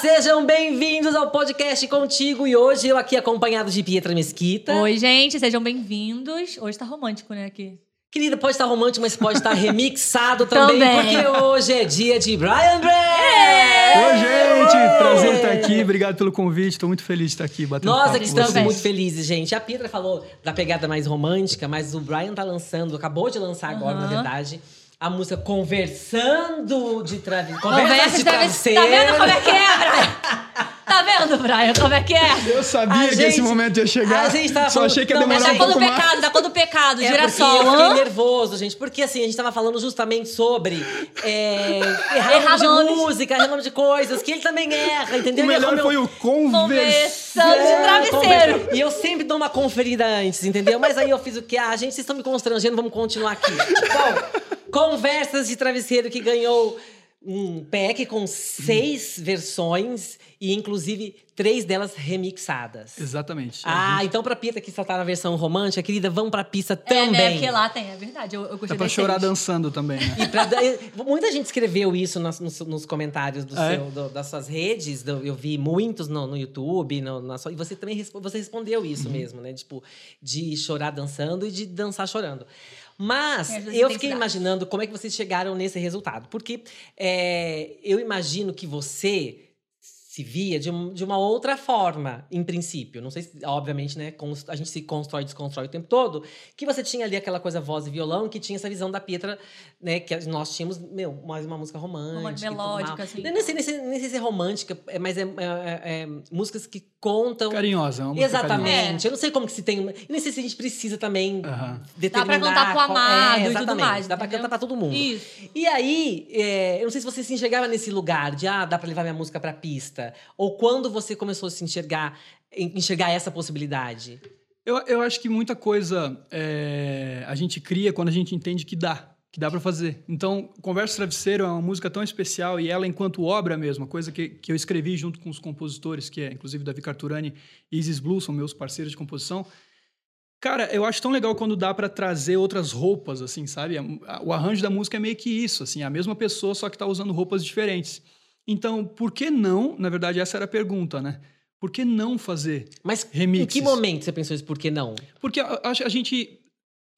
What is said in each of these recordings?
sejam bem-vindos ao podcast Contigo. E hoje eu aqui acompanhado de Pietra Mesquita. Oi, gente, sejam bem-vindos. Hoje tá romântico, né, aqui. Querida, pode estar romântico, mas pode estar remixado também, Também. porque hoje é dia de Brian Bray! Oi, gente! Prazer estar aqui. Obrigado pelo convite. Estou muito feliz de estar aqui batendo Nós aqui estamos vocês. muito felizes, gente. A Pietra falou da pegada mais romântica, mas o Brian tá lançando, acabou de lançar agora, na verdade, a música Conversando de Travesseiro. Conversa de travesseiro. Tá vendo como é que é? Tá vendo, Brian, como é que é? Eu sabia A que gente- esse momento ia chegar. a gente tava Só falando- achei que ia não, mas demorar Da um cor do pouco mais. pecado, da cor do pecado, É girassol. eu fiquei nervoso, gente. Porque assim, a gente tava falando justamente sobre é, errar, de nomes. música, errar nome de coisas, que ele também erra, entendeu? O errou melhor meu- foi o conversa. Conversando de É, travesseiro. conversa. E eu sempre dou uma conferida antes, entendeu? Mas aí eu fiz o que? Ah, gente, vocês estão me constrangendo, vamos continuar aqui. Bom, Conversas de Travesseiro que ganhou um pack com seis versões e inclusive três delas remixadas. Exatamente. Ah, então pra Pita que só tá na versão romântica, querida, vamos pra pista É, também. né? Porque lá tem, é verdade. Eu, eu gostei Dá pra chorar seis. dançando também, né? E pra muita gente escreveu isso nos, nos- nos comentários do é? seu- do- das suas redes. do- eu vi muitos no, no YouTube. No, na sua- e você também respo- você respondeu isso Uhum. mesmo, né? Tipo, de chorar dançando e de dançar chorando. Mas eu fiquei imaginando como é que vocês chegaram nesse resultado. Porque é, eu imagino que você se via de, um- de uma outra forma, em princípio. Não sei se, obviamente, né? A gente se constrói e desconstrói o tempo todo. Que você tinha ali aquela coisa voz e violão, que tinha essa visão da Pietra, né? Que nós tínhamos, meu, mais uma música romântica. Melódica, assim. Nem sei, nem, sei, nem sei se é romântica, é- mas é, é- é- é músicas que contam. Carinhosa, é uma música Exatamente. carinhosa. Eu não sei como que se tem. uma- E nem sei se a gente precisa também determinar. cantar pro amado e tudo exatamente. mais, Dá pra entendeu? cantar pra todo mundo. Isso. E aí, é, eu não sei se você se enxergava nesse lugar de, ah, dá pra levar minha música pra pista. Ou quando você começou a se enxergar, en- enxergar essa possibilidade. Eu, eu acho que muita coisa é, a gente cria quando a gente entende que dá, que dá pra fazer. Então, Conversa Travesseiro é uma música tão especial e ela, enquanto obra mesmo, a coisa que, que eu escrevi junto com os compositores, que é inclusive Davi Carturani e Isis Blue, são meus parceiros de composição. Cara, eu acho tão legal quando dá pra trazer outras roupas, assim, sabe? O arranjo da música é meio que isso, assim, a mesma pessoa, só que tá usando roupas diferentes. Então, por que não? Na verdade, essa era a pergunta, né? Por que não fazer Mas em remixes? que momento você pensou isso? Por que não? Porque a, a- a gente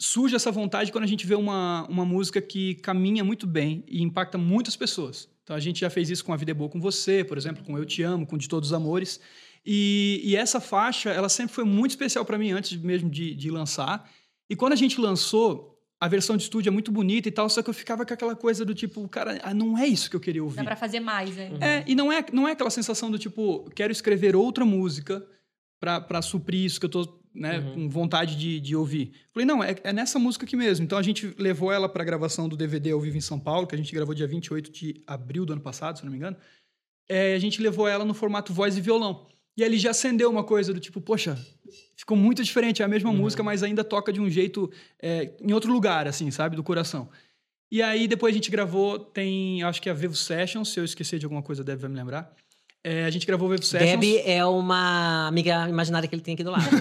surge essa vontade quando a gente vê uma, uma música que caminha muito bem e impacta muitas pessoas. Então a gente já fez isso com A Vida é Boa com Você, por exemplo, com Eu Te Amo, com De Todos os Amores. E, e essa faixa, ela sempre foi muito especial para mim antes mesmo de, de lançar. E quando a gente lançou, a versão de estúdio é muito bonita e tal, só que eu ficava com aquela coisa do tipo, cara, ah, não é isso que eu queria ouvir. Dá pra fazer mais, né? É, e não é, não é aquela sensação do tipo, quero escrever outra música pra suprir isso que eu tô né, Uhum. com vontade de, de ouvir. Falei, não, é, é nessa música aqui mesmo. Então a gente levou ela pra gravação do DVD ao vivo em São Paulo, que a gente gravou dia 28 de abril do ano passado, se não me engano. É, a gente levou ela no formato voz e violão. E ali já acendeu uma coisa do tipo, poxa, ficou muito diferente, é a mesma Uhum. música, mas ainda toca de um jeito é, em outro lugar, assim, sabe, do coração. E aí depois a gente gravou, tem, acho que é a Vevo Sessions, se eu esquecer de alguma coisa, Deb vai me lembrar. É, a gente gravou o Vevo Sessions. Debbie é uma amiga imaginária que ele tem aqui do lado.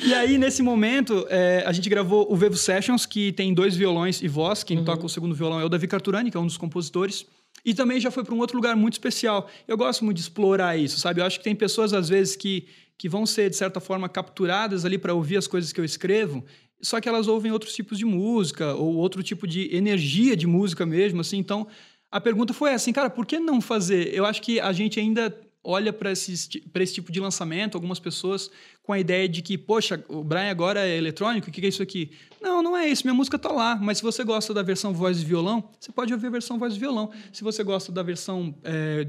E aí, nesse momento, é, a gente gravou o Vevo Sessions, que tem dois violões e voz. Quem toca o segundo violão é o Davi Carturani, que é um dos compositores. E também já foi para um outro lugar muito especial. Eu gosto muito de explorar isso, sabe? Eu acho que tem pessoas, às vezes, que, que vão ser, de certa forma, capturadas ali para ouvir as coisas que eu escrevo, só que elas ouvem outros tipos de música, ou outro tipo de energia de música mesmo, assim. Então, a pergunta foi assim, cara, por que não fazer? Eu acho que a gente ainda olha para esse, esse tipo de lançamento, algumas pessoas com a ideia de que, poxa, o Brian agora é eletrônico, o que que é isso aqui? Não, não é isso, minha música tá lá, mas se você gosta da versão voz e violão, você pode ouvir a versão voz e violão. Se você gosta da versão é,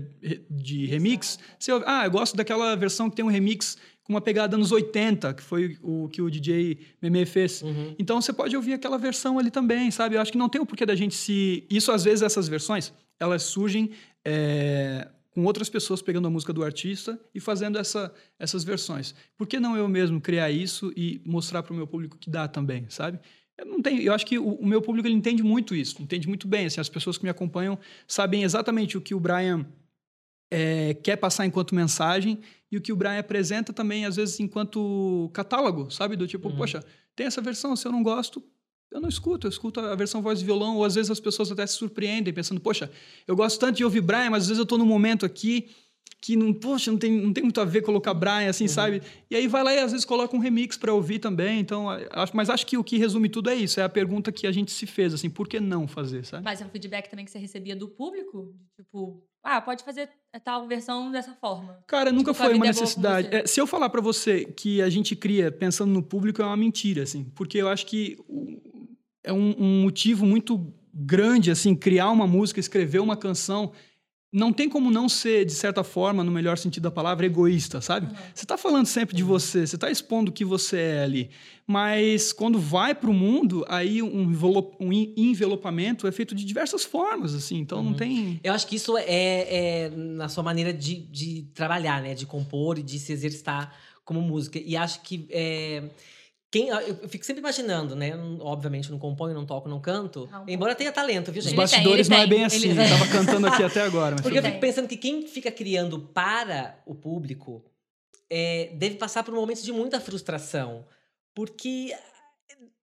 de remix, você ouve, ah, eu gosto daquela versão que tem um remix com uma pegada anos 80, que foi o que o DJ Meme fez. Então você pode ouvir aquela versão ali também, sabe? Eu acho que não tem o porquê da gente se. Isso, às vezes, essas versões, elas surgem é, com outras pessoas pegando a música do artista e fazendo essa, essas versões. Por que não eu mesmo criar isso e mostrar para o meu público que dá também, sabe? Eu, não tenho, eu acho que o, o meu público ele entende muito isso, entende muito bem. Assim, as pessoas que me acompanham sabem exatamente o que o Brian é, quer passar enquanto mensagem e o que o Brian apresenta também, às vezes, enquanto catálogo, sabe? Do tipo, Uhum. poxa, tem essa versão, se eu não gosto, eu não escuto, eu escuto a versão voz e violão, ou às vezes as pessoas até se surpreendem, pensando, poxa, eu gosto tanto de ouvir Brian, mas às vezes eu estou num momento aqui que não, poxa, não tem, não tem muito a ver colocar Brian, assim, uhum. sabe? E aí vai lá e às vezes coloca um remix para ouvir também. Então, acho, mas acho que o que resume tudo é isso, é a pergunta que a gente se fez, assim, por que não fazer, sabe? Mas é um feedback também que você recebia do público? Tipo, ah, pode fazer tal versão dessa forma. Cara, nunca tipo, foi uma necessidade. É, se eu falar para você que a gente cria pensando no público, é uma mentira, assim. Porque eu acho que é um, um motivo muito grande, assim, criar uma música, escrever uma canção não tem como não ser, de certa forma, no melhor sentido da palavra, egoísta, sabe? Uhum. Você está falando sempre de você, você está expondo o que você é ali. Mas quando vai para o mundo, aí um, um envelopamento é feito de diversas formas, assim. Então uhum. não tem. Eu acho que isso é, é na sua maneira de, de, trabalhar, né? De compor e de se exercitar como música. E acho que. É quem, eu fico sempre imaginando, né? Obviamente, não componho, não toco, não canto. Não, embora tenha talento, viu, gente? Os bastidores tem, não é bem assim. Eu tava cantando aqui até agora. Porque eu fico pensando que quem fica criando para o público é, deve passar por momentos de muita frustração. Porque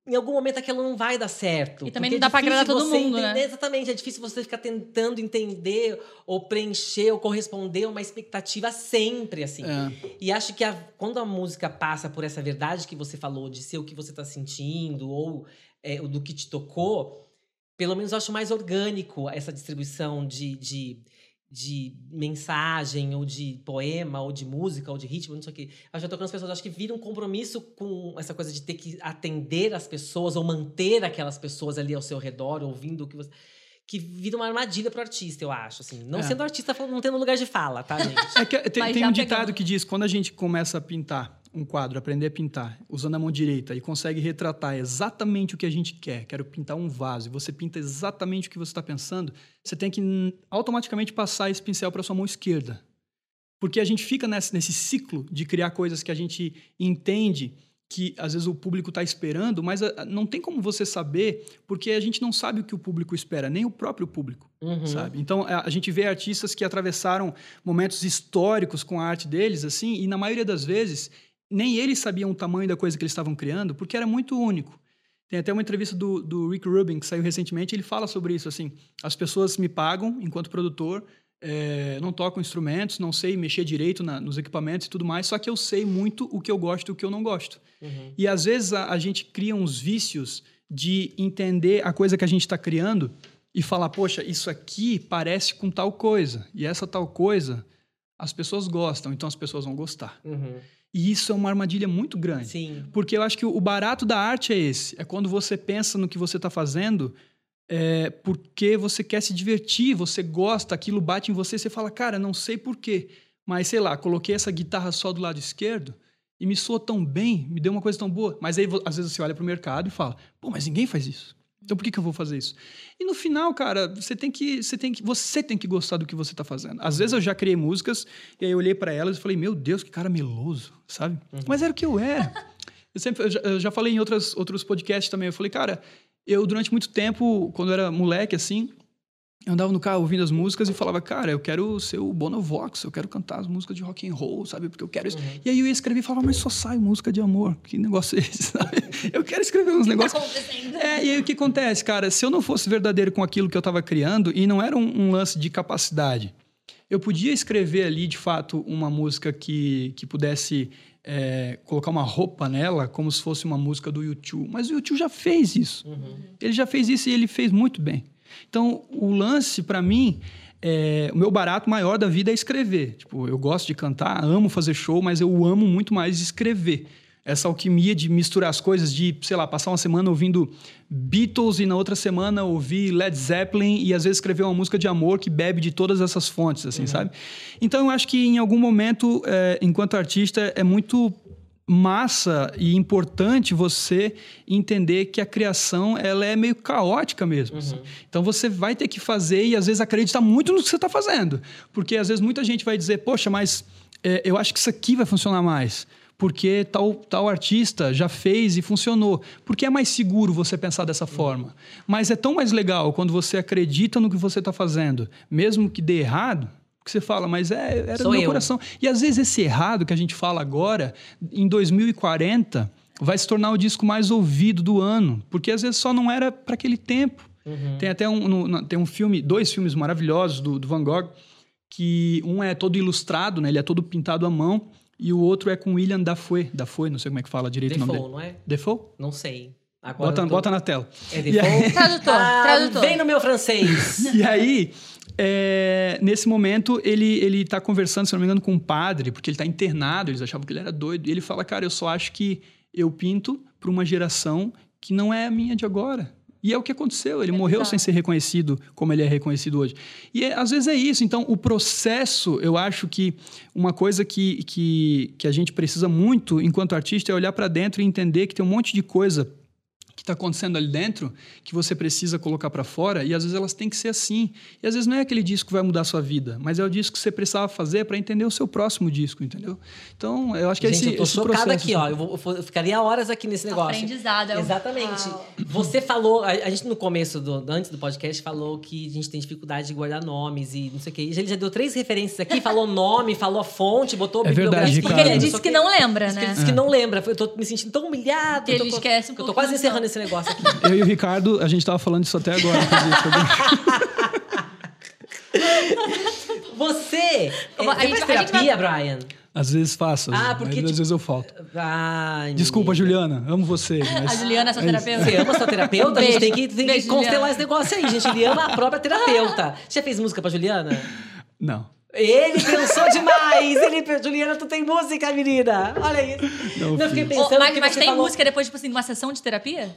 em algum momento aquilo não vai dar certo. E também não é dá pra agradar todo mundo, entender, né? Exatamente, é difícil você ficar tentando entender ou preencher ou corresponder a uma expectativa sempre, assim. É. E acho que a, quando a música passa por essa verdade que você falou, de ser o que você tá sentindo ou é, do que te tocou, pelo menos eu acho mais orgânico essa distribuição de, de de mensagem, ou de poema, ou de música, ou de ritmo, não sei o quê. Eu já tô com as pessoas, acho que vira um compromisso com essa coisa de ter que atender as pessoas, ou manter aquelas pessoas ali ao seu redor, ouvindo o que você que vira uma armadilha pro artista, eu acho, assim. Não é. sendo artista, não tendo lugar de fala, tá, gente? É que, tem, tem um ditado que diz, quando a gente começa a pintar um quadro, aprender a pintar, usando a mão direita e consegue retratar exatamente o que a gente quer, quero pintar um vaso, e você pinta exatamente o que você está pensando, você tem que automaticamente passar esse pincel para sua mão esquerda. Porque a gente fica nesse, nesse ciclo de criar coisas que a gente entende que às vezes o público está esperando, mas a, não tem como você saber, porque a gente não sabe o que o público espera, nem o próprio público, uhum. sabe? Então a, a, gente vê artistas que atravessaram momentos históricos com a arte deles, assim, e na maioria das vezes nem eles sabiam o tamanho da coisa que eles estavam criando, porque era muito único. Tem até uma entrevista do, do Rick Rubin, que saiu recentemente, ele fala sobre isso, assim, as pessoas me pagam enquanto produtor, é, não toco instrumentos, não sei mexer direito na, nos equipamentos e tudo mais, só que eu sei muito o que eu gosto e o que eu não gosto. Uhum. E às vezes a, a, gente cria uns vícios de entender a coisa que a gente está criando e falar, poxa, isso aqui parece com tal coisa, e essa tal coisa as pessoas gostam, então as pessoas vão gostar. Uhum. E isso é uma armadilha muito grande. Sim. Porque eu acho que o barato da arte é esse. É quando você pensa no que você está fazendo é, porque você quer se divertir, você gosta, aquilo bate em você, você fala, cara, não sei porquê, mas sei lá, coloquei essa guitarra só do lado esquerdo e me soou tão bem, me deu uma coisa tão boa. Mas aí, às vezes, você olha para o mercado e fala, pô, mas ninguém faz isso. Então por que, que eu vou fazer isso? E no final, cara, você tem que, você tem que, você tem que gostar do que você está fazendo. Às vezes eu já criei músicas e aí eu olhei para elas e falei, meu Deus, que cara meloso, sabe? Uhum. Mas era o que eu era. eu sempre, eu já, eu já, falei em outras, outros podcasts também. Eu falei, cara, eu durante muito tempo, quando eu era moleque assim, eu andava no carro ouvindo as músicas e falava, cara, eu quero ser o Bono Vox, eu quero cantar as músicas de rock and roll, sabe? Porque eu quero isso. Uhum. E aí eu ia escrever e falava, mas só sai música de amor. Que negócio é esse, sabe? Eu quero escrever uns negócios. Tá. É, e aí o que acontece, cara? Se eu não fosse verdadeiro com aquilo que eu estava criando, e não era um, um, lance de capacidade, eu podia escrever ali, de fato, uma música que, que pudesse é, colocar uma roupa nela, como se fosse uma música do YouTube. Mas o YouTube já fez isso. Uhum. Ele já fez isso e ele fez muito bem. Então, o lance, para mim, é, o meu barato maior da vida é escrever. Tipo, eu gosto de cantar, amo fazer show, mas eu amo muito mais escrever. Essa alquimia de misturar as coisas, de, sei lá, passar uma semana ouvindo Beatles e na outra semana ouvir Led Zeppelin e às vezes escrever uma música de amor que bebe de todas essas fontes, assim, uhum. sabe? Então eu acho que em algum momento, é, enquanto artista, é muito massa e importante você entender que a criação ela é meio caótica mesmo. Assim. Uhum. Então você vai ter que fazer e às vezes acreditar muito no que você está fazendo, porque às vezes muita gente vai dizer, poxa, mas é, eu acho que isso aqui vai funcionar mais. Porque tal, tal artista já fez e funcionou. Porque é mais seguro você pensar dessa uhum. forma. Mas é tão mais legal quando você acredita no que você está fazendo, mesmo que dê errado, que você fala, mas é, era Sou do meu eu. coração. E às vezes esse errado que a gente fala agora, em 2040, vai se tornar o disco mais ouvido do ano, porque às vezes só não era para aquele tempo. Uhum. Tem até um, no- no- tem um filme, dois filmes maravilhosos do, do Van Gogh, que um é todo ilustrado, né? Ele é todo pintado à mão, e o outro é com William Dafoe. Dafoe, não sei como é que fala direito o nome Default, dele. não é? Defoe? Não sei. Agora Bota, tô- bota na tela. É E aí- default? Tradutor, Ah, tradutor. Vem no meu francês. E aí, é, nesse momento, ele, ele tá conversando, se não me engano, com um padre, porque ele tá internado, eles achavam que ele era doido. E ele fala, cara, eu só acho que eu pinto para uma geração que não é a minha de agora. E é o que aconteceu, ele É morreu bizarro. sem ser reconhecido como ele é reconhecido hoje. E é- às vezes é isso. Então, o processo, eu acho que uma coisa que, que, que a gente precisa muito enquanto artista é olhar para dentro e entender que tem um monte de coisa está acontecendo ali dentro que você precisa colocar para fora e às vezes elas têm que ser assim. E às vezes não é aquele disco que vai mudar a sua vida, mas é o disco que você precisava fazer para entender o seu próximo disco, entendeu? Então, eu acho que é Gente, esse, eu tô esse chocada processo, aqui, ó. assim. Eu, vou- eu ficaria horas aqui nesse negócio. Aprendizado. É Exatamente. Uau. Você falou, a, a gente no começo, do, antes do podcast, falou que a gente tem dificuldade de guardar nomes e não sei o quê. Ele já deu três referências aqui, falou nome, falou a fonte, botou É verdade, bibliografia. Porque ele disse que não lembra, que ele né? disse que não lembra. Eu tô me sentindo tão humilhado. Que ele eu tô, esquece um Eu tô quase só. encerrando esse negócio aqui. Eu e o Ricardo, a gente tava falando disso até agora. Você, é, A gente- faz a gente terapia, Brian? Às vezes faço, às, Ah, vezes- porque, mas às vezes eu falto. Ai, Desculpa. Juliana, amo você. A Mas Juliana é sua é terapeuta? Você ama sua terapeuta? A gente Beijo. tem que, tem que Beijo, constelar Juliana. esse negócio aí, gente. Ele ama a própria terapeuta. Você já fez música pra Juliana? Não. Ele pensou demais! Ele Juliana, tu tem música, menina! Olha isso. Não eu fiquei pensando Ô, mas que mas você tem falou... música depois, tipo assim, de uma sessão de terapia?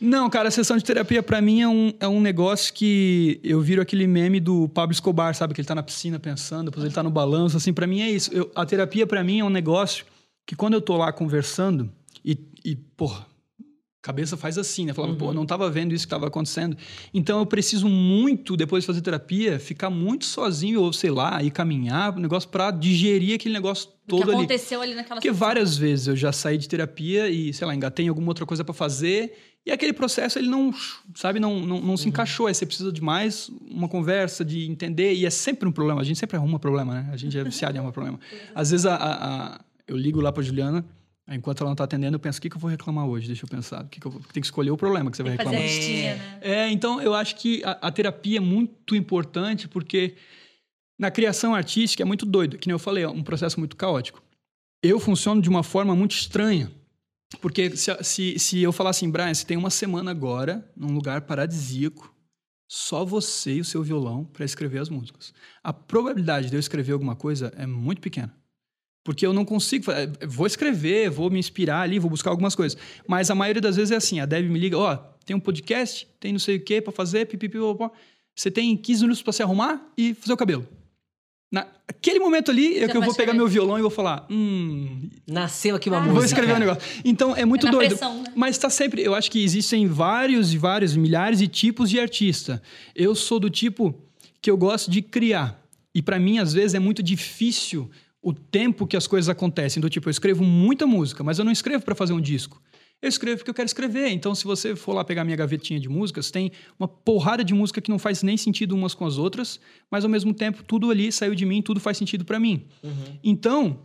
Não, cara, a sessão de terapia pra mim é um, é um negócio que eu viro aquele meme do Pablo Escobar, sabe? Que ele tá na piscina pensando, depois ele tá no balanço, assim, pra mim é isso. Eu- a terapia pra mim é um negócio que quando eu tô lá conversando e, e porra, cabeça faz assim, né? Falando, Uhum. pô, não tava vendo isso que tava acontecendo. Então eu preciso muito, depois de fazer terapia, ficar muito sozinho, ou sei lá, ir caminhar, um negócio pra digerir aquele negócio O que todo ali. aconteceu ali naquela Porque sessão? várias vezes eu já saí de terapia e, sei lá, engatei em alguma outra coisa pra fazer e aquele processo ele não, sabe, não, não, não se encaixou. Aí você precisa de mais uma conversa, de entender e é sempre um problema. A gente sempre arruma problema, né? A gente é viciado em arrumar problema. Às vezes a, a- a- eu ligo lá pra Juliana, enquanto ela não tá atendendo, eu penso, o que, que eu vou reclamar hoje? Deixa eu pensar. O que que eu vou... Tem que escolher o problema que você vai Tem fazer a reclamar. listinha, né? É, então eu acho que a, a terapia é muito importante porque na criação artística é muito doido, que nem eu falei, é um processo muito caótico. Eu funciono de uma forma muito estranha. Porque se, se, se eu falar assim, Brian, você tem uma semana agora num lugar paradisíaco, só você e o seu violão para escrever as músicas. A probabilidade de eu escrever alguma coisa é muito pequena. Porque eu não consigo. eh, Vou escrever, vou me inspirar ali, vou buscar algumas coisas. Mas a maioria das vezes é assim: a Deb me liga, ó, tem um podcast, tem não sei o quê pra fazer, pipipi. Você tem 15 minutos pra se arrumar e fazer o cabelo. Naquele momento ali é que eu vou pegar meu violão e vou falar: hum, Nasceu aqui uma Ah. música. vou escrever um negócio. Então é muito É doido. pressão, né? Mas tá sempre. Eu acho que existem vários e vários, milhares de tipos de artista. Eu sou do tipo que eu gosto de criar. E pra mim, às vezes, é muito difícil o tempo que as coisas acontecem. Do tipo, eu escrevo muita música, mas eu não escrevo pra fazer um disco. Eu escrevo porque eu quero escrever. Então, se você for lá pegar minha gavetinha de músicas, tem uma porrada de música que não faz nem sentido umas com as outras, mas ao mesmo tempo, tudo ali saiu de mim, tudo faz sentido pra mim. Uhum. Então,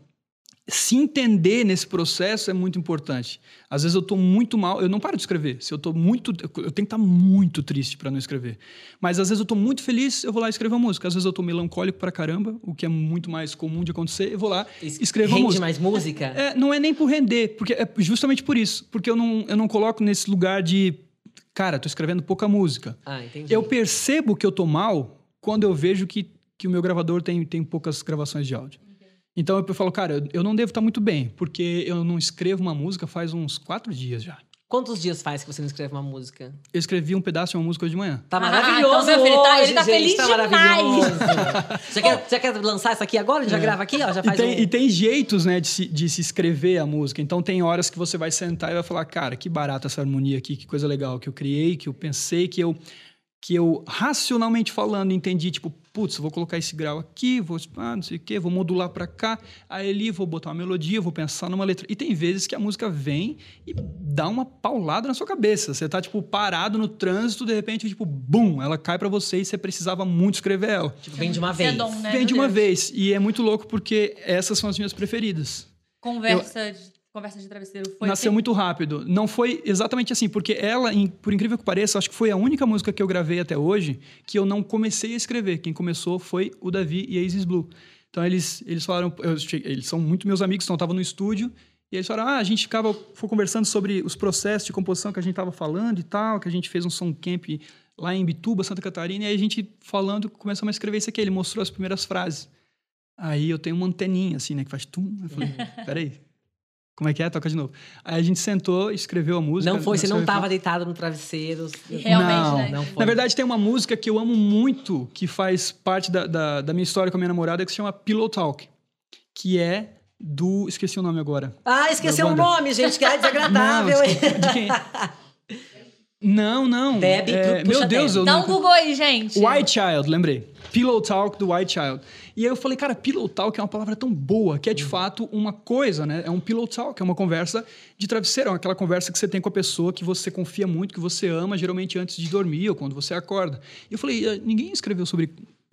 se entender nesse processo é muito importante. Às vezes eu estou muito mal, eu não paro de escrever. Se eu tô muito, eu tenho que estar muito triste para não escrever. Mas às vezes eu estou muito feliz, eu vou lá e escrevo uma música. Às vezes eu estou melancólico pra caramba, o que é muito mais comum de acontecer, eu vou lá e Es- escrevo uma Rende música. mais música? É, não é nem por render, porque é justamente por isso, porque eu não, eu não coloco nesse lugar de cara, tô escrevendo pouca música. Ah, entendi. Eu percebo que eu tô mal quando eu vejo que, que o meu gravador tem, tem poucas gravações de áudio. Então eu falo, cara, eu, não devo estar muito bem, porque eu não escrevo uma música faz uns quatro dias já. Quantos dias faz que você não escreve uma música? Eu escrevi um pedaço de uma música hoje de manhã. Tá Ah, maravilhoso então, meu filho, tá- hoje, ele tá gente, feliz tá demais. maravilhoso. já, quer, já quer lançar isso aqui agora? Já grava aqui, ó, já E faz tem, um... e tem jeitos, né, de se, de se escrever a música. Então tem horas que você vai sentar e vai falar, cara, que barata essa harmonia aqui, que coisa legal que eu criei, que eu pensei, que eu que eu racionalmente falando entendi, tipo, putz, vou colocar esse grau aqui, vou, ah, não sei o quê, vou modular pra cá, aí ali vou botar uma melodia, vou pensar numa letra. E tem vezes que a música vem e dá uma paulada na sua cabeça. Você tá tipo parado no trânsito, de repente, tipo, bum, ela cai pra você e você precisava muito escrever ela. Tipo, vem de uma é vez. dom, né? Vem de uma vez. E é muito louco porque essas são as minhas preferidas. Conversa de Conversa de Travesseiro foi Nasceu muito rápido. Não foi exatamente assim, porque ela, por incrível que pareça, acho que foi a única música que eu gravei até hoje que eu não comecei a escrever. Quem começou foi o Davi e a Isis Blue. Então eles, eles falaram, eu eles são muito meus amigos, então eu tava no estúdio e eles falaram: "Ah, a gente ficava foi conversando sobre os processos de composição que a gente tava falando e tal, que a gente fez um som camp lá em Bituba, Santa Catarina, e aí a gente falando, começamos a escrever isso aqui, ele mostrou as primeiras frases. Aí eu tenho uma anteninha assim, né, que faz tum, eu falei: "Peraí, como é que é? Toca de novo. Aí a gente sentou, escreveu a música. Não foi, você não estava deitado no travesseiro. Realmente, não, né? Não foi. Na verdade, tem uma música que eu amo muito, que faz parte da, da, da minha história com a minha namorada, que se chama Pillow Talk. Que é do. Esqueci o nome agora. Ah, esqueceu o nome, gente, que é desagradável. Não, de quem? Não, não. Deb, é, meu Deus, Deb. eu Dá um não. Google aí, gente. White Child, lembrei. Pillow Talk do White Child. E aí eu falei, cara, Pillow Talk é uma palavra tão boa, que é de fato uma coisa, né? É um Pillow Talk, é uma conversa de travesseiro, é aquela conversa que você tem com a pessoa que você confia muito, que você ama, geralmente antes de dormir ou quando você acorda. E eu falei, "Eh, ninguém escreveu sobre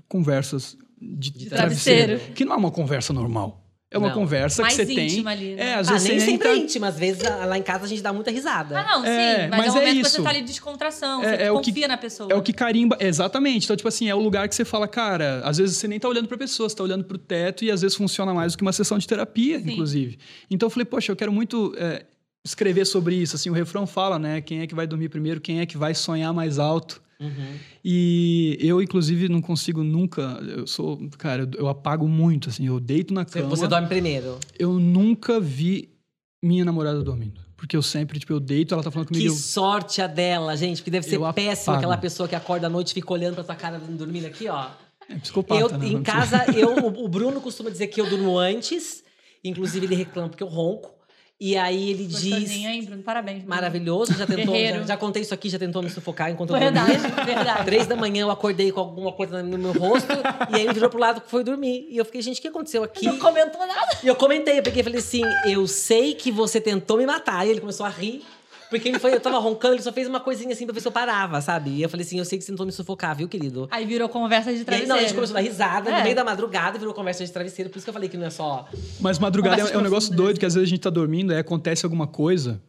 conversas de, travesseiro. travesseiro, que não é uma conversa normal. É uma Não. conversa Mais que você tem. íntima ali, né? É, às Ah, vezes nem você sempre é entra- íntima. Às vezes ah, lá em casa a gente dá muita risada. Ah, não, sim. É, mas, mas é o é momento que isso. você tá ali de descontração. É- você é o que- confia na pessoa. É o que carimba, exatamente. Então, tipo assim, é o lugar que você fala, cara, às vezes você nem tá olhando pra pessoa, você tá olhando pro teto e às vezes funciona mais do que uma sessão de terapia, Sim. inclusive. Então eu falei, poxa, eu quero muito é, escrever sobre isso. Assim, o refrão fala, né? Quem é que vai dormir primeiro, quem é que vai sonhar mais alto. Uhum. E eu, inclusive, não consigo nunca. Eu sou, cara, eu, apago muito, assim, eu deito na cama. você dorme primeiro. Eu nunca vi minha namorada dormindo. Porque eu sempre, tipo, eu deito, ela tá falando comigo. Que eu- sorte a dela, gente. Porque deve ser Eu péssimo apago. aquela pessoa que acorda à noite e fica olhando pra sua cara dormindo aqui, ó. É psicopata, eu, né? em casa, eu, o Bruno costuma dizer que eu durmo antes. Inclusive, ele reclama porque eu ronco. E aí ele diz. Gostosinho, hein, Bruno? Parabéns. Bruno. Maravilhoso, já tentou. Já, já contei isso aqui, já tentou me sufocar enquanto eu Verdade, dormia. verdade. Três da manhã eu acordei com alguma coisa no meu rosto e aí ele virou pro lado que foi dormir. E eu fiquei, gente, o que aconteceu aqui? Não comentou nada. E eu comentei, eu peguei e falei assim: eu sei que você tentou me matar. E ele começou a rir. Porque ele foi, eu tava roncando, ele só fez uma coisinha assim pra ver se eu parava, sabe? E eu falei assim: eu sei que você tentou me sufocar, viu, querido? Aí virou conversa de E aí, travesseiro. não, a gente começou a dar risada É. no meio da madrugada, virou conversa de travesseiro. Por isso que eu falei que não é só. Mas madrugada é, é um negócio doido, que às vezes a gente tá dormindo, aí acontece alguma coisa,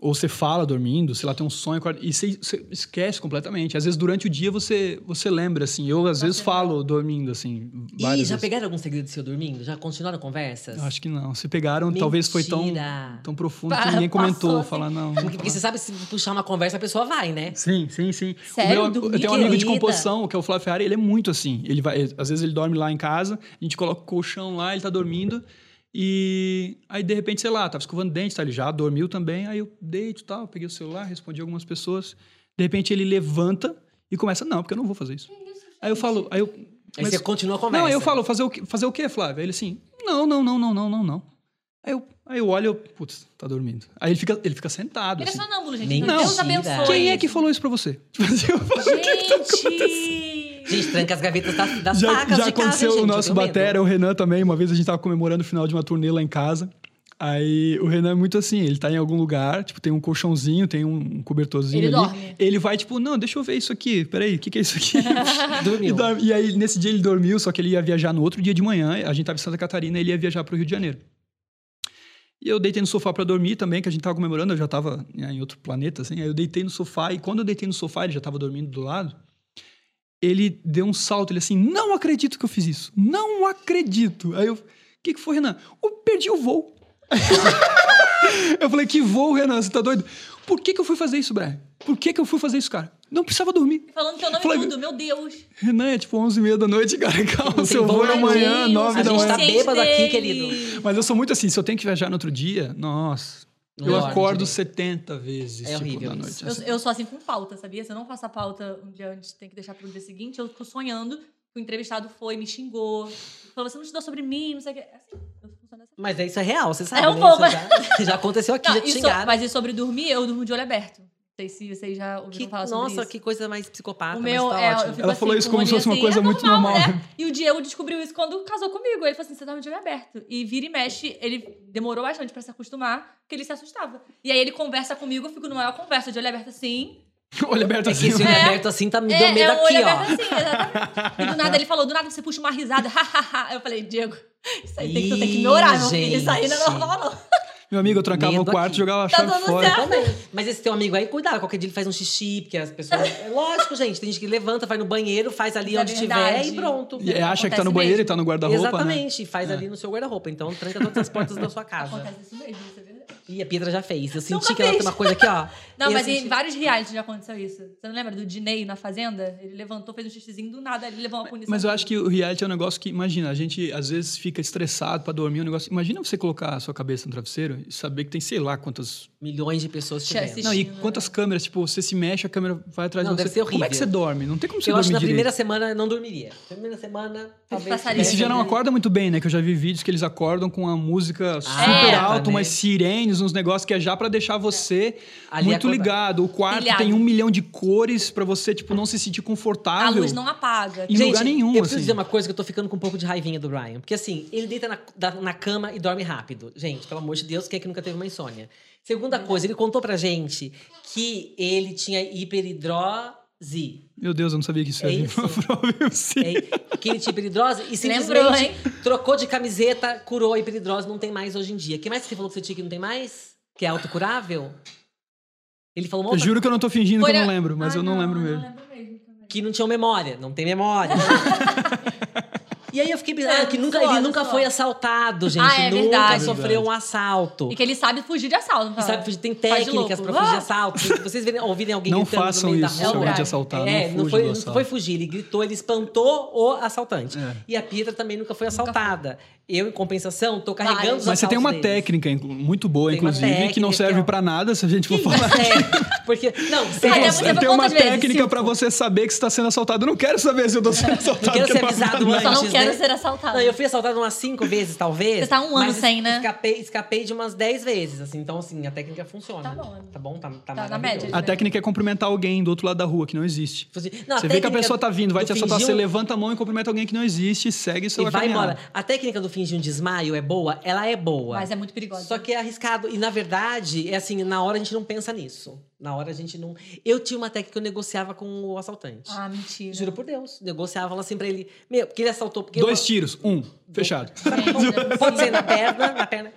ou você fala dormindo, sei lá, tem um sonho, e você, você esquece completamente. Às vezes durante o dia você, você lembra, assim. Eu às vezes falo dormindo, assim, várias já vezes. pegaram algum segredo seu dormindo? Já continuaram conversas? Eu Acho que não. Se pegaram, talvez foi tão, Mentira. tão profundo que ninguém comentou. assim. Falar, não. Porque, porque você sabe, se puxar uma conversa, a pessoa vai, né? Sim, sim, sim. Sério? Meu, eu tenho um amigo de composição, que é o Flávio Ferrari, ele é muito assim. Ele vai, às vezes ele dorme lá em casa, a gente coloca o colchão lá, ele tá dormindo. E aí, de repente, sei lá, tava escovando dente, tá? Ele já dormiu também. Aí eu deito e tal, peguei o celular, respondi algumas pessoas. De repente ele levanta e começa, não, porque eu não vou fazer isso. Aí eu falo, aí eu. Aí mas- você continua a conversa. não, aí eu falo, fazer o, quê, fazer o quê, Flávio? Aí ele assim, não, não, não, não, não, não, não. Aí eu, aí eu olho, eu, putz, tá dormindo. Aí ele fica, ele fica sentado. Ele é assim. sonâmbulo, gente. Mentira. Deus abençoe. Quem é que falou isso pra você? Tipo assim, eu falo, Gente! Gente, tranca as gavetas das, das já, facas já de casa, aconteceu hein, o gente? nosso batera, o Renan também. Uma vez a gente tava comemorando o final de uma turnê lá em casa. Aí o Renan é muito assim, ele tá em algum lugar, tipo, tem um colchãozinho, tem um cobertorzinho Ele ali. dorme. Ele vai, tipo, não, deixa eu ver isso aqui. Peraí, o que, que é isso aqui? Dormiu. E, dorme- e aí, nesse dia ele dormiu, só que ele ia viajar no outro dia de manhã. A gente tava em Santa Catarina, ele ia viajar pro Rio de Janeiro. E eu deitei no sofá pra dormir também, que a gente tava comemorando, eu já tava né, em outro planeta, assim. Aí eu deitei no sofá, e quando eu deitei no sofá, ele já tava dormindo do lado. Ele deu um salto, ele assim, não acredito que eu fiz isso. Não acredito. Aí eu, o que, que foi, Renan? Eu perdi o voo. eu falei, que voo, Renan? Você tá doido? Por que, que eu fui fazer isso, Brian? Por que, que eu fui fazer isso, cara? Não precisava dormir. Falando teu nome Flávio- tudo, meu Deus. Renan, é tipo 11 e meia da noite, cara. Calma, Não seu voo é voo amanhã, Tadinho, 9 A da gente manhã. tá Sente bêbado aqui, querido. Mas eu sou muito assim, se eu tenho que viajar no outro dia, nossa. Eu dorme acordo direito. 70 vezes, É tipo, horrível na isso. noite. Eu, assim. eu sou assim com pauta, sabia? Se eu não faço a pauta um dia antes, tem que deixar pro dia seguinte, eu fico sonhando que o entrevistado foi, me xingou. Falou, você não estudou sobre mim, não sei o que. Assim, eu funciono assim. Mas isso é real, você sabe, É um né? pouco. Já, já aconteceu aqui, Não, já te e so- xingaram. mas e sobre dormir, eu durmo de olho aberto. Não sei se vocês já ouviram Que- falar sobre nossa, isso. que coisa mais psicopata, O mas meu tá é. Ela assim, falou isso com como se fosse uma olhinho coisa assim, é muito normal, normal. né? E o Diego descobriu isso quando casou comigo. Ele falou assim: você tava de olho aberto. E vira e mexe, ele demorou bastante pra se acostumar, porque ele se assustava. E aí ele conversa comigo, eu fico numa maior conversa, de olho aberto assim. Olho aberto É assim. esse olho É. aberto assim tá me É, deu medo é um aqui, olho ó. aberto assim, exatamente. E do nada ele falou, do nada você puxa uma risada, hahaha. eu falei, Diego, isso aí tem que, tu tem que me orar, meu filho. Isso aí não é normal, não. Meu amigo, eu trancava o quarto e jogava a Tá chave fora. Também. Mas esse teu amigo aí, cuidado, qualquer dia ele faz um xixi, porque as pessoas. É lógico, gente. Tem gente que levanta, vai no banheiro, faz ali é onde verdade. tiver e pronto. E acha que tá no banheiro mesmo. e tá no guarda-roupa, né? Exatamente, e faz ali no seu guarda-roupa. Então tranca todas as portas da sua casa. Acontece isso mesmo, é verdade. E a Pietra já fez. Eu senti Nunca que ela tem fez. uma coisa aqui, ó. Não, Eu mas senti- em vários realities já aconteceu isso. Você não lembra do Dinei na Fazenda? Ele levantou, fez um xixizinho do nada, ele levou uma punição. Mas eu acho que o reality é um negócio que, imagina, a gente às vezes fica estressado pra dormir, um negócio. Imagina você colocar a sua cabeça no travesseiro e saber que tem sei lá quantas. Milhões de pessoas te vendo. Não, e Assistindo, quantas né? câmeras, tipo, você se mexe, a câmera vai atrás Não, de você. deve ser Como é que horrível. você dorme? Não tem como você Eu acho que dormir na direito. primeira semana eu não dormiria. Primeira semana, talvez. passaria. E se já não acorda muito bem, né? Que eu já vi vídeos que eles acordam com a música super É, alta, né? umas sirenes, uns negócios que é já pra deixar você Ali muito ligado. O quarto Pilhado. tem um milhão de cores pra você, tipo, não se sentir A confortável. luz não apaga. Em lugar nenhum, Eu preciso assim. dizer uma coisa que eu tô ficando com um pouco de raivinha do Brian. Porque assim, ele deita na, da- na cama e dorme rápido. Gente, pelo amor de Deus, quem é que nunca teve uma insônia? Segunda coisa, ele contou pra gente que ele tinha hiperidrose. Meu Deus, eu não sabia que isso É ia vir isso. sim. É, que ele tinha hiperidrose e simplesmente Lembrou, hein? trocou de camiseta, curou a hiperidrose, não tem mais hoje em dia. O que mais que você falou que você tinha que não tem mais? Que é autocurável? Ele falou uma Eu outra juro que eu não tô fingindo Foi que eu não lembro, mas Ah, eu não, lembro mesmo. Não lembro mesmo também. que não tinha memória, não tem memória. e aí eu fiquei pensando É, que nunca, ele nunca foi assaltado, gente. Ah, é nunca verdade. sofreu um assalto. E que ele sabe fugir de assalto. não fala? sabe, fugir- tem técnicas pra fugir de Ah! assalto. Se vocês verem, ouvirem alguém Não gritando façam no meio isso da rua. alguém te Brian. assaltar. É, não não foi, do não foi fugir, ele gritou, ele espantou o assaltante. É. E a Pietra também nunca foi assaltada. Eu, em compensação, tô carregando Vários. os Mas você tem uma deles. técnica muito boa, Tem inclusive, que não técnica, serve ó. pra nada se a gente for Que falar. é, porque, não, Ah, sério, Você tem uma técnica Cinco? pra você saber que você tá sendo assaltado. Eu não quero saber se eu tô sendo assaltado. Não quero porque ser avisado Eu antes, quero né? ser assaltado. Não, eu fui assaltado umas cinco vezes, talvez. Você tá um ano mas sem, né? Escapei, escapei de umas dez vezes, assim. Então, assim, a técnica funciona. Tá bom. Tá bom? Tá, tá, na maravilhoso. média. A técnica é cumprimentar alguém do outro lado da rua, que não existe. Não, você vê que a pessoa tá vindo, vai te assaltar, você um- levanta a mão e cumprimenta alguém que não existe, segue E sua vai caminhada. embora. A técnica do fingir um desmaio é boa? Ela é boa. Mas é muito perigosa. Só que é arriscado. E, na verdade, é assim, na hora a gente não pensa nisso. Na hora a gente não... Eu tinha uma técnica que eu negociava com o assaltante. Ah, mentira. Juro por Deus. Negociava, falava assim pra ele... Meu, porque ele assaltou... Porque Dois eu- tiros, um, fechado. Gente, Pode ser na perna, na perna.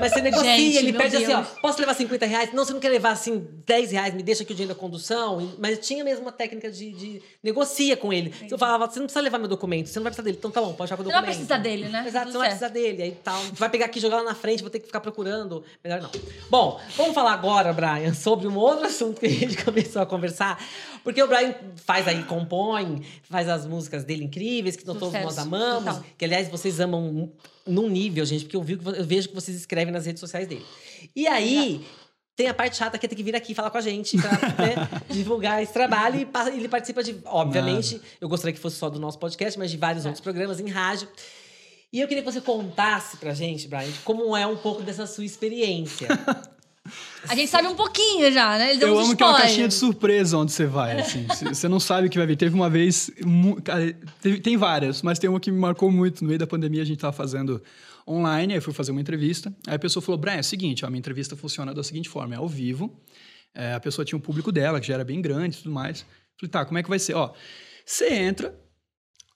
Mas você negocia, Gente, ele pede assim, ó, Deus. posso levar 50 reais? Não, você não quer levar assim 10 reais, me deixa aqui o dinheiro da condução. Mas tinha mesmo uma técnica de, de negocia com ele. Eu falava, você não precisa levar meu documento, você não vai precisar dele. Então tá bom, pode ficar com o Você não documento. precisa dele, né? Exato, Tudo você não vai precisar dele. Aí tal. Vai pegar aqui e jogar lá na frente, vou ter que ficar procurando. Melhor não. Bom, vamos falar agora, Brian, sobre um outro assunto que a gente começou a conversar. Porque o Brian faz aí, compõe, faz as músicas dele incríveis, que todos nós amamos. total. Que, aliás, vocês amam num nível, gente, porque eu, vi, eu vejo que vocês escrevem nas redes sociais dele. E aí. Tem a parte chata que é ter que vir aqui falar com a gente pra né, divulgar esse trabalho. E ele participa de, obviamente, eu gostaria que fosse só do nosso podcast, mas de vários outros programas em rádio. E eu queria que você contasse pra gente, Brian, como é um pouco dessa sua experiência. A gente sabe um pouquinho já, né? Ele deu Eu amo que é uma spoilers. caixinha de surpresa onde você vai, assim. Você não sabe o que vai vir. Teve uma vez... tem várias, mas tem uma que me marcou muito. No meio da pandemia, a gente tava fazendo online, aí eu fui fazer uma entrevista. Aí a pessoa falou, Brian, é o seguinte, ó, a minha entrevista funciona da seguinte forma, é ao vivo. É, a pessoa tinha um público dela, que já era bem grande e tudo mais. Falei, tá, como é que vai ser? Ó, você entra,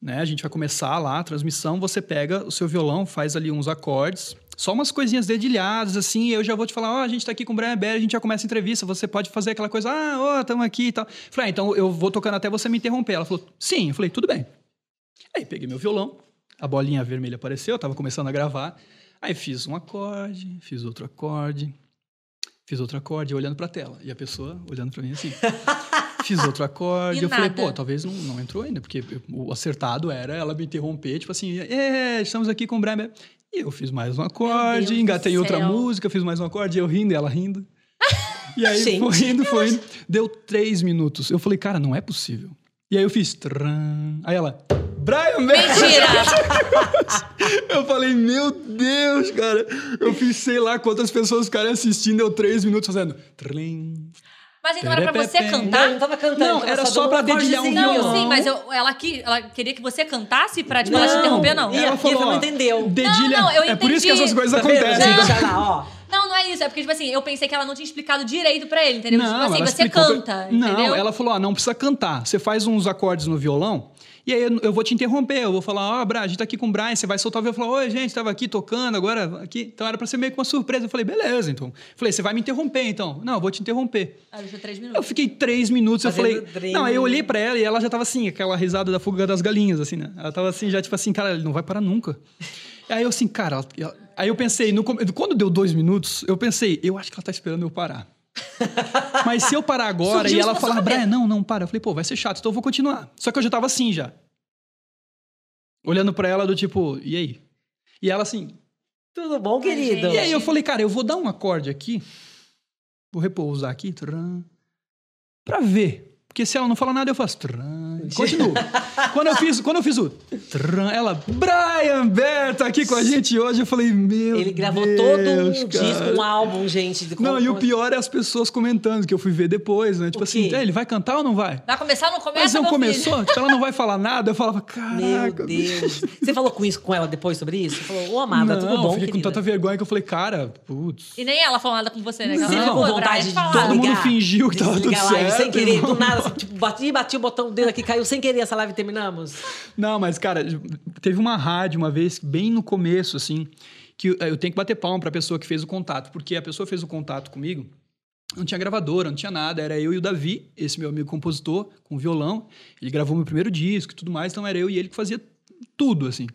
né? A gente vai começar lá a transmissão, você pega o seu violão, faz ali uns acordes, só umas coisinhas dedilhadas, assim, e eu já vou te falar, ó, a gente tá aqui com o Brian Berry, a gente já começa a entrevista, você pode fazer aquela coisa, ah, ó, estamos aqui e tal. Falei, ah, então eu vou tocando até você me interromper. Ela falou, sim. Eu falei, tudo bem. Aí peguei meu violão, a bolinha vermelha apareceu, eu tava começando a gravar, aí fiz um acorde, fiz outro acorde, fiz outro acorde, olhando pra tela, e a pessoa olhando pra mim assim. Fiz outro acorde. E eu falei, nada. pô, talvez não, não entrou ainda, porque o acertado era ela me interromper, tipo assim, é, estamos aqui com o Brian. Berry." E eu fiz mais um acorde, engatei outra céu. música, fiz mais um acorde, eu rindo e ela rindo. E aí Gente. foi indo, foi indo. Deu três minutos. Eu falei, cara, não é possível. E aí eu fiz. Tran. Aí ela. Brian Berry! Mentira! Eu falei, meu Deus, cara. Eu fiz sei lá quantas pessoas ficaram assistindo, deu três minutos fazendo. Trim. Mas então era pra você Perepepé. não, eu cantar? não tava cantando. Não, era só pra dedilhar um Não, violão. sim, mas eu- ela, que, ela queria que você cantasse pra tipo, ela te interromper, não. E a Pietra não entendeu. Dedilha. Não, não, eu é por isso que entendi. essas coisas Tá acontecem. ó. Não, não é isso. É porque, tipo assim, eu pensei que ela não tinha explicado direito pra ele, entendeu? tipo assim, ela você explicou pra- canta, Não, entendeu? ela falou: ah, não precisa cantar. Você faz uns acordes no violão. E aí eu- eu vou te interromper, eu vou falar, ó, Bra, a gente tá aqui com o Brian, você vai soltar o violão. Falar, oi, gente, tava aqui tocando, agora aqui. Então era pra ser meio que uma surpresa. Eu falei, beleza, então. Falei, você vai me interromper, então. Não, eu vou te interromper. Ela deixou três Eu minutos. fiquei três minutos, eu Fazendo falei. drink. Não, aí eu olhei pra ela e ela já tava assim, aquela risada da fuga das galinhas, assim, né? Ela tava assim, já tipo assim, cara, ele não vai parar nunca. Aí eu assim, cara, ela- ela- aí eu pensei, no quando deu dois minutos, eu pensei, eu acho que ela tá esperando eu parar. Mas se eu parar agora Surgiu e ela falar. Brian, não, não, para. Eu falei, pô, vai ser chato, então eu vou continuar. Só que eu já tava assim já. Olhando pra ela do tipo, e aí? E ela assim, Tudo bom, querido? e aí eu falei, cara, eu vou dar um acorde aqui, vou repousar aqui, pra ver. Porque se ela não fala nada, eu faço tran, continuo. quando, eu fiz, quando eu fiz o tran, ela, Brian Berta aqui com a gente hoje, eu falei, meu Ele gravou Deus, todo um cara. disco, um álbum, gente. de Não, e o pior é as pessoas comentando, que eu fui ver depois, né? Tipo O assim? "É, ele vai cantar ou não vai? Vai começar ou não começa, Mas não meu começou, filho? tipo, ela não vai falar nada, eu falava, Meu caraca. Deus. Você falou com isso com ela depois sobre isso? Você falou, ô amada, não, tudo bom, fiquei com querida? tanta vergonha que eu falei, cara, putz. E nem ela falou nada com você, né? Que ela Você falou, ficou com "Pô, vontade de fala." Todo mundo fingiu que tava tudo certo, sem querer, do nada. Assim, tipo, bati, bati o botão, dedo aqui caiu sem querer essa live e terminamos. Não, mas, cara, teve uma rádio uma vez, bem no começo, assim, que eu- eu tenho que bater palma pra pessoa que fez o contato, porque a pessoa fez o contato comigo, não tinha gravadora, não tinha nada, era eu e o Davi, esse meu amigo compositor, com violão, ele gravou meu primeiro disco e tudo mais, então era eu e ele que fazia tudo, assim.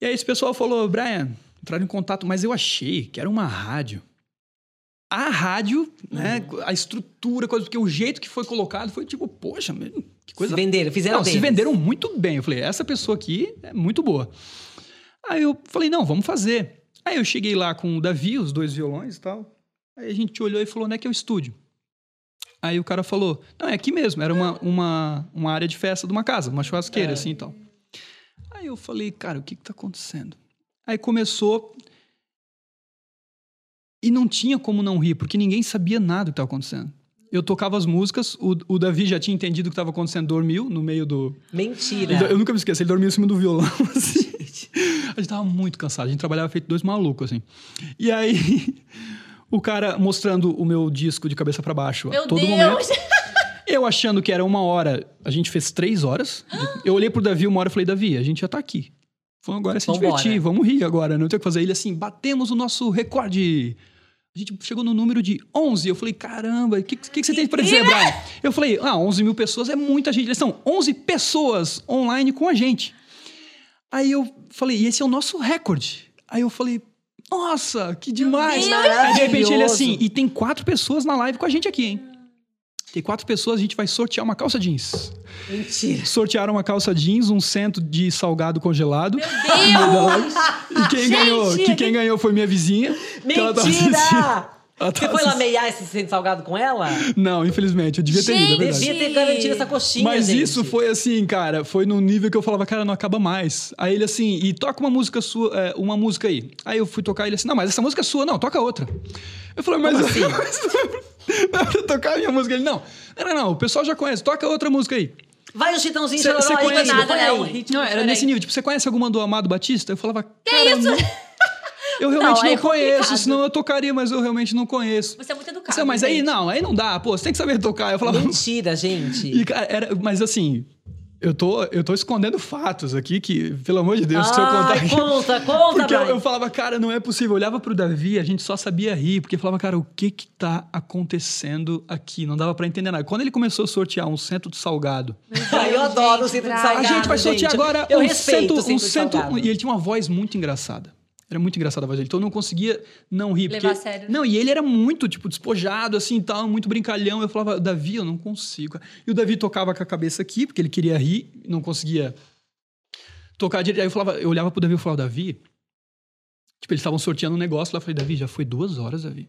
E aí esse pessoal falou, Brian, entraram em contato, mas eu achei que era uma rádio. A rádio, né, a estrutura, coisa, porque o jeito que foi colocado foi tipo, poxa, meu, que coisa Se venderam, fizeram não, se venderam muito bem. Eu falei, essa pessoa aqui é muito boa. Aí eu falei, não, vamos fazer. Aí eu cheguei lá com o Davi, os dois violões e tal. Aí a gente olhou e falou, onde é que é o estúdio? Aí o cara falou, não, é aqui mesmo. Era uma, uma, uma área de festa de uma casa, uma churrasqueira, É. assim e tal. Aí eu falei, cara, o que que tá acontecendo? Aí começou... E não tinha como não rir, porque ninguém sabia nada do que estava acontecendo. Eu tocava as músicas, o, o Davi já tinha entendido o que estava acontecendo, dormiu no meio do, Mentira. ele- eu nunca me esqueço, ele dormia em cima do violão, assim. A gente tava muito cansado, a gente trabalhava feito dois malucos, assim. E aí, o cara mostrando o meu disco de cabeça pra baixo Meu todo Deus! momento. Eu achando que era uma hora, a gente fez três horas. Eu olhei pro Davi uma hora e falei, Davi, a gente já tá aqui. Vamos agora se Vambora. divertir, vamos rir agora, não tem o que fazer. Ele assim, batemos o nosso recorde. A gente chegou no número de 11. Eu falei, caramba, o que, que, que você tem pra dizer, Brian? Eu falei, ah, 11 mil pessoas é muita gente. Eles são 11 pessoas online com a gente. Aí eu falei, e esse é o nosso recorde. Aí eu falei, nossa, que demais. Aí de repente ele assim, e tem quatro pessoas na live com a gente aqui, hein? Tem quatro pessoas, a gente vai sortear uma calça jeans. Mentira. Sortearam uma calça jeans, um cento de salgado congelado. Deus! E quem Gente, ganhou? Que quem ganhou foi minha vizinha. que Mentira! Ela Você foi lá meiar esse centro salgado com ela? Não, infelizmente, eu devia ter ido, é verdade. Devia ter garantido essa coxinha, Mas gente. isso foi assim, cara, foi num nível que eu falava, cara, não acaba mais. Aí ele assim, e toca uma música sua, é, uma música aí. Aí eu fui tocar ele assim, não, mas essa música é sua, não, toca outra. Eu falei, mas, Como assim? mas não é pra tocar a minha música. Ele, não, não, não, não, o pessoal já conhece, toca outra música aí. Vai o Chitãozinho Chororó aí, nada, né? Não, era diferente. nesse nível. Tipo, você conhece alguma do Amado Batista? Eu falava, cara, eu não- eu realmente Não, não, é conheço, complicado. senão eu tocaria, mas eu realmente não conheço. Você é muito educado. Você, mas aí gente. não, aí não dá, pô, você tem que saber tocar. Eu falava, Mentira, gente. E, cara, era, mas assim, eu tô, eu tô escondendo fatos aqui que, pelo amor de Deus, se eu contar aqui. conta, conta, Porque eu, eu falava, cara, não é possível. Eu olhava pro Davi, a gente só sabia rir, porque falava, cara, o que que tá acontecendo aqui? Não dava pra entender nada. Quando ele começou a sortear um centro de salgado, Ai, eu adoro o centro de salgado, a gente vai sortear gente. agora Eu um respeito centro, o centro um salgado. e ele tinha uma voz muito engraçada. Era muito engraçada a voz dele, então eu não conseguia não rir. Levar porque... a sério, né? Não, e ele era muito, tipo, despojado, assim, tal, muito brincalhão. Eu falava, Davi, eu não consigo. cara." E o Davi tocava com a cabeça aqui, porque ele queria rir, não conseguia tocar direito. Aí eu falava, eu olhava pro Davi e falava, Davi... Tipo, eles estavam sorteando um negócio lá. Eu falei, Davi, já foi duas horas, Davi.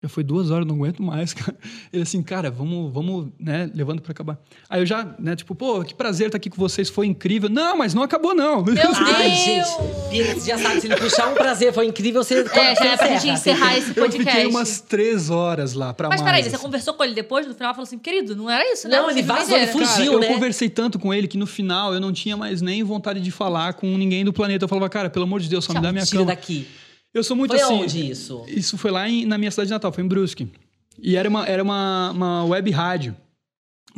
Já foi duas horas, não aguento mais, cara. Ele assim, cara, vamos, vamos, né, levando pra acabar. Aí eu já, né, tipo, pô, que prazer estar aqui com vocês, foi incrível. Não, mas não acabou, não. Meu Ai, Deus! gente, Bia, você já sabe, se ele puxar um prazer, foi incrível, você. É, já é pra gente encerrar esse Eu podcast. fiquei umas três horas lá pra Mas mais. peraí, você assim. conversou com ele depois, no final, falou assim, querido, não era isso, né? Não, ele vazou, ele fugiu. Cara, eu né? conversei tanto com ele que no final eu não tinha mais nem vontade de falar com ninguém do planeta. Eu falava, cara, pelo amor de Deus, só me dá minha Tira cama. daqui. Eu sou muito Foi assim. onde isso? Isso foi lá em- na minha cidade natal, foi em Brusque. E era uma, era uma, uma web rádio.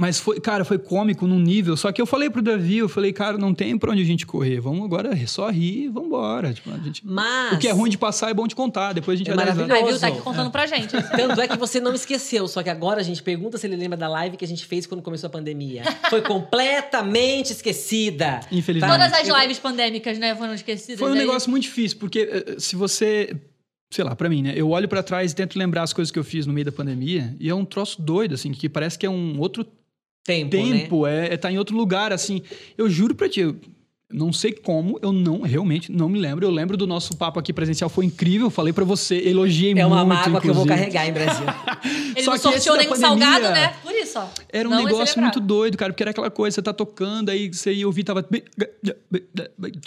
Mas foi, cara, foi cômico num nível. Só que eu falei pro Davi, eu falei, cara, não tem pra onde a gente correr. Vamos agora só rir e vambora. Tipo, a gente... Mas. O que é ruim de passar é bom de contar. Depois a gente É vai maravilhoso. Aí, viu? Tá aqui contando pra gente. Tanto é que você não esqueceu, só que agora a gente pergunta se ele lembra da live que a gente fez quando começou a pandemia. Foi completamente esquecida. Infelizmente. Todas as lives pandêmicas, né, foram esquecidas. Foi um aí- negócio muito difícil, porque eh, se você. Sei lá, pra mim, né? Eu olho pra trás e tento lembrar as coisas que eu fiz no meio da pandemia e é um troço doido, assim, que parece que é um outro Tempo, né? tempo, é, é tá em outro lugar, assim. Eu juro pra ti, eu não sei como, eu não, realmente, não me lembro. Eu lembro do nosso papo aqui presencial, foi incrível, falei pra você, elogiei É muito, uma mágoa que eu vou inclusive. carregar em Brasil. Ele Só não sorteou nenhum pandemia salgado, né? Por isso, ó. Era um Não, negócio é muito doido, cara, porque era aquela coisa, você tá tocando, aí você ia ouvir, tava tudo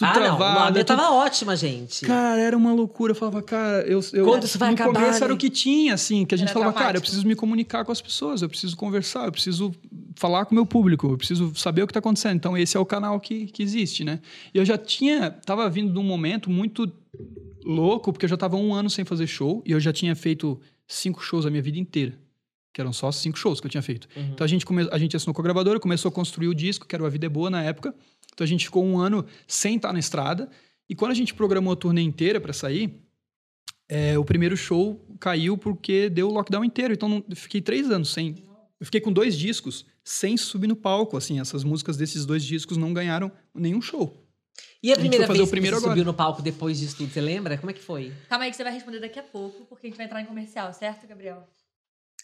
ah, travado. não. A minha tudo- tava ótima, gente. Cara, era uma loucura. Eu falava, cara, eu, eu Quando isso vai no acabar, começo né? era o que tinha, assim, que a gente Era falava, cara, eu traumático. preciso me comunicar com as pessoas, eu preciso conversar, eu preciso falar com o meu público, eu preciso saber o que tá acontecendo. Então, esse é o canal que, que existe, né? E eu já tinha, tava vindo de um momento muito louco, porque eu já tava um ano sem fazer show e eu já tinha feito cinco shows a minha vida inteira. Que eram só cinco shows que eu tinha feito. Uhum. Então a gente, come... a gente assinou com a gravadora, começou a construir o disco, que era o A Vida é Boa na época. Então a gente ficou um ano sem estar na estrada. E quando a gente programou a turnê inteira para sair, é, o primeiro show caiu porque deu o lockdown inteiro. Então não- fiquei três anos sem. Eu fiquei com dois discos sem subir no palco. Assim, essas músicas desses dois discos não ganharam nenhum show. E a primeira fazer vez o primeiro que você agora. subiu no palco depois disso tudo, você lembra? Como é que foi? Calma aí que você vai responder daqui a pouco, porque a gente vai entrar em comercial, certo, Gabriel?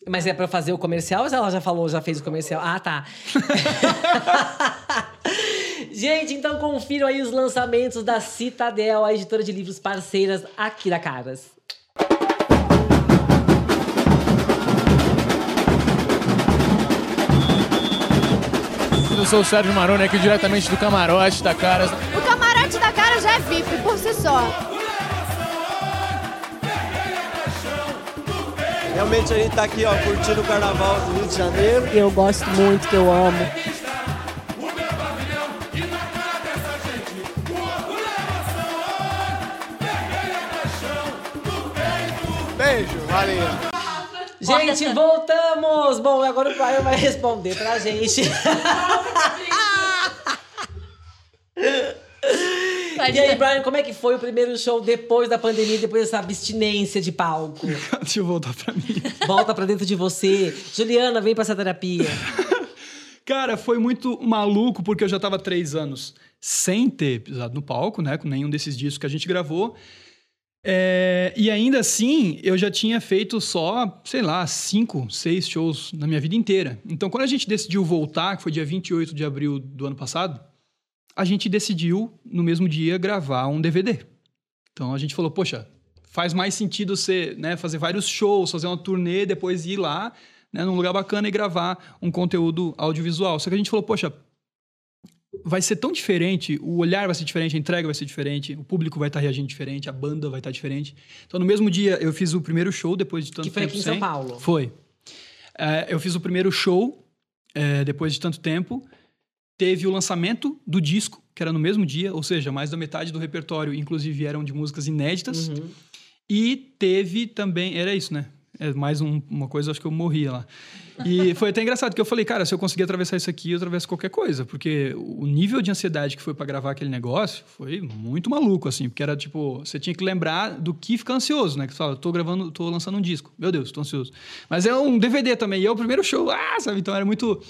Mas é pra fazer o comercial ou ela já falou, já fez o comercial? Ah, tá. Gente, então confiram aí os lançamentos da Citadel, a editora de livros parceiras aqui da Caras. Eu sou o Sérgio Maroni, aqui diretamente do camarote da Caras. O camarote da cara já é VIP por si só. Realmente a gente tá aqui, ó, curtindo o carnaval do Rio de Janeiro. que eu gosto muito, que eu amo. Beijo, valeu. Gente, voltamos! Bom, agora o Brian vai responder pra gente. E aí, Brian, como é que foi o primeiro show depois da pandemia, depois dessa abstinência de palco? Deixa eu voltar pra mim. Volta pra dentro de você. Juliana, vem pra essa terapia. Cara, foi muito maluco, porque eu já tava três anos sem ter pisado no palco, né? Com nenhum desses discos que a gente gravou. É, e ainda assim, eu já tinha feito só, sei lá, cinco, seis shows na minha vida inteira. Então, quando a gente decidiu voltar, que foi dia 28 de abril do ano passado, a gente decidiu, no mesmo dia, gravar um DVD. Então, a gente falou, poxa, faz mais sentido você né, fazer vários shows, fazer uma turnê, depois ir lá, né, num lugar bacana e gravar um conteúdo audiovisual. Só que a gente falou, poxa, vai ser tão diferente, o olhar vai ser diferente, a entrega vai ser diferente, o público vai estar reagindo diferente, a banda vai estar diferente. Então, no mesmo dia, eu fiz o primeiro show, depois de tanto Que foi tempo aqui em sem. São Paulo. Foi. É, eu fiz o primeiro show, é, depois de tanto tempo. Teve o lançamento do disco, que era no mesmo dia, ou seja, mais da metade do repertório, inclusive, eram de músicas inéditas. Uhum. E teve também. Era isso, né? É mais um- uma coisa, acho que eu morria lá. E foi até engraçado, que eu falei, cara, se eu conseguir atravessar isso aqui, eu atravesso qualquer coisa. Porque o nível de ansiedade que foi pra gravar aquele negócio foi muito maluco, assim. Porque era tipo, você tinha que lembrar do que ficar ansioso, né? Que você fala, tô gravando, tô lançando um disco. Meu Deus, tô ansioso. Mas é um DVD também, e é o primeiro show, ah, sabe? Então era muito.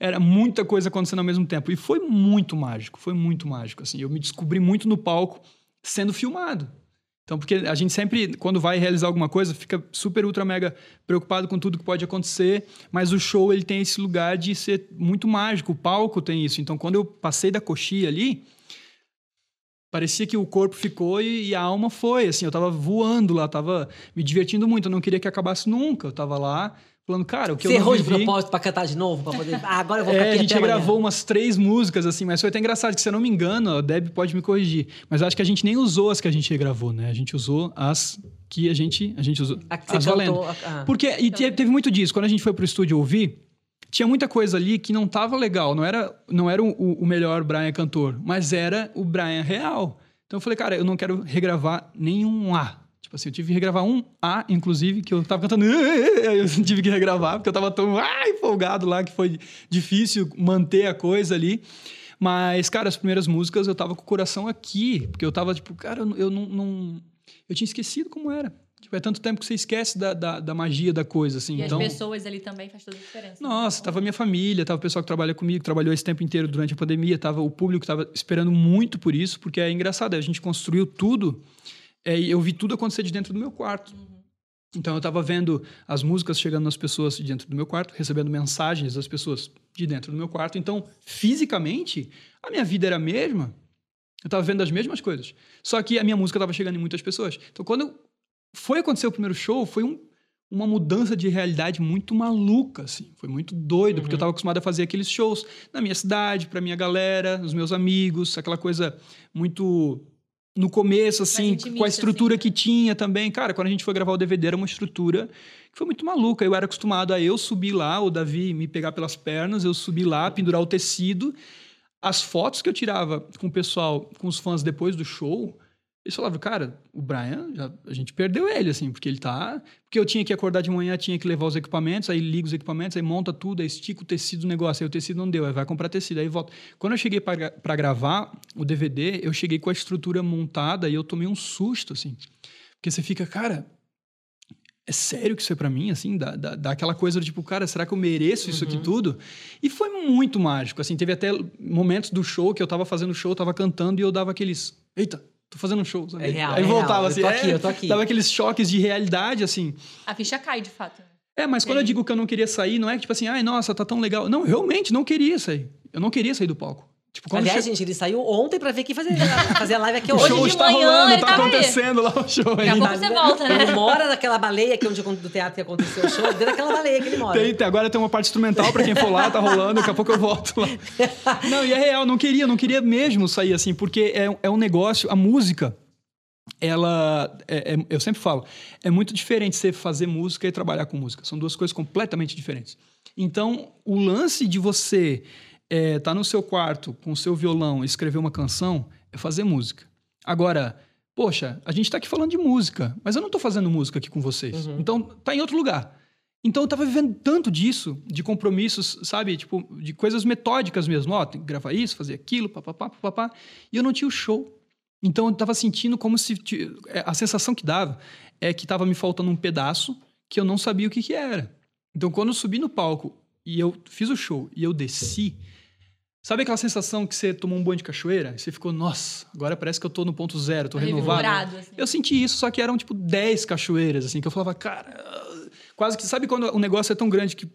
Era muita coisa acontecendo ao mesmo tempo. E foi muito mágico, foi muito mágico, assim. Eu me descobri muito no palco sendo filmado. Então, porque a gente sempre, quando vai realizar alguma coisa, fica super, ultra, mega preocupado com tudo que pode acontecer, mas o show, ele tem esse lugar de ser muito mágico, o palco tem isso. Então, quando eu passei da coxia ali, parecia que o corpo ficou e, e a alma foi, assim, eu tava voando lá, tava me divertindo muito, eu não queria que acabasse nunca, eu tava lá falando, cara, o que Você eu não errou de vivi... propósito pra cantar de novo? Pra poder... Ah, agora eu vou ficar É, aqui a gente até amanhã. gravou umas três músicas, assim, mas foi até engraçado que, se eu não me engano, a Deb pode me corrigir, mas acho que a gente nem usou as que a gente regravou, né? A gente usou as que a gente, a gente usou. A você as valendo. cantou, a- ah. Porque, e te- teve muito disso, quando a gente foi pro estúdio ouvir, tinha muita coisa ali que não tava legal, não era, não era o, o melhor Brian cantor, mas era o Brian real. Então eu falei, cara, eu não quero regravar nenhum A. Tipo assim, eu tive que regravar um A, inclusive, que eu tava cantando. Eu tive que regravar, porque eu tava tão ah, empolgado lá que foi difícil manter a coisa ali. Mas, cara, as primeiras músicas eu tava com o coração aqui, porque eu tava tipo, cara, eu, eu não, não- Eu tinha esquecido como era. Tipo, é tanto tempo que você esquece da, da, da magia da coisa, assim. E então, as pessoas ali também faz toda a diferença. nossa, tava minha família, tava o pessoal que trabalha comigo, que trabalhou esse tempo inteiro durante a pandemia, tava o público tava esperando muito por isso, porque é engraçado, a gente construiu tudo, é, e eu vi tudo acontecer de dentro do meu quarto. Então eu tava vendo as músicas chegando nas pessoas de dentro do meu quarto, recebendo mensagens das pessoas de dentro do meu quarto. Então, fisicamente, a minha vida era a mesma. Eu tava vendo as mesmas coisas. Só que a minha música tava chegando em muitas pessoas. Então, quando eu- foi acontecer o primeiro show, foi um- uma mudança de realidade muito maluca, assim. Foi muito doido, porque eu tava acostumado a fazer aqueles shows na minha cidade, pra minha galera, os meus amigos, aquela coisa muito no começo, assim, intimista, com a estrutura assim, né? que tinha também. Cara, quando a gente foi gravar o DVD, era uma estrutura que foi muito maluca. Eu era acostumado a eu subir lá, o Davi me pegar pelas pernas, eu subir lá, pendurar o tecido. As fotos que eu tirava com o pessoal, com os fãs depois do show, eles falavam, cara, o Brian, já- a gente perdeu ele, assim, porque ele tá. Porque eu tinha que acordar de manhã, tinha que levar os equipamentos, aí liga os equipamentos, aí monta tudo, aí estica o tecido do negócio, aí o tecido não deu, aí vai comprar tecido, aí volta. Quando eu cheguei para gravar o DVD, eu cheguei com a estrutura montada e eu tomei um susto, assim. Porque você fica, cara, é sério que isso é pra mim, assim? Dá, dá, dá aquela coisa do tipo, cara, será que eu mereço isso aqui tudo? E foi muito mágico, assim. Teve até momentos do show que eu tava fazendo show, eu tava cantando e eu dava aqueles... Eita, tô fazendo um show, sabe? É real, Aí é voltava real. assim. Eu tô aqui, é, eu tô aqui. Dava aqueles choques de realidade, assim. A ficha cai, de fato. né? É, mas quando eu digo que eu não queria sair, não é que tipo assim, ai, nossa, tá tão legal. Não, realmente não queria sair. Eu não queria sair do palco. Tipo, Aliás, che- gente, ele saiu ontem pra ver aqui fazer, fazer a live aqui hoje. show de manhã rolando, ele tá tava aí. acontecendo lá o show Daqui a pouco você volta, né? Ele mora naquela baleia, que é onde do teatro que aconteceu o show, dentro daquela baleia que ele mora. Tem, tem- agora tem uma parte instrumental pra quem for lá, tá rolando, daqui a pouco eu volto lá. Não, e é real, não queria, não queria mesmo sair assim, porque é, é um negócio, a música, ela, é- é- eu sempre falo, é muito diferente você fazer música e trabalhar com música. São duas coisas completamente diferentes. Então, o lance de você estar tá no seu quarto com o seu violão e escrever uma canção é fazer música. Agora, poxa, a gente tá aqui falando de música, mas eu não tô fazendo música aqui com vocês. Então, tá em outro lugar. Então eu tava vivendo tanto disso, de compromissos, sabe? Tipo, de coisas metódicas mesmo. Ó, tem que gravar isso, fazer aquilo, papapá, papapá. E eu não tinha o show. Então eu tava sentindo como se. é, A sensação que dava é que tava me faltando um pedaço que eu não sabia o que que era. Então quando eu subi no palco e eu fiz o show e eu desci. Sabe aquela sensação que você tomou um banho de cachoeira? E você ficou, nossa, agora parece que eu tô no ponto zero, tô renovado. Assim. Eu senti isso, só que eram tipo 10 cachoeiras, assim, que eu falava, cara. Quase que. Sabe quando o negócio é tão grande que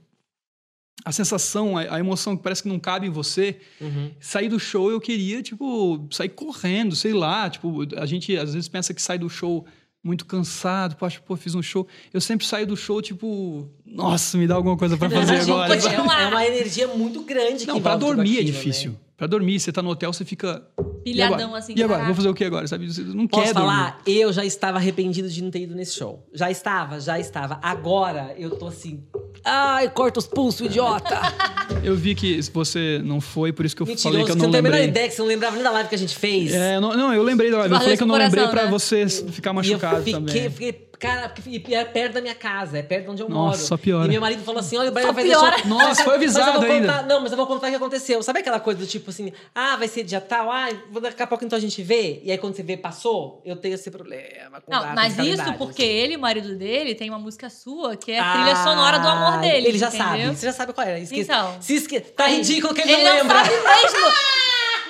a sensação, a, a emoção que parece que não cabe em você. Uhum. Sair do show eu queria, tipo, sair correndo, sei lá. Tipo, a gente às vezes pensa que sai do show muito cansado, acho, pô, fiz um show. Eu sempre saio do show, tipo, nossa, me dá alguma coisa pra fazer Imagina, agora. sabe? É uma energia muito grande Não, que pra envolve tudo dormir é difícil. né? Pra dormir, você tá no hotel, você fica. Pilhadão, assim, E agora? caraca. Vou fazer o que agora? Sabe? Você não Posso quer dormir. falar? Eu já estava arrependido de não ter ido nesse show. Já estava, já estava. Agora eu tô assim. Ai, corta os pulsos, idiota! Eu vi que você não foi, por isso que eu Mentiroso, falei que eu você não não tem a menor lembrei. ideia que você não lembrava nem da live que a gente fez. É, não, não, eu lembrei da live. Eu falei que eu não lembrei coração, pra né? você ficar E eu machucado fiquei, também. fiquei, cara, porque e é perto da minha casa, é perto de onde eu Nossa, moro. só piora. E meu marido falou assim: olha, o Brian Só vai fazer piora. show. Nossa, foi avisado vou ainda. contar- Não, mas eu vou contar o que aconteceu. Sabe aquela coisa do tipo assim, ah, vai ser dia tal, ah, vou daqui a pouco então a gente vê. E aí quando você vê, passou, eu tenho esse problema com Não, mas isso porque ele, o marido dele, tem uma música sua que é a Ah, trilha sonora do amor dele. Ele já entendeu? sabe, você já sabe qual é. Esquece, Então. se esque... Tá Aí, ridículo que ele, ele não lembra. sabe mesmo.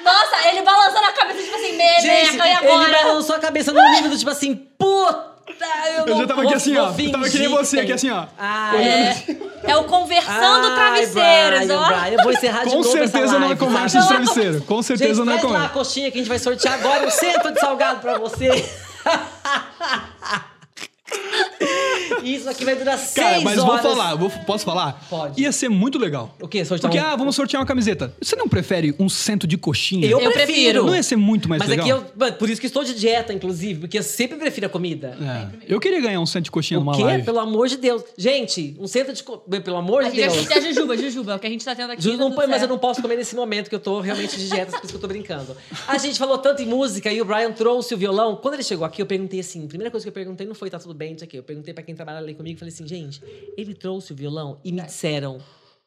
Nossa, ele balançando a cabeça, tipo assim, Gente, meneca, e ele agora? balançou a cabeça no nível do tipo assim, puta, eu, Eu não já tava aqui assim, ó. Eu tava que nem você aqui assim, ó. Ah, É, é o conversando Ai, travesseiros, Brian, ó. Brian, eu vou encerrar de Com novo certeza essa não é live, conversa de travesseiro. Com certeza Gente, não é traz lá a conversa. coxinha que a gente vai sortear agora, um centro de salgado pra você. E Isso aqui vai durar seis Cara, mas horas. vou falar, vou- posso falar? Pode. Ia ser muito legal. O quê? Sortear Porque, um- ah, vamos sortear uma camiseta. Você não prefere um cento de coxinha? Eu, Eu prefiro. prefiro. Não ia ser muito mais Mas legal? aqui eu. Por isso que estou de dieta, inclusive, porque eu sempre prefiro a comida. É. Eu queria ganhar um cento de coxinha O numa quê? live. Pelo amor de Deus. Gente, um centro de. co- Pelo amor A de Deus. sortear jujuba, jujuba, é o que a gente tá tendo aqui. Ju- não mas eu não posso comer nesse momento que eu tô realmente de dieta, por isso que eu tô brincando. A gente falou tanto em música e o Brian trouxe o violão. Quando ele chegou aqui, eu perguntei assim: a primeira coisa que eu perguntei não foi tá tudo bem, isso aqui. Eu perguntei pra quem trabalha ali comigo, falei assim, gente, ele trouxe o violão e me disseram,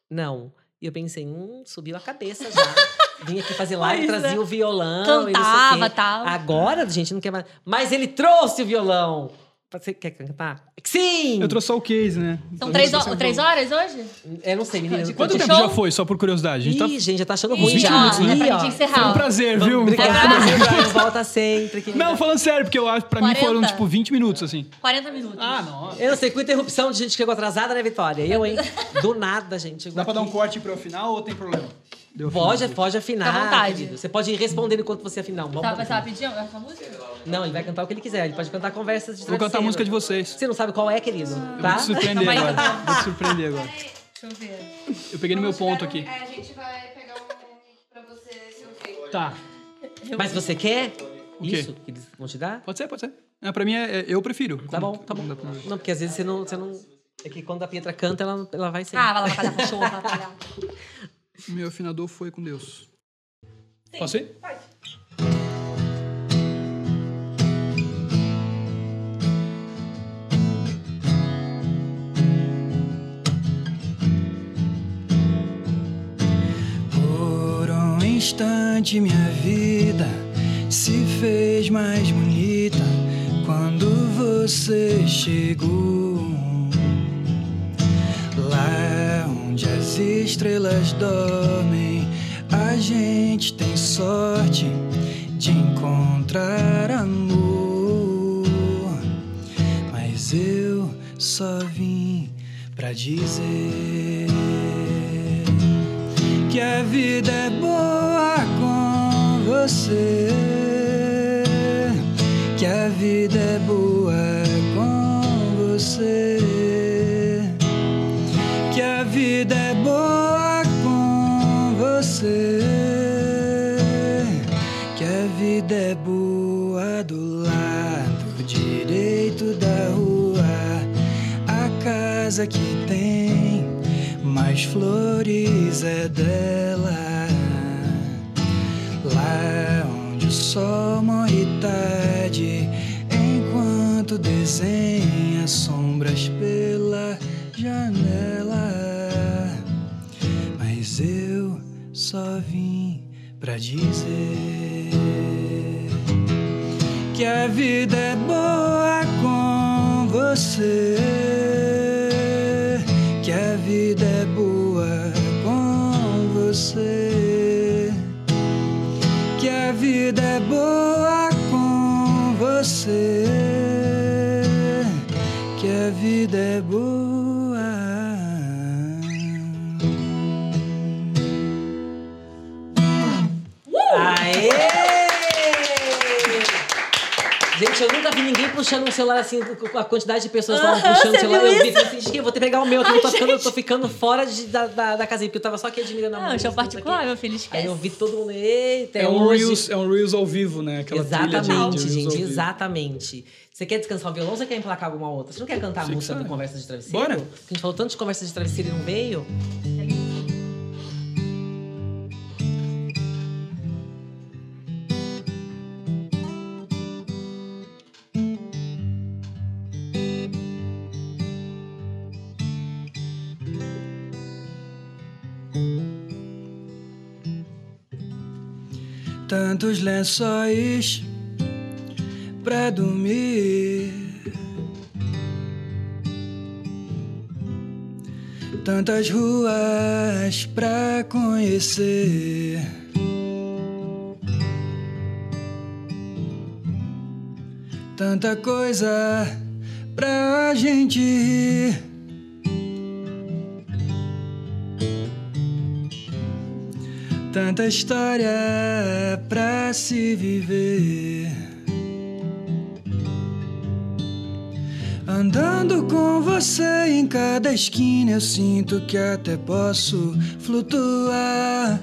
não. E eu pensei, hum, subiu a cabeça já. Vim aqui fazer live, Pois trazia é. o violão. e Cantava, quê. tal. Agora, gente, não quer mais. Mas ele trouxe o violão. Você quer cantar? Sim! Eu trouxe só o case, né? São Então, três, ho- três horas hoje? Eu não sei, menina. De Quanto tempo show? já foi, só por curiosidade? A gente tá... Ih, gente, já tá achando Ih, ruim já. é Ih, ó. gente encerrar. Foi um prazer, viu? Lá. Brian. Volta sempre. querida. Não, falando sério, porque eu acho, pra mim 40. foram tipo 20 minutos, assim. 40 minutos. Ah, nossa. Eu não sei, com interrupção de gente que chegou atrasada, né, Vitória? Eu, hein? Do nada, gente. Dá pra dar um corte pro final ou tem problema? Deu Pode, final. pode afinar. Fica à vontade. querido. Você pode ir respondendo enquanto você afinar. Vamos- Tá, mas tava pedindo essa música? Não, ele vai cantar o que ele quiser. Ele pode cantar conversas de Vou cantar a música de vocês. Você não sabe qual é, querido, Eu vou tá? te surpreender aí, agora. tá. Vou te surpreender agora. Deixa eu ver. Eu peguei no meu ponto aqui. É, a gente vai pegar um pra você se ouvir. Tá. Mas você quer O quê? isso que eles vão te dar? Pode ser, pode ser. É, pra mim, é, é- eu prefiro. Tá bom, tá bom. Não dá pra- Não, porque às vezes você não... Você não... É que quando a Pietra canta, ela, ela vai ser. Ah, vai lá com show, vai Meu afinador foi com Deus. Posso ir? Por um instante minha vida se fez mais bonita quando você chegou. Lá onde as estrelas dormem, a gente tem sorte de encontrar amor. Mas eu só vim pra dizer que a vida é boa com você. Que a vida é boa com você. Você. Que a vida é boa do lado direito da rua. A casa que tem mais flores é dela. Lá onde o sol morre tarde, enquanto desenha sombras pela janela. Mas eu só vim pra dizer que a vida é boa com você. Puxando um celular assim, a quantidade de pessoas que estavam puxando o celular. viu Eu vi, assim, "Gente, eu vou ter que pegar o meu aqui, eu tô, ficando, eu tô ficando fora de- da, da, da casinha, porque eu tava só aqui admirando a Não, música. show isso particular, aqui. meu filho, Aí esquece. eu vi todo mundo, eita, É um. Reels, é um Reels ao vivo, né? Aquela de- Exatamente, de Reels gente, exatamente. Você quer descansar o violão ou você quer emplacar alguma outra? Você não quer cantar a que música do. Conversa de Travesseiro? Bora. Porque a gente falou tanto de Conversa de Travesseiro e não veio. Tantos lençóis pra dormir. Tantas ruas pra conhecer. Tanta coisa pra gente rir. Tanta história pra se viver. Andando com você em cada esquina, eu sinto que até posso flutuar,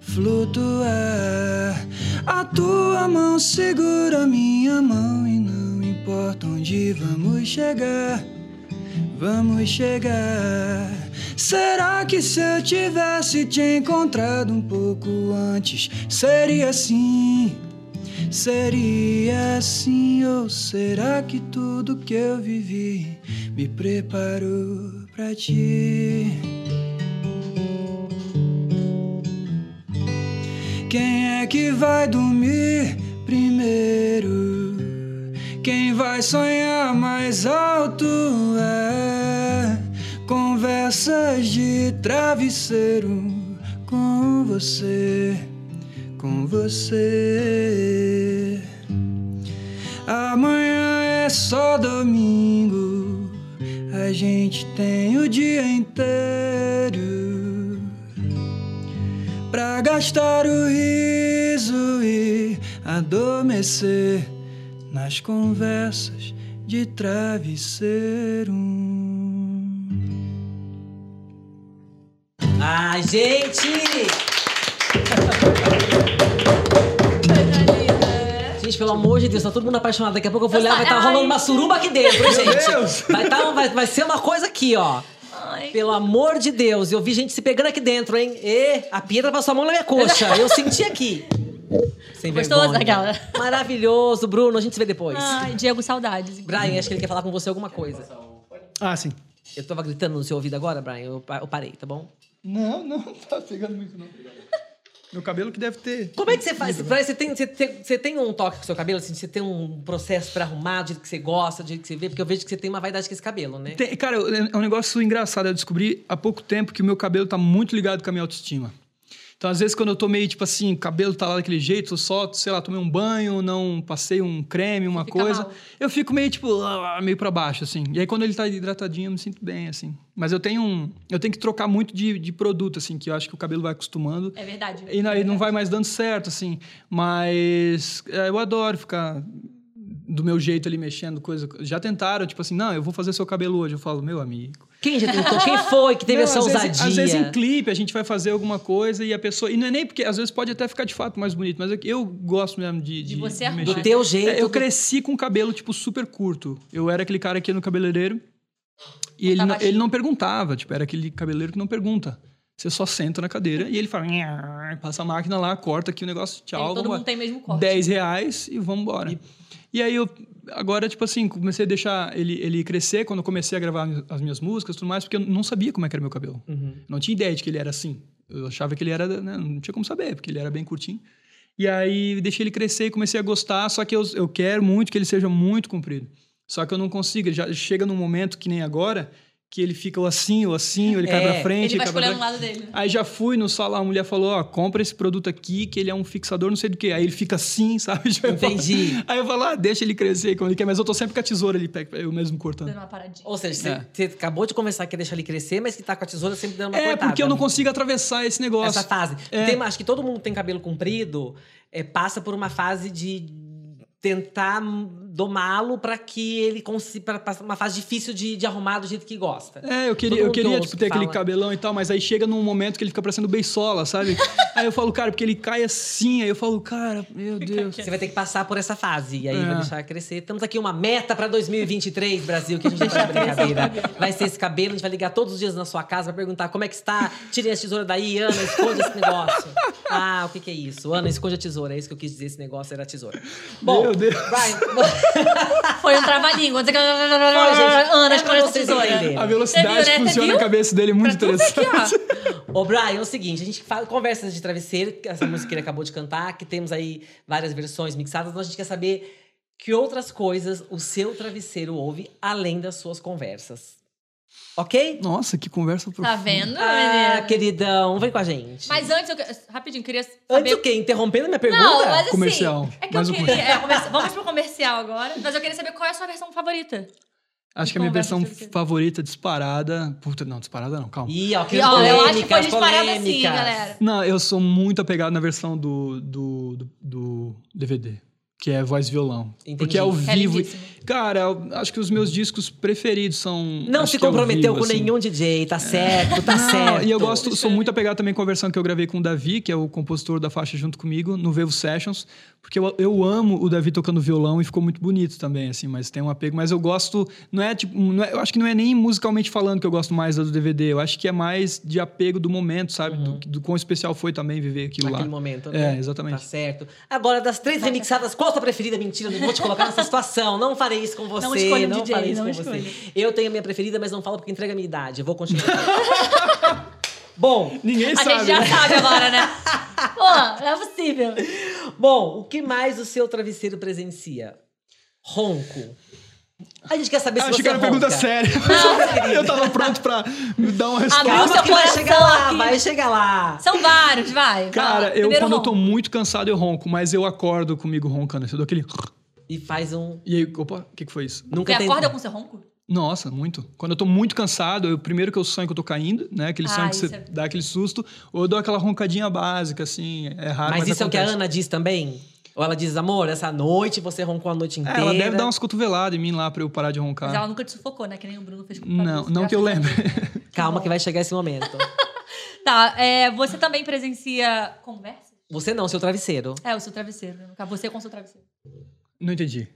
flutuar. A tua mão segura minha mão e não importa onde vamos chegar, vamos chegar. Será que se eu tivesse te encontrado um pouco antes, seria assim? Seria assim ou será que tudo que eu vivi me preparou pra ti? Quem é que vai dormir primeiro? Quem vai sonhar mais alto é conversas de travesseiro com você com você. Amanhã é só domingo, a gente tem o dia inteiro pra gastar o riso e adormecer nas conversas de travesseiro. Ai, gente! Gente, pelo amor de Deus, tá todo mundo apaixonado. Daqui a pouco eu vou olhar, vai estar Ai. rolando uma suruba aqui dentro, hein, gente. Deus! Vai, tá, vai, vai ser uma coisa aqui, ó. Ai. Pelo amor de Deus, eu vi gente se pegando aqui dentro, hein? E a Pietra passou a mão na minha coxa. Eu senti aqui. Sem Gostoso, vergonha. aquela. Maravilhoso, Bruno. A gente se vê depois. Ai, Diego, saudades. Brian, acho que ele quer falar com você alguma coisa. Ah, sim. Eu tava gritando no seu ouvido agora, Brian. Eu parei, tá bom? Não, não, tá pegando muito, não. Meu cabelo que deve ter. Como é que você faz? Brian, você tem, você, tem, você tem um toque com o seu cabelo? Assim, você tem um processo pra arrumar, do jeito que você gosta, do jeito que você vê? Porque eu vejo que você tem uma vaidade com esse cabelo, né? Tem- cara, é um negócio engraçado. Eu descobri há pouco tempo que o meu cabelo tá muito ligado com a minha autoestima. Então, às vezes, quando eu tô meio, tipo assim, o cabelo tá lá daquele jeito, eu só, sei lá, tomei um banho, não passei um creme, uma fica coisa. mal. Eu fico meio, tipo, meio pra baixo, assim. E aí, quando ele tá hidratadinho, eu me sinto bem, assim. Mas eu tenho um... Eu tenho que trocar muito de, de produto, assim, que eu acho que o cabelo vai acostumando. É verdade. E não, e não vai mais dando certo, assim. Mas é, eu adoro ficar do meu jeito ali mexendo coisa. Já tentaram, tipo assim, não, eu vou fazer seu cabelo hoje. Eu falo, meu amigo. Quem já tentou? Quem foi que teve Não, essa às ousadia? Vezes, às vezes em clipe a gente vai fazer alguma coisa e a pessoa. E não é nem porque às vezes pode até ficar de fato mais bonito, mas é eu gosto mesmo de. De você arrumar. Do teu jeito. É, eu do- cresci com o cabelo, tipo, super curto. Eu era aquele cara que ia no cabeleireiro e ele não, ele não perguntava. Tipo, era aquele cabeleireiro que não pergunta. Você só senta na cadeira e ele fala, passa a máquina lá, corta aqui o negócio, tchau. Ele- todo mundo tem mesmo corte. 10 reais e vamos embora. E... aí eu, agora, tipo assim, comecei a deixar ele, ele crescer quando eu comecei a gravar as minhas músicas e tudo mais, porque eu não sabia como é que era meu cabelo. Não tinha ideia de que ele era assim. Eu achava que ele era, né, não tinha como saber, porque ele era bem curtinho. E aí deixei ele crescer e comecei a gostar, só que eu, eu quero muito que ele seja muito comprido. Só que eu não consigo, ele já chega num momento que nem agora, que ele fica ou assim, ou assim, ou ele cai É, pra frente. Ele vai cai o trás. lado dele. Aí já fui no salão, a mulher falou, ó, compra esse produto aqui, que ele é um fixador, não sei do que. Aí ele fica assim, sabe? Tipo, eu falo- Entendi. Aí eu falo, ah, deixa ele crescer como ele quer, mas eu tô sempre com a tesoura ali, eu mesmo cortando. Dando uma paradinha. Ou seja, você, É. você acabou de conversar que deixa ele crescer, mas que tá com a tesoura sempre dando uma É, cortada. porque eu não consigo atravessar esse negócio. Essa fase. É. Tem- acho que todo mundo que tem cabelo comprido é, passa por uma fase de tentar domá-lo para que ele consiga. Pra, uma fase difícil de, de arrumar do jeito que gosta. É, eu queria, eu queria tipo, que ter aquele cabelão e tal, mas aí chega num momento que ele fica parecendo beisola, sabe? aí eu falo, cara, porque ele cai assim, aí eu falo, cara, meu Deus. Você vai ter que passar por essa fase. E aí É. vai deixar crescer. Temos aqui uma meta pra 2023, Brasil, que a gente vai fazer brincadeira. Vai ser esse cabelo, a gente vai ligar todos os dias na sua casa, vai perguntar como é que está. Tirem as tesouras daí, Ana, esconde esse negócio. Ah, o que, que é isso? Ana, esconde a tesoura. É isso que eu quis dizer, esse negócio era a tesoura. Bom, Meu Deus. Brian, Foi um trava-língua. gente. Ana, É vocês tesoura. entenderem. A velocidade viu, né? funciona na cabeça dele é muito Pra interessante. Ô, Brian, é o seguinte, a gente fala conversas de travesseiro, que essa música que ele acabou de cantar, que temos aí várias versões mixadas, então a gente quer saber que outras coisas o seu travesseiro ouve além das suas conversas. Ok? Nossa, que conversa profunda. Tá vendo, Ah, queridão, vem com a gente. Mas antes, eu, que- rapidinho, queria saber... Antes o quê? Interrompendo minha pergunta? Não, mas assim... Comercial. É que Mais eu queria... é, comerci- Vamos pro comercial agora. Mas eu queria saber qual é a sua versão favorita. Acho que a minha Conversa versão favorita disparada. Puta, não, disparada não, calma. Ih, ó, que E, ó, eu acho que polêmicas, foi disparado assim, polêmicas. galera. Não, eu sou muito apegado na versão do, do, do, do DVD. Que é voz e violão. Entendi. Porque é ao É vivo. lindíssimo. Cara, eu acho que os meus discos preferidos são. Não se é comprometeu vivo, com assim. nenhum DJ, tá certo, tá Não, certo. E eu gosto, sou muito apegado também com a versão que eu gravei com o Davi, que é o compositor da faixa junto comigo, no Vevo Sessions, porque eu, eu amo o Davi tocando violão e ficou muito bonito também, assim, mas tem um apego. Mas eu gosto, não é tipo, não é- eu acho que não é nem musicalmente falando que eu gosto mais da do DVD, eu acho que é mais de apego do momento, sabe? Do, do quão especial foi também viver aquilo Naquele lá. momento, né? É, exatamente. Tá certo. Agora, das três remixadas, qual a sua preferida? Mentira, não vou te colocar nessa situação. Não farei isso com você. Não escolha um não DJ, farei isso não com você. Eu tenho a minha preferida, mas não falo porque entrega a minha idade. Eu vou continuar. Bom, Ninguém A sabe. gente já né? sabe agora, né? Pô, não é possível. bom, o que mais o seu travesseiro presencia? Ronco. A gente quer saber se Acho você que era ronca. pergunta séria. eu tava pronto pra me dar uma resposta. Abriu seu que vai coração chegar lá, aqui. vai chegar lá. São vários, vai. Cara, vai eu Primeiro quando eu tô ronco. muito cansado eu ronco, mas eu acordo comigo roncando. Eu dou aquele. E faz um. E aí, opa, o que, que foi isso? Nunca Você tem. acorda com seu ronco? Nossa, muito. Quando eu tô muito cansado, eu, primeiro que eu sonho que eu tô caindo, né? Aquele Ah, sonho que você é- dá aquele susto, ou eu dou aquela roncadinha básica, assim, é raro, mas, Mas isso é o que a acontece. Ana diz também? Ou ela diz, amor, essa noite você roncou a noite É, inteira. ela deve dar umas cotoveladas em mim lá pra eu parar de roncar. Mas ela nunca te sufocou, né? Que nem o Bruno fez com o Não, não que eu lembre. Calma que vai chegar esse momento. Tá, é, você também presencia conversas? Você não, seu travesseiro. É, o seu travesseiro. né? Você com o seu travesseiro. Não entendi.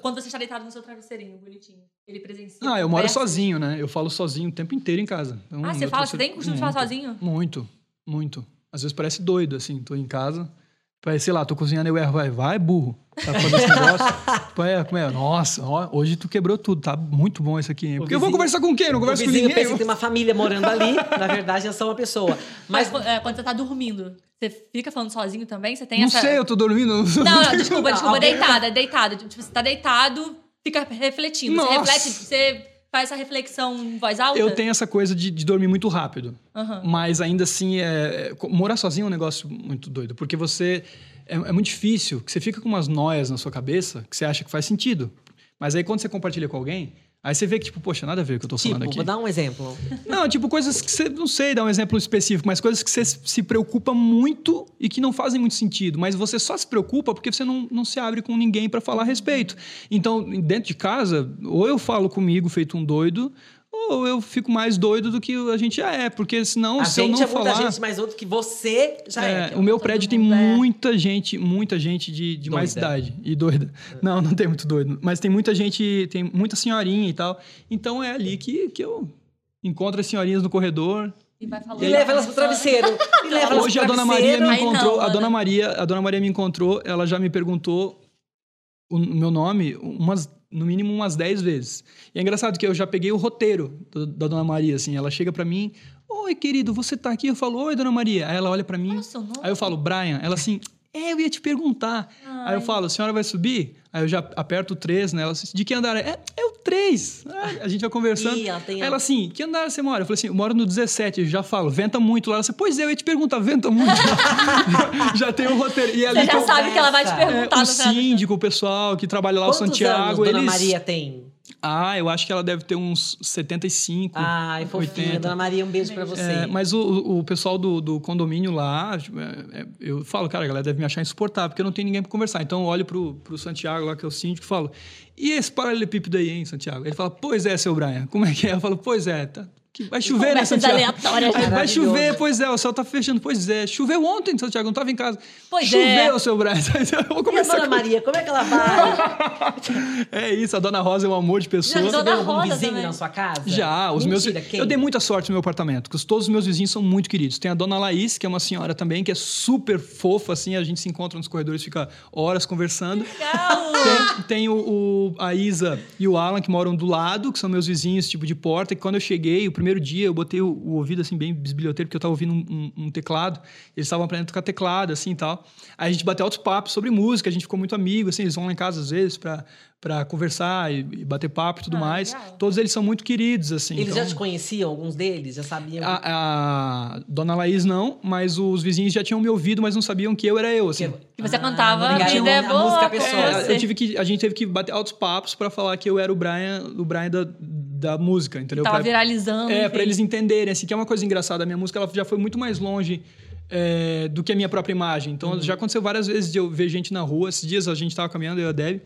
Quando você está deitado no seu travesseirinho, bonitinho, ele presencia Ah, eu moro conversas? sozinho, né? Eu falo sozinho o tempo inteiro em casa. Então, Ah, você fala? Você tem costume de falar sozinho? Muito, muito. Às vezes parece doido, assim, tô em casa. Parece, sei lá, tô cozinhando e eu erro, vai, vai, burro. Tá fazendo esse negócio. Pô, é, como é? Nossa, ó, hoje tu quebrou tudo, tá muito bom isso aqui. hein? Porque eu vou vizinho- conversar com quem? Não O converso com vizinho ninguém. pensa que tem uma família morando ali. Na verdade, é só uma pessoa. Mas, Mas é, quando você tá dormindo, você fica falando sozinho também? Você tem Não essa... sei, eu tô dormindo. Não, não, desculpa, desculpa. Alguém- Deitada, deitada. Tipo, você tá deitado, fica refletindo. Nossa. Você reflete, você faz essa reflexão em voz alta? Eu tenho essa coisa de, de dormir muito rápido. Aham. Mas ainda assim, é- morar sozinho é um negócio muito doido. Porque você. É, é muito difícil, que você fica com umas noias na sua cabeça que você acha que faz sentido. Mas aí quando você compartilha com alguém, aí você vê que, tipo, poxa, nada a ver o que eu tô tipo, falando aqui. vou dar um exemplo. Não, tipo, coisas que você. Não sei dar um exemplo específico, mas coisas que você se preocupa muito e que não fazem muito sentido. Mas você só se preocupa porque você não, não se abre com ninguém pra falar a respeito. Então, dentro de casa, ou eu falo comigo feito um doido, ou eu fico mais doido do que a gente já é. Porque senão, a se eu gente não é muita falar. gente mais outro que você já é. É, o meu prédio tem é- muita gente, muita gente de, de mais idade e doida. Não, não tem muito doido, mas tem muita gente, tem muita senhorinha e tal. Então é ali que, que eu encontro as senhorinhas no corredor. E vai falando. E leva elas pro travesseiro. E leva elas Hoje pro a dona Maria travesseiro. me encontrou, não, a dona Ana. Maria, a dona Maria me encontrou, ela já me perguntou o meu nome umas no mínimo umas 10 vezes. E é engraçado que eu já peguei o roteiro do- da dona Maria assim, ela chega pra mim: "Oi, querido, você tá aqui?" Eu falo: "Oi, dona Maria". Aí ela olha pra mim? Aí eu falo, Brian. Ela assim, é, eu ia te perguntar. Aí eu falo, a senhora vai subir? Aí eu já aperto o 3, né? Ela assim, de que andar é? É, é o 3. Ah, a gente vai conversando. Ih, ela ela assim, que andar você mora? Eu falei assim, eu moro no 17. Eu já falo, venta muito lá. Ela assim, pois é, eu ia te perguntar, venta muito. já tem o roteiro. E ali Você que já sabe que ela vai te Conversa. é, perguntar. o do- síndico, o pessoal que trabalha lá, o Quantos Santiago, anos Dona eles... Maria tem? Ah, eu acho que ela deve ter uns 75, Ai, fofinha. 80. Dona Maria, um beijo pra você. É, mas o, o- pessoal do, do condomínio lá, tipo, é, é, eu falo, cara, a galera deve me achar insuportável, porque eu não tenho ninguém pra conversar. Então eu olho pro, pro Santiago lá, que é o síndico, e falo, e esse paralelepípedo aí, hein, Santiago? Ele fala, pois é, seu Brian, como é que é? Eu falo, pois é, tá, vai chover, né, Santiago? aleatórias. Vai chover, pois é, o céu tá fechando, pois é. Choveu ontem, Santiago, não tava em casa. Pois Choveu, é. seu Brian. Eu vou E a começar Dona com... Maria, como é que ela vai? É isso, a Dona Rosa é um amor de pessoa. Não, Você Dona viu algum vizinho também. na sua casa? Já, os Mentira, meus. quem? Eu dei muita sorte no meu apartamento, porque todos os meus vizinhos são muito queridos. Tem a dona Laís, que é uma senhora também, que é super fofa, assim, a gente se encontra nos corredores, fica horas conversando. Legal. Tem, tem o, o- a Isa e o Alan, que moram do lado, que são meus vizinhos, tipo, de porta. Que quando eu cheguei, o primeiro dia, eu botei o, o ouvido, assim, bem bisbilhoteiro, porque eu tava ouvindo um, um- um teclado. Eles estavam aprendendo a tocar teclado, assim, e tal. Aí a gente bateu altos papos sobre música, a gente ficou muito amigo, assim. Eles vão lá em casa, às vezes, pra, pra conversar e, e bater papo e tudo Ah, mais. legal. Todos eles são muito queridos, assim. Eles então- já te conheciam, alguns deles? Já sabiam? a, a dona Laís não, mas os vizinhos já tinham me ouvido, mas não sabiam que eu era eu, assim. Que você cantava, não a vida é a boa. música pessoa. É, eu tive que, a gente teve que bater altos papos pra falar que eu era o Brian, o Brian da, da música, entendeu? Tava Pra- viralizando. É, pra eles entenderem, assim, que é uma coisa engraçada. A minha música ela já foi muito mais longe é, do que a minha própria imagem. Então, já aconteceu várias vezes de eu ver gente na rua. Esses dias a gente tava caminhando, eu e a Deb,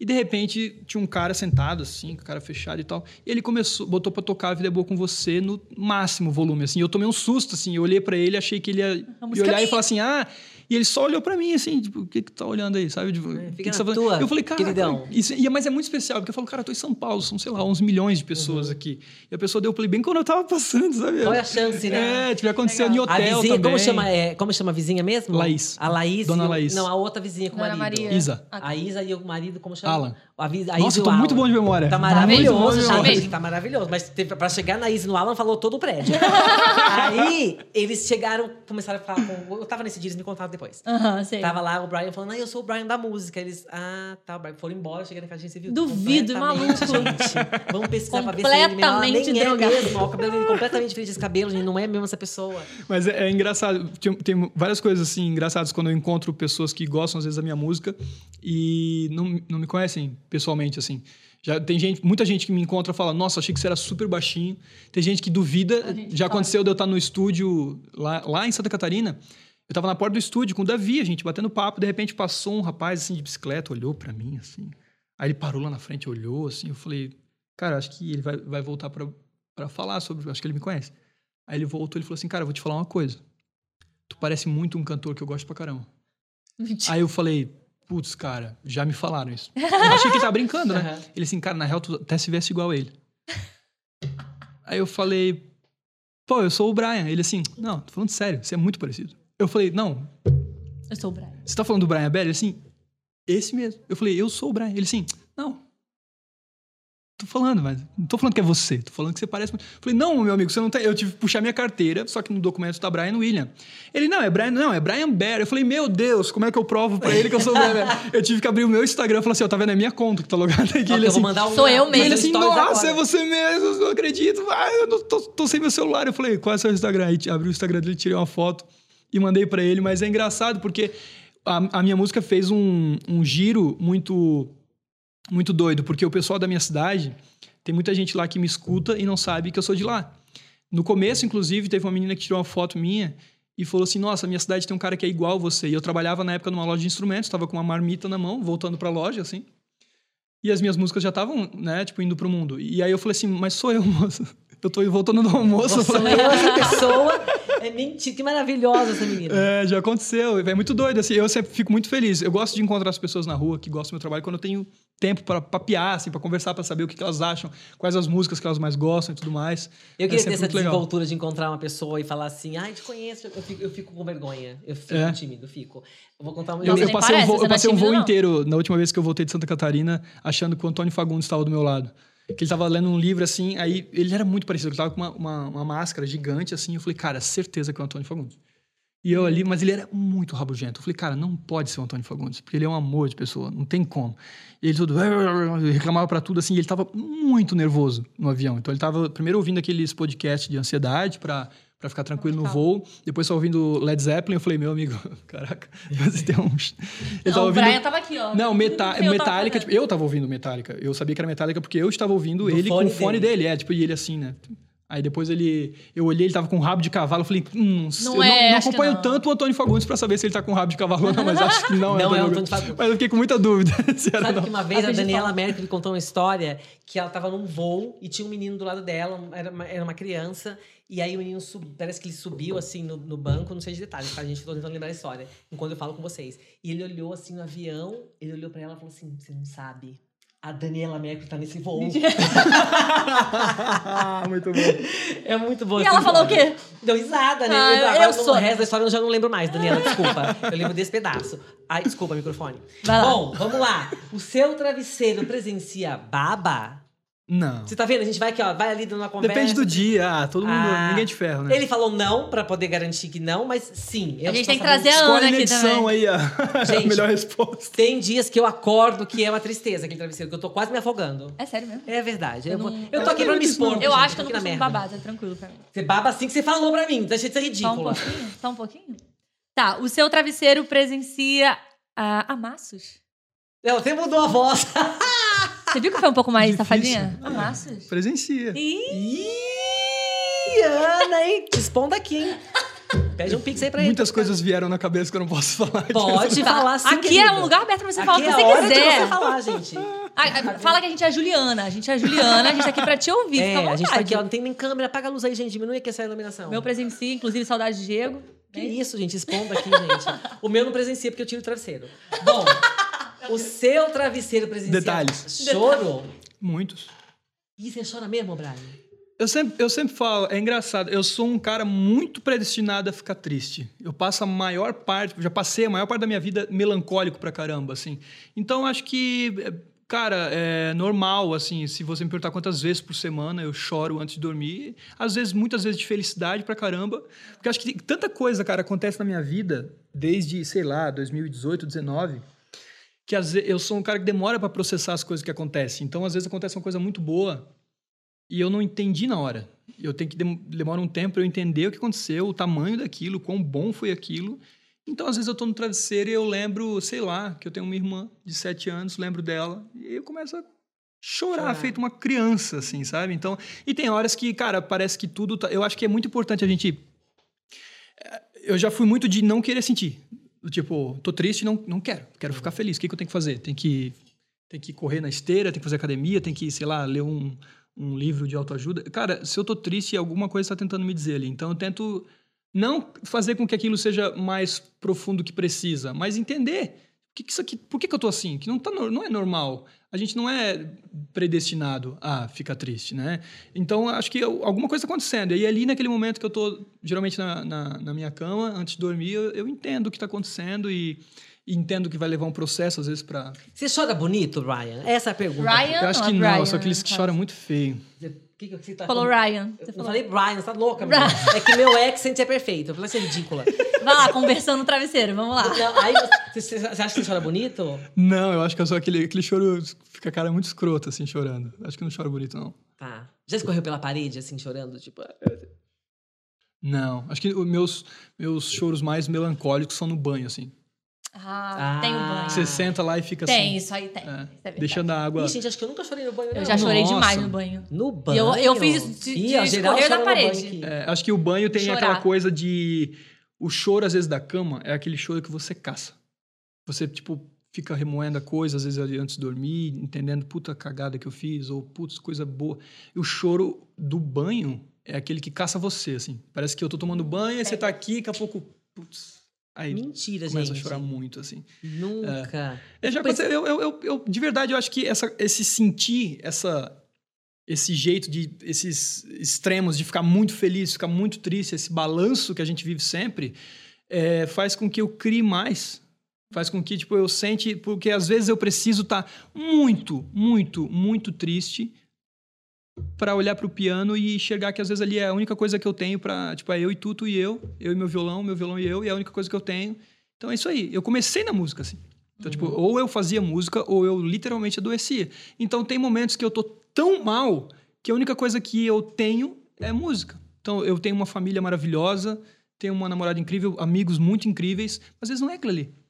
e de repente tinha um cara sentado, assim, com a cara fechada e tal. E ele começou, botou pra tocar A Vida é Boa com Você no máximo volume, assim. Eu tomei um susto, assim. Eu olhei pra ele, achei que ele ia, olhar e minha. falar assim, ah... E ele só olhou pra mim, assim, tipo, o que que tu tá olhando aí, sabe? Tipo, o que fica que na você tá fazendo? tua, Eu falei, cara, queridão. isso, e, mas é muito especial, porque eu falo, cara, eu tô em São Paulo, são, sei lá, uns milhões de pessoas Uhum. aqui. E a pessoa deu play bem quando eu tava passando, sabe? Qual é a chance, né? É, tipo, aconteceu em hotel A vizinha, também. como chama, é, como chama a vizinha mesmo? Laís. A Laís. Dona o- Laís. Não, a outra vizinha com o marido. Maria. Isa. A Isa e o marido, como chama? Alan. A, Nossa, eu tô muito Alan. bom de memória. Tá Tá maravilhoso, muito memória. Tá maravilhoso. Mas teve, pra chegar na Isa e no Alan, falou todo o prédio. Aí, eles chegaram, começaram a falar com... Eu tava nesse dia, eles me contaram depois. Aham, sei. Tava lá o Brian falando, ah, eu sou o Brian da música. Eles, ah, tá, o Brian. Foram embora, cheguei na casa, a gente viu. Duvido, maluco. Gente. Vamos pesquisar pra ver se ele Completamente nem é mesmo. Ó, o cabelo dele completamente diferente desse cabelo, gente. Não é mesmo essa pessoa. Mas é, é engraçado. Tem, tem várias coisas assim engraçadas quando eu encontro pessoas que gostam às vezes da minha música e não, não me conhecem pessoalmente assim. Já tem gente, muita gente que me encontra e fala: "Nossa, achei que você era super baixinho". Tem gente que duvida. Gente Já fala. aconteceu de eu estar no estúdio lá, lá em Santa Catarina. Eu tava na porta do estúdio com o Davi, a gente batendo papo, de repente passou um rapaz assim de bicicleta, olhou pra mim assim. Aí ele parou lá na frente, olhou assim, eu falei: "Cara, acho que ele vai, vai voltar pra para falar sobre, acho que ele me conhece". Aí ele voltou e falou assim: Cara, eu vou te falar uma coisa. Tu parece muito um cantor que eu gosto pra caramba. Mentira. Aí eu falei: Putz, cara, já me falaram isso. Eu achei que ele tava brincando, né? Aham. Ele assim, cara, na real, tu até se veste igual a ele. Aí eu falei: Pô, eu sou o Brian. Ele assim: Não, tô falando sério, você é muito parecido. Eu falei: Não, Eu sou o Brian. você tá falando do Brian Belli? Ele assim: Esse mesmo. Eu falei: Eu sou o Brian. Ele assim: Não. Tô falando, mas não tô falando que é você, tô falando que você parece muito. Falei, não, meu amigo, você não tem. Eu tive que puxar minha carteira, só que no documento tá Brian William. Ele, não, é Brian, não, é Brian Bear. Eu falei, meu Deus, como é que eu provo pra ele que eu sou o Brian Bear? Eu tive que abrir o meu Instagram e falar assim, ó, tá vendo? É minha conta que tá logada aqui. Ó, Ele eu assim, vou mandar um, sou eu mesmo. ele assim, nossa, agora. é você mesmo, eu não acredito. Ah, eu não tô, tô sem meu celular. Eu falei, qual é o seu Instagram? Aí abri o Instagram dele, tirei uma foto e mandei pra ele. Mas é engraçado porque a, a minha música fez um, um giro muito, muito doido. Porque o pessoal da minha cidade, tem muita gente lá que me escuta e não sabe que eu sou de lá. No começo, inclusive, teve uma menina que tirou uma foto minha e falou assim: Nossa, minha cidade tem um cara que é igual a você. E eu trabalhava na época numa loja de instrumentos, estava com uma marmita na mão, voltando pra loja, assim. E as minhas músicas já estavam, né, tipo, indo pro mundo. E aí eu falei assim: Mas sou eu, moça. Eu tô voltando do almoço. falei, eu, essa pessoa. É mentira. Que maravilhosa essa menina. É, já aconteceu. É muito doido, assim. Eu sempre fico muito feliz. Eu gosto de encontrar as pessoas na rua que gostam do meu trabalho quando eu tenho tempo para papear, assim, para conversar, para saber o que, que elas acham, quais as músicas que elas mais gostam e tudo mais. Eu É queria ter sempre essa desenvoltura de encontrar uma pessoa e falar assim, ai, te conheço. Eu fico, eu fico com vergonha. Eu fico É. tímido, fico. Eu vou contar uma Eu, eu passei, um parece, voo, você eu é passei um tímido, voo não. inteiro na última vez que eu voltei de Santa Catarina, achando que o Antônio Fagundes estava do meu lado. Que ele estava lendo um livro assim, aí ele era muito parecido, ele estava com uma, uma, uma máscara gigante assim. Eu falei, cara, certeza que é o Antônio Fagundes. E eu ali, mas ele era muito rabugento. Eu falei, cara, não pode ser o Antônio Fagundes, porque ele é um amor de pessoa, não tem como. E ele tudo reclamava para tudo assim, e ele estava muito nervoso no avião. Então ele estava primeiro ouvindo aqueles podcasts de ansiedade para para ficar tranquilo no voo, depois só ouvindo Led Zeppelin, eu falei, meu amigo, caraca, você tem um Ele tava o ouvindo Brian tava aqui, ó. não, meta eu tava Metallica, fazendo. tipo, eu tava ouvindo Metallica. Eu sabia que era Metallica porque eu estava ouvindo Do ele com fone o fone dele. dele. É, tipo, e ele assim, né? Aí depois ele. Eu olhei, ele tava com um rabo de cavalo. Eu falei, hum, Não eu é, não, não acompanho não. tanto o Antônio Fagundes pra saber se ele tá com rabo de cavalo ou não, mas acho que não, Não é o Antônio Fagundes. Mas eu fiquei com muita dúvida se era Sabe não. que uma vez a Acredito. Daniela Mercury contou uma história que ela tava num voo e tinha um menino do lado dela, um- era uma, era uma criança, e aí o menino sub, parece que ele subiu assim no, no banco, não sei de detalhes, tá, gente? Tô tentando lembrar a história, enquanto eu falo com vocês. E ele olhou assim no avião, ele olhou pra ela e falou assim: Você não sabe. A Daniela Mercury tá nesse voo. muito bom. É muito boa E ela falou o história. quê? Deu risada, né? Ah, eu, agora eu sou- resto da história eu já não lembro mais, Daniela, desculpa. Eu lembro desse pedaço. Ai, desculpa, microfone. Vai lá. Bom, vamos lá. O seu travesseiro presencia baba? Não. Você tá vendo? A gente vai aqui, ó, vai ali dando uma conversa. Depende do dia. Ah, todo mundo. Ah, ninguém é de ferro, né? Ele falou não, pra poder garantir que não, mas sim. eu A gente tem que trazer a Ana na aqui edição também. aí a, Gente. a melhor resposta. Tem dias que eu acordo que é uma tristeza aquele travesseiro, que eu tô quase me afogando. É sério mesmo? É verdade. Eu, Eu vou- não- eu tô aqui pra me expor. Eu gente, acho que eu não merda. babar, tá tranquilo pra mim. Você baba assim que você falou pra mim. Deixa de ser Só um ridícula. pouquinho? Só um pouquinho? Tá, o seu travesseiro presencia ah, amassos. Ela até mudou a voz. Você viu que foi um pouco mais safadinha? Amassos. Presencia. Ih, Ana, hein? Te expondo aqui, hein? Pede um pix aí pra ele. Muitas coisas vieram na cabeça que eu não posso falar. Pode falar sim, Aqui querida. é um lugar aberto pra você falar o que é você a quiser. você falar, gente. Ah, ah, Fala que a gente é a Juliana. A gente é a Juliana, a gente tá aqui pra te ouvir. É, fica à a gente tá aqui, ó. Não tem nem câmera. Apaga a luz aí, gente. Diminui aqui essa iluminação. Meu presencia, inclusive, saudade de Diego. Que isso, gente? Expondo aqui, gente. O meu não presencia porque eu tiro o travesseiro. Bom, o seu travesseiro presencia. Detalhes. Choro? Muitos. Ih, você chora mesmo, Brian? Eu sempre, eu sempre falo, é engraçado, eu sou um cara muito predestinado a ficar triste. Eu passo a maior parte, já passei a maior parte da minha vida melancólico pra caramba, assim. Então, acho que, é, cara, é normal, assim, se você me perguntar quantas vezes por semana eu choro antes de dormir, às vezes, muitas vezes de felicidade pra caramba, porque acho que tanta coisa, cara, acontece na minha vida, desde, sei lá, 2018, 2019, que às vezes, eu sou um cara que demora pra processar as coisas que acontecem. Então, às vezes acontece uma coisa muito boa, e eu não entendi na hora. Eu tenho que dem demora um tempo para eu entender o que aconteceu, o tamanho daquilo, quão bom foi aquilo. Então, às vezes eu tô no travesseiro e eu lembro, sei lá, que eu tenho uma irmã de sete anos, lembro dela, e eu começo a chorar, Chorar. feito uma criança, assim, sabe? Então, e tem horas que, cara, parece que tudo tá... Eu acho que é muito importante a gente eh, eu já fui muito de não querer sentir. Tipo, tô triste, não, não quero. Quero ficar feliz. O que, que eu tenho que fazer? Tem que, tem que correr na esteira, tem que fazer academia, tem que, sei lá, ler um, um livro de autoajuda. Cara, se eu tô triste, alguma coisa está tentando me dizer ali. Então eu tento não fazer com que aquilo seja mais profundo que precisa, mas entender que, que isso aqui, por que, que eu tô assim? Que não, tá, não é normal. A gente não é predestinado a ficar triste, né? Então, acho que eu- alguma coisa está acontecendo. E ali, naquele momento que eu tô, geralmente, na, na, na minha cama, antes de dormir, eu, eu entendo o que está acontecendo e, e entendo que vai levar um processo, às vezes, para... Você chora bonito, Brian? Essa é a pergunta. Ryan, Eu acho que não, Brian, eu sou aqueles que choram muito feio. O que, que você tá Falou falando? Ryan. Você Eu falou. falei Brian, você tá louca, menina. É que meu accent é perfeito. Eu falei, você é ridícula. Vai lá, conversando no travesseiro, vamos lá. Não, aí você, você- acha que você chora bonito? Não, eu acho que eu sou aquele, aquele choro... Fica a cara muito escroto, assim, chorando. Acho que eu não choro bonito, não. Tá. Já escorreu pela parede, assim, chorando? Tipo, Não, acho que os meus, meus choros mais melancólicos são no banho, assim. Ah, Ah. tem o banho. Você senta lá e fica Tem, assim... isso aí tem. é, Isso é deixando a água... Ih, gente, acho que eu nunca chorei no banho, não. Eu já chorei Nossa. demais no banho. No banho? E eu- eu fiz isso de- de escorrer da parede. É, acho que o banho tem Chorar. aquela coisa de. O choro, às vezes, da cama é aquele choro que você caça. Você, tipo, fica remoendo a coisa, às vezes, antes de dormir, entendendo, puta cagada que eu fiz, ou putz, coisa boa. E o choro do banho é aquele que caça você, assim. Parece que eu tô tomando banho, aí você tá aqui, daqui a pouco, putz. Aí Mentira, começa gente. a chorar muito, assim. Nunca. Eu, já Pois- eu, eu- eu- de verdade, eu acho que essa, esse sentir, essa, esse jeito de. esses extremos de ficar muito feliz, ficar muito triste, esse balanço que a gente vive sempre, é, faz com que eu crie mais. Faz com que, tipo, eu sente. Porque às vezes eu preciso estar muito, muito, muito triste para olhar para o piano e enxergar que às vezes ali é a única coisa que eu tenho para tipo é eu e Tuto e eu eu e meu violão meu violão e eu e é a única coisa que eu tenho então é isso aí eu comecei na música assim então tipo ou eu fazia música ou eu literalmente adoecia então tem momentos que eu tô tão mal que a única coisa que eu tenho é música então eu tenho uma família maravilhosa tenho uma namorada incrível amigos muito incríveis mas às vezes não é aquilo ali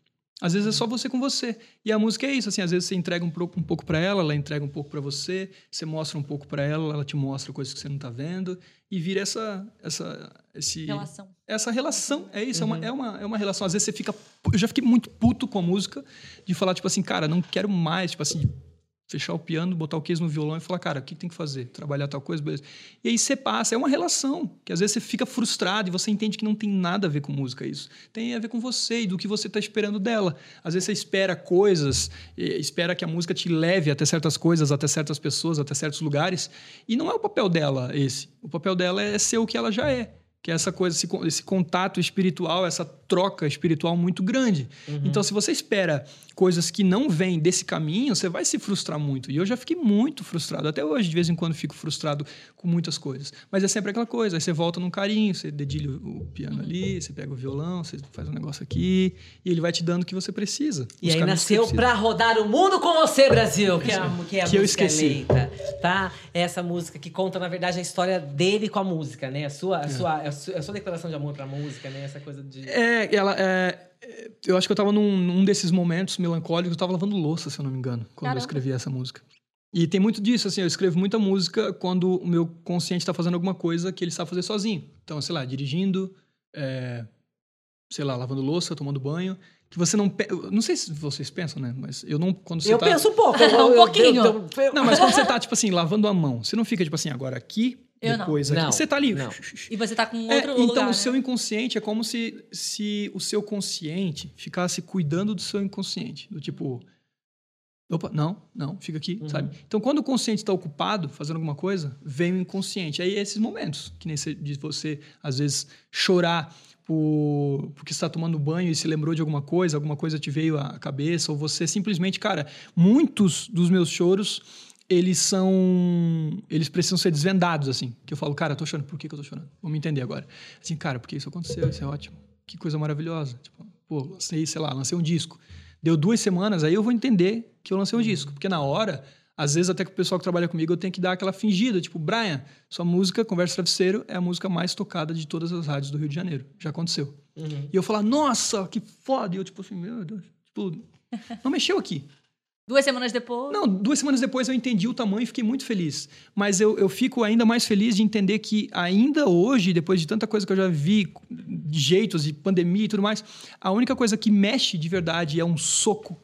às vezes é só você com você. E a música é isso, assim, às vezes você entrega um pouco, um pouco para ela, ela entrega um pouco para você, você mostra um pouco para ela, ela te mostra coisas que você não tá vendo e vira essa essa esse Relação. essa relação. É isso, é, uma, é, uma, é uma relação. Às vezes você fica. Eu já fiquei muito puto com a música, de falar, tipo assim, cara, não quero mais, tipo assim, fechar o piano, botar o case no violão e falar, cara, o que tem que fazer? Trabalhar tal coisa, beleza. E aí você passa, é uma relação, que às vezes você fica frustrado e você entende que não tem nada a ver com música isso. Tem a ver com você e do que você está esperando dela. Às vezes você espera coisas, espera que a música te leve até certas coisas, até certas pessoas, até certos lugares, e não é o papel dela esse. O papel dela é ser o que ela já é. Que é essa coisa, esse, esse contato espiritual, essa troca espiritual muito grande. Então, se você espera coisas que não vêm desse caminho, você vai se frustrar muito. E eu já fiquei muito frustrado. Até hoje, de vez em quando, fico frustrado com muitas coisas. Mas é sempre aquela coisa. Aí você volta num carinho, você dedilha o piano ali, você pega o violão, você faz um negócio aqui. E ele vai te dando o que você precisa. E aí nasceu pra rodar o mundo com você, Brasil, que é a, que é a Que eu esqueci. eleita, tá? Essa música que conta, na verdade, a história dele com a música, né? A sua, a sua, a sua, a sua declaração de amor pra música, né? Essa coisa de... É, ela. é, eu acho que eu tava num, num desses momentos melancólicos, eu tava lavando louça, se eu não me engano, quando Caramba. eu escrevi essa música. E tem muito disso, assim, eu escrevo muita música quando o meu consciente tá fazendo alguma coisa que ele sabe fazer sozinho. Então, sei lá, dirigindo, é, sei lá, lavando louça, tomando banho, que você não. pe- Não sei se vocês pensam, né? Mas eu não. Quando você Eu tá, penso um pouco. Um eu- pouquinho. eu- eu- Não, mas quando você tá, tipo assim, lavando a mão, você não fica, tipo assim, agora aqui, Eu não. depois aqui. Não, Você tá ali. não. E você tá com É, outro então, lugar, o né? seu inconsciente é como se, se o seu consciente ficasse cuidando do seu inconsciente. Do tipo, opa, não, não, fica aqui, Uhum. sabe? Então, quando o consciente está ocupado fazendo alguma coisa, vem o inconsciente. Aí, esses momentos, que nem você, de você, às vezes, chorar por, porque está tomando banho e se lembrou de alguma coisa, alguma coisa te veio à cabeça, ou você simplesmente, cara, muitos dos meus choros eles são. Eles precisam ser desvendados, assim. Que eu falo, cara, eu tô chorando. Por que, que eu tô chorando? Vamos entender agora. Assim, cara, porque isso aconteceu, isso é ótimo. Que coisa maravilhosa. Tipo, pô, lancei, sei lá, lancei um disco. Deu duas semanas, aí eu vou entender que eu lancei um disco. Porque na hora, às vezes até com o pessoal que trabalha comigo, eu tenho que dar aquela fingida. Tipo, Brian, sua música, Conversa Travesseiro, é a música mais tocada de todas as rádios do Rio de Janeiro. Já aconteceu. Uhum. E eu falar, nossa, que foda. E eu, tipo assim, meu Deus. Tipo, não mexeu aqui. Duas semanas depois. Não, duas semanas depois eu entendi o tamanho e fiquei muito feliz. Mas eu, eu fico ainda mais feliz de entender que ainda hoje, depois de tanta coisa que eu já vi, de jeitos e pandemia e tudo mais, a única coisa que mexe de verdade é um soco,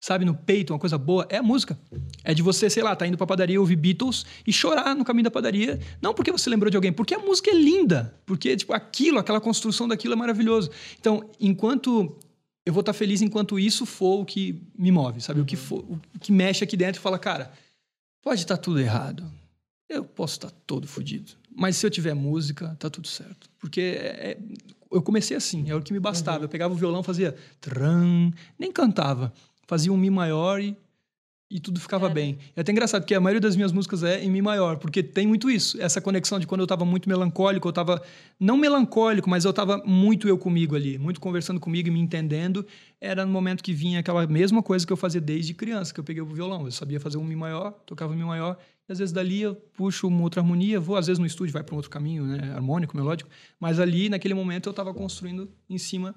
sabe, no peito, uma coisa boa, é a música. É de você, sei lá, tá indo pra padaria ouvir Beatles e chorar no caminho da padaria, não porque você lembrou de alguém, porque a música é linda, porque, tipo, aquilo, aquela construção daquilo é maravilhoso. Então, enquanto eu vou estar feliz enquanto isso for o que me move, sabe? O, que for, o que mexe aqui dentro e fala, cara, pode estar tudo errado. Eu posso estar todo fodido. Mas se eu tiver música, tá tudo certo. Porque é- é- eu comecei assim, é o que me bastava. Eu pegava o violão, fazia tran, nem cantava. Fazia um mi maior e, e tudo ficava bem. É até engraçado, porque a maioria das minhas músicas é em mi maior, porque tem muito isso. Essa conexão de quando eu estava muito melancólico, eu estava não melancólico, mas eu estava muito eu comigo ali, muito conversando comigo e me entendendo. Era no momento que vinha aquela mesma coisa que eu fazia desde criança, que eu peguei o violão. Eu sabia fazer um mi maior, tocava mi maior, e às vezes dali eu puxo uma outra harmonia, vou às vezes no estúdio vai para um outro caminho, né, harmônico, melódico, mas ali naquele momento eu estava construindo em cima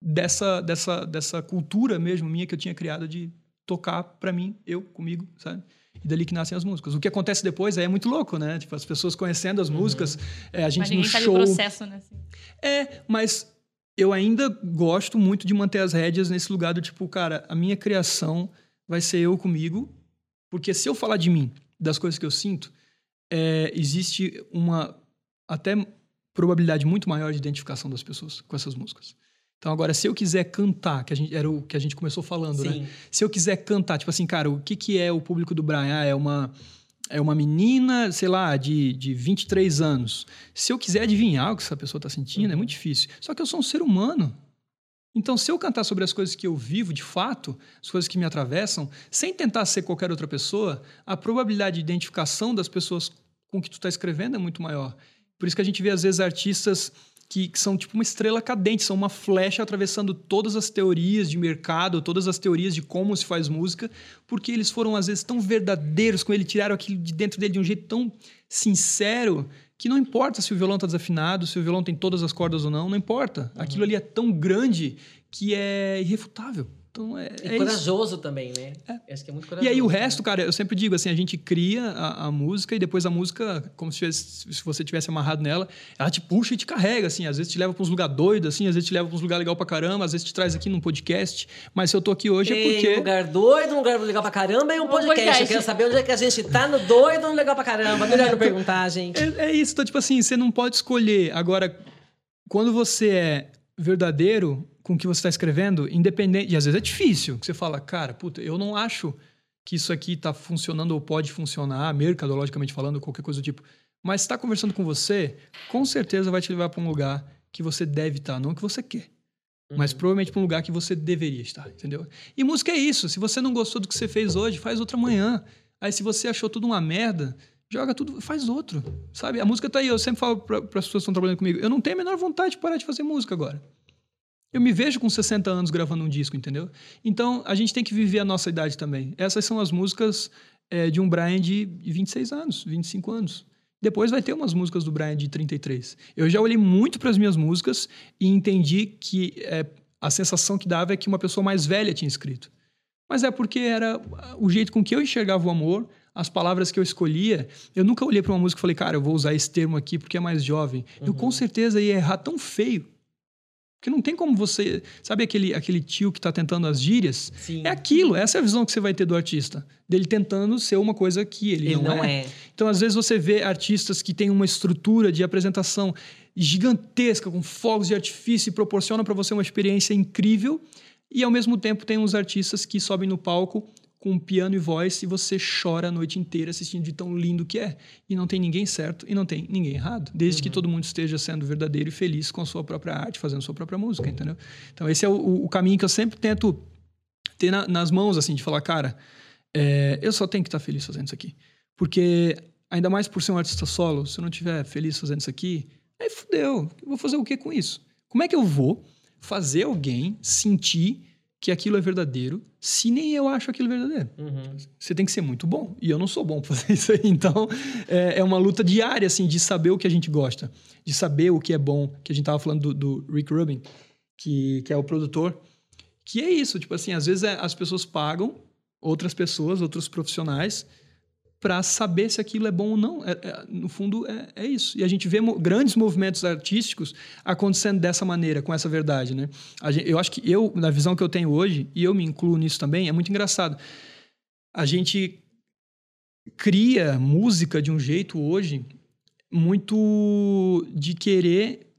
dessa dessa dessa cultura mesmo minha que eu tinha criado de tocar para mim, eu comigo, sabe? E dali que nascem as músicas. O que acontece depois é muito louco, né? Tipo, as pessoas conhecendo as músicas, é, a gente Mas no sabe show o processo, né? assim. é, mas eu ainda gosto muito de manter as rédeas nesse lugar do tipo, cara, a minha criação vai ser eu comigo, porque se eu falar de mim, das coisas que eu sinto, é, existe uma até probabilidade muito maior de identificação das pessoas com essas músicas. Então agora, se eu quiser cantar, que a gente, era o que a gente começou falando, né? Sim. Se eu quiser cantar, tipo assim, cara, o que, que é o público do Brian? Ah, é uma, é uma menina, sei lá, de, de 23 anos. Se eu quiser adivinhar o que essa pessoa está sentindo, é muito difícil. Só que eu sou um ser humano. Então, se eu cantar sobre as coisas que eu vivo de fato, as coisas que me atravessam, sem tentar ser qualquer outra pessoa, a probabilidade de identificação das pessoas com que tu está escrevendo é muito maior. Por isso que a gente vê, às vezes, artistas que, que são tipo uma estrela cadente, são uma flecha atravessando todas as teorias de mercado, todas as teorias de como se faz música, porque eles foram, às vezes, tão verdadeiros com ele, tiraram aquilo de dentro dele de um jeito tão sincero que não importa se o violão está desafinado, se o violão tem todas as cordas ou não, não importa. Aquilo ali é tão grande que é irrefutável. Então é, E é isso. corajoso também, né? Acho que é muito corajoso. E aí o né? resto, cara, eu sempre digo assim, a gente cria a, a música e depois a música, como se, tivesse- se você tivesse amarrado nela, ela te puxa e te carrega, assim, às vezes te leva para uns lugares doidos, assim, às vezes te leva para uns lugares legal pra caramba, às vezes te traz aqui num podcast, mas se eu tô aqui hoje é porque um lugar doido, um lugar legal pra caramba e um, Um podcast. podcast. Eu quero saber onde é que a gente tá no doido, no legal pra caramba. Melhor não perguntar, gente. É, é isso, então, tipo assim, você não pode escolher. Agora, quando você é verdadeiro com o que você está escrevendo, independente. E às vezes é difícil, que você fala, cara, puta, eu não acho que isso aqui tá funcionando ou pode funcionar, mercadologicamente falando, qualquer coisa do tipo. Mas está conversando com você, com certeza vai te levar para um lugar que você deve estar, não que você quer. Mas provavelmente para um lugar que você deveria estar, entendeu? E música é isso. Se você não gostou do que você fez hoje, faz outra amanhã. Aí se você achou tudo uma merda, joga tudo, faz outro, sabe? A música tá aí. Eu sempre falo para as pessoas que estão trabalhando comigo, eu não tenho a menor vontade de parar de fazer música agora. Eu me vejo com 60 anos gravando um disco, entendeu? Então, a gente tem que viver a nossa idade também. Essas são as músicas é, de um Brian de 26 anos, 25 anos. Depois vai ter umas músicas do Brian de 33. Eu já olhei muito para as minhas músicas e entendi que é, a sensação que dava é que uma pessoa mais velha tinha escrito. Mas é porque era o jeito com que eu enxergava o amor, as palavras que eu escolhia, eu nunca olhei para uma música e falei, cara, eu vou usar esse termo aqui porque é mais jovem. Eu com certeza ia errar tão feio. Porque não tem como você. Sabe aquele, aquele tio que tá tentando as gírias? Sim. É aquilo, essa é a visão que você vai ter do artista. Dele tentando ser uma coisa que ele, Ele não, não é. é. Então, às vezes, você vê artistas que têm uma estrutura de apresentação gigantesca, com fogos de artifício, e proporciona para você uma experiência incrível. E, ao mesmo tempo, tem uns artistas que sobem no palco com piano e voz e você chora a noite inteira assistindo de tão lindo que é. E não tem ninguém certo e não tem ninguém errado, desde que todo mundo esteja sendo verdadeiro e feliz com a sua própria arte, fazendo sua própria música, entendeu? Então, esse é o, o caminho que eu sempre tento ter na- nas mãos, assim, de falar, cara, é, eu só tenho que estar feliz fazendo isso aqui. Porque, ainda mais por ser um artista solo, se eu não estiver feliz fazendo isso aqui, aí fudeu. Eu vou fazer o que com isso? Como é que eu vou fazer alguém sentir que aquilo é verdadeiro se nem eu acho aquilo verdadeiro? Uhum. Você tem que ser muito bom. E eu não sou bom pra fazer isso aí. Então, é, é uma luta diária, assim, de saber o que a gente gosta. De saber o que é bom. Que a gente tava falando do, do Rick Rubin, que, que é o produtor. Que é isso, tipo assim, às vezes é- as pessoas pagam outras pessoas, outros profissionais, para saber se aquilo é bom ou não. É- é- no fundo, é, é isso. E a gente vê mo- grandes movimentos artísticos acontecendo dessa maneira, com essa verdade, né? A gen- eu acho que eu, na visão que eu tenho hoje, e eu me incluo nisso também, é muito engraçado. A gente cria música de um jeito hoje muito de querer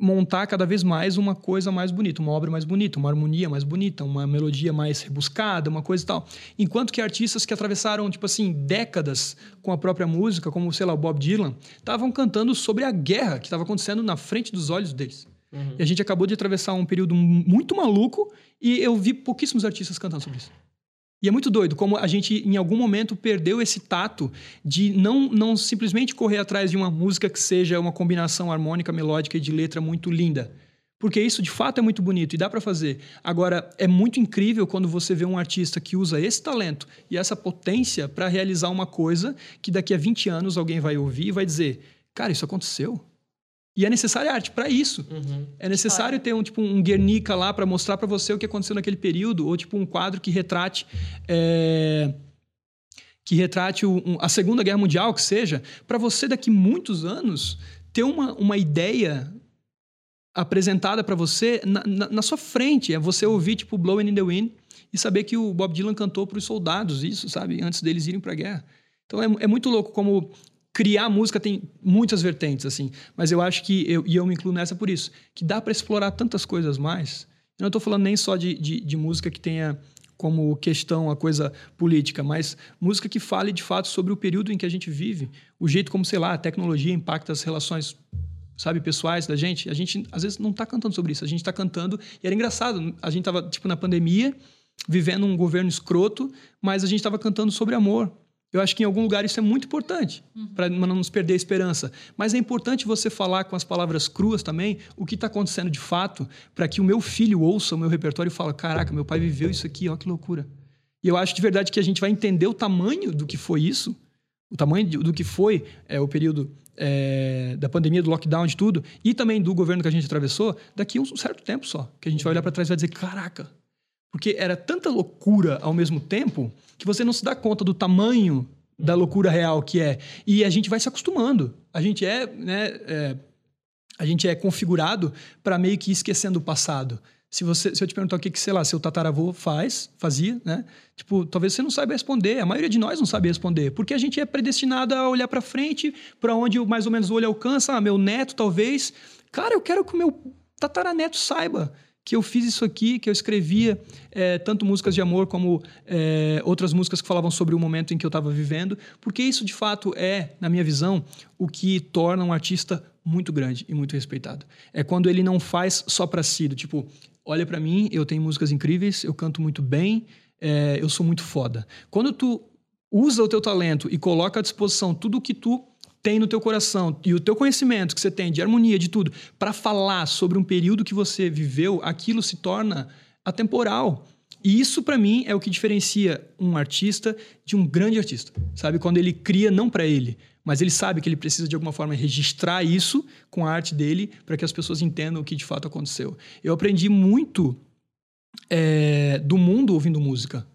montar cada vez mais uma coisa mais bonita, uma obra mais bonita, uma harmonia mais bonita, uma melodia mais rebuscada, uma coisa e tal. Enquanto que artistas que atravessaram, tipo assim, décadas com a própria música, como, sei lá, o Bob Dylan, estavam cantando sobre a guerra que estava acontecendo na frente dos olhos deles. E a gente acabou de atravessar um período muito maluco e eu vi pouquíssimos artistas cantando sobre isso. E é muito doido como a gente, em algum momento, perdeu esse tato de não, não simplesmente correr atrás de uma música que seja uma combinação harmônica, melódica e de letra muito linda. Porque isso, de fato, é muito bonito e dá para fazer. Agora, é muito incrível quando você vê um artista que usa esse talento e essa potência para realizar uma coisa que daqui a 20 anos alguém vai ouvir e vai dizer: Cara, isso aconteceu. E é necessária arte para isso. Uhum. É necessário ter um tipo um Guernica lá para mostrar para você o que aconteceu naquele período, ou tipo um quadro que retrate é, que retrate o- um- a Segunda Guerra Mundial, que seja, para você daqui muitos anos ter uma, uma ideia apresentada para você na, na, na sua frente. É você ouvir tipo Blowing in the Wind e saber que o Bob Dylan cantou para os soldados isso, sabe, antes deles irem para a guerra. Então é, é muito louco como criar música tem muitas vertentes assim, mas eu acho que eu, e eu me incluo nessa por isso, que dá para explorar tantas coisas mais. Eu não estou falando nem só de, de, de música que tenha como questão a coisa política, mas música que fale de fato sobre o período em que a gente vive, o jeito como, sei lá, a tecnologia impacta as relações, sabe, pessoais da gente. A gente às vezes não está cantando sobre isso, a gente está cantando e era engraçado, a gente tava tipo na pandemia, vivendo um governo escroto, mas a gente estava cantando sobre amor. Eu acho que em algum lugar isso é muito importante, para não nos perder a esperança. Mas é importante você falar com as palavras cruas também o que está acontecendo de fato, para que o meu filho ouça o meu repertório e fale: caraca, meu pai viveu isso aqui, ó, que loucura. E eu acho de verdade que a gente vai entender o tamanho do que foi isso, o tamanho do que foi é, o período é, da pandemia, do lockdown, de tudo, e também do governo que a gente atravessou, daqui a um certo tempo só. Que a gente vai olhar para trás e vai dizer: caraca, porque era tanta loucura ao mesmo tempo que você não se dá conta do tamanho da loucura real que é. E a gente vai se acostumando. A gente é, né, é, a gente é configurado para meio que esquecendo o passado. Se, você, se eu te perguntar o que, que, sei lá, seu tataravô faz, fazia, né? Tipo, talvez você não saiba responder. A maioria de nós não sabe responder. Porque a gente é predestinado a olhar para frente, para onde mais ou menos o olho alcança. Ah, meu neto, talvez. Cara, eu quero que o meu tataraneto saiba que eu fiz isso aqui, que eu escrevia é, tanto músicas de amor como é, outras músicas que falavam sobre o momento em que eu estava vivendo, porque isso de fato é, na minha visão, o que torna um artista muito grande e muito respeitado. É quando ele não faz só para si, do tipo, olha para mim, eu tenho músicas incríveis, eu canto muito bem, é, eu sou muito foda. Quando tu usa o teu talento e coloca à disposição tudo o que tu tem no teu coração e o teu conhecimento que você tem de harmonia, de tudo, para falar sobre um período que você viveu, aquilo se torna atemporal. E isso, para mim, é o que diferencia um artista de um grande artista. Sabe? Quando ele cria não para ele, mas ele sabe que ele precisa, de alguma forma, registrar isso com a arte dele para que as pessoas entendam o que de fato aconteceu. Eu aprendi muito é, do mundo ouvindo música.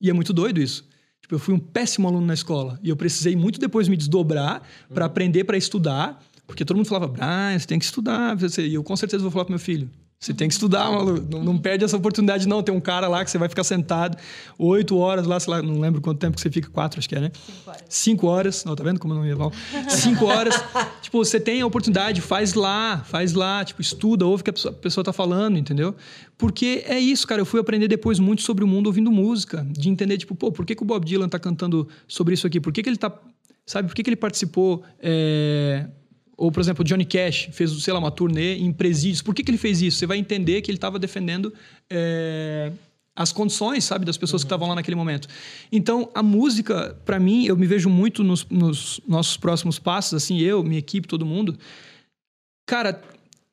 E é muito doido isso. Tipo, eu fui um péssimo aluno na escola. E eu precisei muito depois me desdobrar para aprender, para estudar. Porque todo mundo falava, Brian, você tem que estudar. E eu com certeza vou falar pro meu filho. Você tem que estudar, maluco. Não, não perde essa oportunidade, não. Tem um cara lá que você vai ficar sentado oito horas lá, sei lá, não lembro quanto tempo que você fica, quatro, acho que é, né? Cinco horas. Cinco horas. Não, tá vendo como eu não ia mal? Cinco horas. tipo, você tem a oportunidade, faz lá, faz lá. Tipo, estuda, ouve o que a pessoa, a pessoa tá falando, entendeu? Porque é isso, cara. Eu fui aprender depois muito sobre o mundo ouvindo música. De entender, tipo, pô, por que, que o Bob Dylan tá cantando sobre isso aqui? Por que, que ele tá. Sabe, por que, que ele participou. é, Ou, por exemplo, Johnny Cash fez, sei lá, uma turnê em presídios. Por que, que ele fez isso? Você vai entender que ele estava defendendo é, as condições, sabe, das pessoas que estavam lá naquele momento. Então, a música, para mim, eu me vejo muito nos, nos nossos próximos passos, assim, eu, minha equipe, todo mundo. Cara,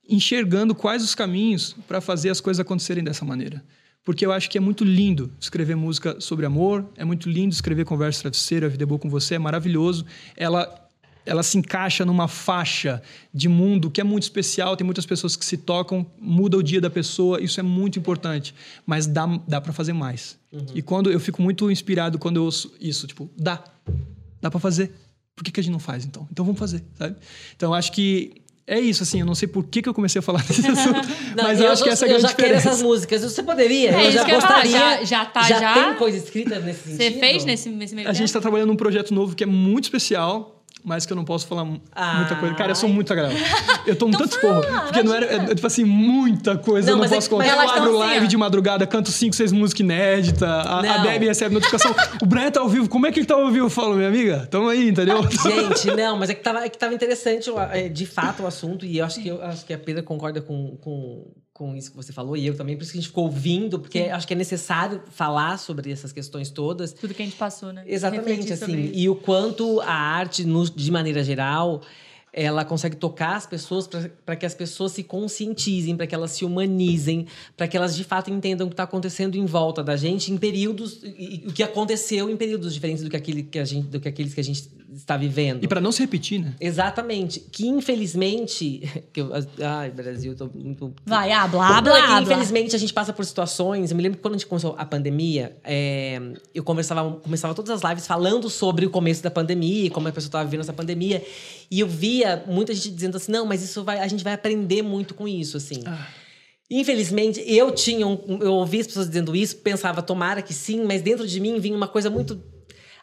enxergando quais os caminhos para fazer as coisas acontecerem dessa maneira. Porque eu acho que é muito lindo escrever música sobre amor, é muito lindo escrever Conversa Travesseira, A Vida é Boa com Você, é maravilhoso. Ela ela se encaixa numa faixa de mundo que é muito especial, tem muitas pessoas que se tocam, muda o dia da pessoa, isso é muito importante, mas dá, dá para fazer mais. E quando eu fico muito inspirado quando eu ouço isso, tipo, dá. Dá para fazer. Por que, que a gente não faz então? Então vamos fazer, sabe? Então eu acho que é isso, assim, eu não sei por que, que eu comecei a falar desse assunto, Não, mas eu, acho que já- essa é a eu grande já quero diferença. essas músicas. Você poderia? É eu isso já eu gostaria. já- já tá, já? tem coisa escrita nesse sentido? Você fez nesse, nesse meio A gente está trabalhando num projeto novo que é muito especial, mas que eu não posso falar Ah. muita coisa. Cara, eu sou muito agradável. Eu tomo Então tanto porra. Porque não era, é, tipo assim, muita coisa Não, eu não é posso mas contar. Eu abro assim, live ó. de madrugada, canto 5, 6 músicas inéditas. A, a Não. Debbie recebe notificação. o Brian tá ao vivo. Como é que ele tá ao vivo? Eu falo, minha amiga, tamo aí, entendeu? Gente, não, mas é que tava, é que tava interessante é, de fato o assunto, e eu acho que, eu acho que a Pedra concorda com, com, com isso que você falou, e eu também, por isso que a gente ficou ouvindo, porque acho que é necessário falar sobre essas questões todas. Tudo que a gente passou, né? Exatamente, Refletir assim. E o quanto a arte, no- de maneira geral, ela consegue tocar as pessoas para que as pessoas se conscientizem, para que elas se humanizem, para que elas de fato entendam o que está acontecendo em volta da gente em períodos e, e o que aconteceu em períodos diferentes do que aquele que a gente, do que aqueles que a gente está vivendo. E pra não se repetir, né? Exatamente. Que infelizmente. Que eu, ai, Brasil, eu tô muito. Vai, ah, blá, é blá, blá. infelizmente a gente passa por situações. Eu me lembro que quando a gente começou a pandemia, é, eu conversava, começava todas as lives falando sobre o começo da pandemia, como a pessoa estava vivendo essa pandemia. E eu via muita gente dizendo assim: não, mas isso vai, a gente vai aprender muito com isso, assim. Infelizmente, eu tinha um, eu ouvia as pessoas dizendo isso, pensava, tomara que sim, mas dentro de mim vinha uma coisa muito.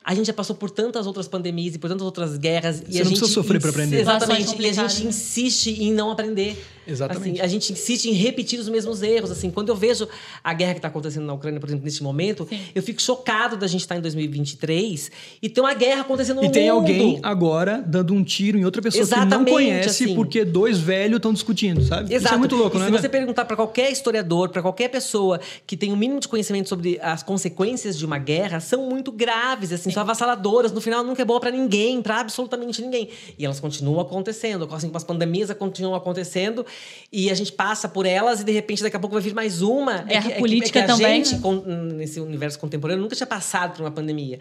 A gente já passou por tantas outras pandemias e por tantas outras guerras. e Você a não gente precisa sofrer pra ins- aprender. Exatamente. E a gente insiste em não aprender. Exatamente. Assim, a gente insiste em repetir os mesmos erros. Assim, quando eu vejo a guerra que está acontecendo na Ucrânia, por exemplo, neste momento, eu fico chocado da gente estar em 2023 e ter uma guerra acontecendo no E tem mundo. alguém agora dando um tiro em outra pessoa que não Exatamente, conhece assim. porque dois velhos estão discutindo, sabe? Isso Exato. é muito louco, e é? se você né? perguntar para qualquer historiador, para qualquer pessoa que tem o mínimo de conhecimento sobre as consequências de uma guerra, são muito graves, assim, são avassaladoras. No final, nunca é boa para ninguém, para absolutamente ninguém. E elas continuam acontecendo, assim como as pandemias continuam acontecendo, e a gente passa por elas e de repente daqui a pouco vai vir mais uma. Guerra é que, é que- política é que a também, gente, com- nesse universo contemporâneo, nunca tinha passado por uma pandemia.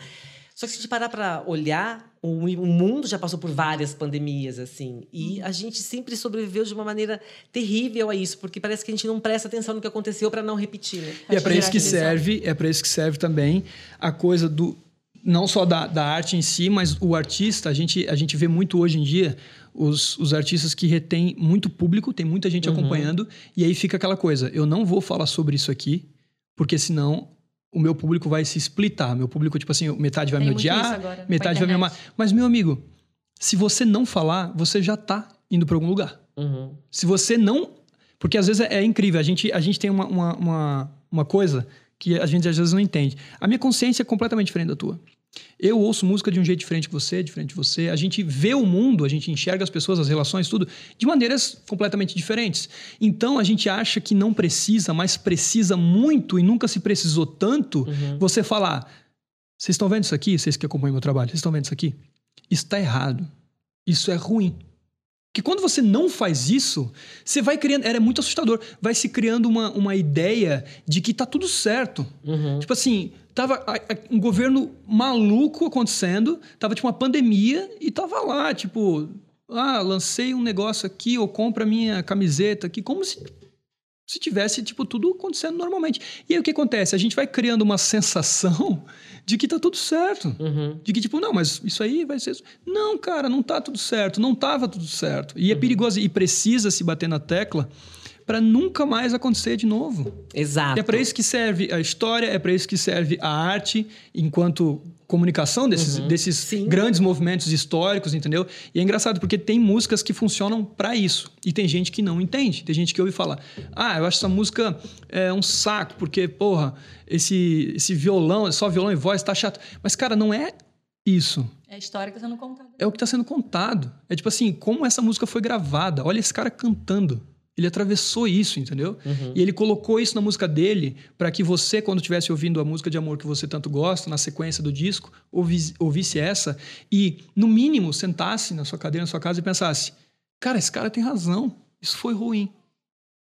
Só que se a gente parar para olhar, o, o mundo já passou por várias pandemias, assim. E Uhum. a gente sempre sobreviveu de uma maneira terrível a isso, porque parece que a gente não presta atenção no que aconteceu para não repetir, né? E é para isso que serve, é para isso que serve também a coisa do não só da, da arte em si, mas o artista. A gente, a gente vê muito hoje em dia os, os artistas que retêm muito público, tem muita gente Uhum. acompanhando, e aí fica aquela coisa: eu não vou falar sobre isso aqui, porque senão o meu público vai se splitar. Meu público, tipo assim, metade vai Tem me odiar, agora, a metade vai me amar. Mas, meu amigo, se você não falar, você já tá indo para algum lugar. Uhum. Se você não. Porque às vezes é, é incrível, a gente, a gente tem uma, uma, uma, uma coisa que a gente às vezes não entende. A minha consciência é completamente diferente da tua. Eu ouço música de um jeito diferente que você, diferente de você. A gente vê o mundo, a gente enxerga as pessoas, as relações, tudo, de maneiras completamente diferentes. Então a gente acha que não precisa, mas precisa muito e nunca se precisou tanto você falar: vocês estão vendo isso aqui? Vocês que acompanham meu trabalho, vocês estão vendo isso aqui? Isso está errado. Isso é ruim. Porque quando você não faz isso, você vai criando. Era muito assustador. Vai se criando uma, uma ideia de que tá tudo certo. Uhum. Tipo assim, tava um governo maluco acontecendo, tava tipo uma pandemia e tava lá, tipo, ah, lancei um negócio aqui, ou compra minha camiseta aqui, como se. se tivesse, tipo, tudo acontecendo normalmente. E aí o que acontece? A gente vai criando uma sensação de que tá tudo certo. Uhum. De que, tipo, não, mas isso aí vai ser. Não, cara, não tá tudo certo, não tava tudo certo. E é perigoso e precisa se bater na tecla para nunca mais acontecer de novo. Exato. E é para isso que serve a história, é para isso que serve a arte enquanto comunicação desses, desses Sim. grandes movimentos históricos, entendeu? E é engraçado porque tem músicas que funcionam para isso e tem gente que não entende. Tem gente que ouve falar: "Ah, eu acho essa música é um saco porque, porra, esse esse violão, só violão e voz tá chato". Mas cara, não é isso. É a história que tá sendo contada. É o que está sendo contado. É tipo assim, como essa música foi gravada. Olha esse cara cantando. Ele atravessou isso, entendeu? E ele colocou isso na música dele para que você, quando estivesse ouvindo a música de amor que você tanto gosta, na sequência do disco, ouvis- ouvisse essa e, no mínimo, sentasse na sua cadeira, na sua casa e pensasse: cara, esse cara tem razão. Isso foi ruim.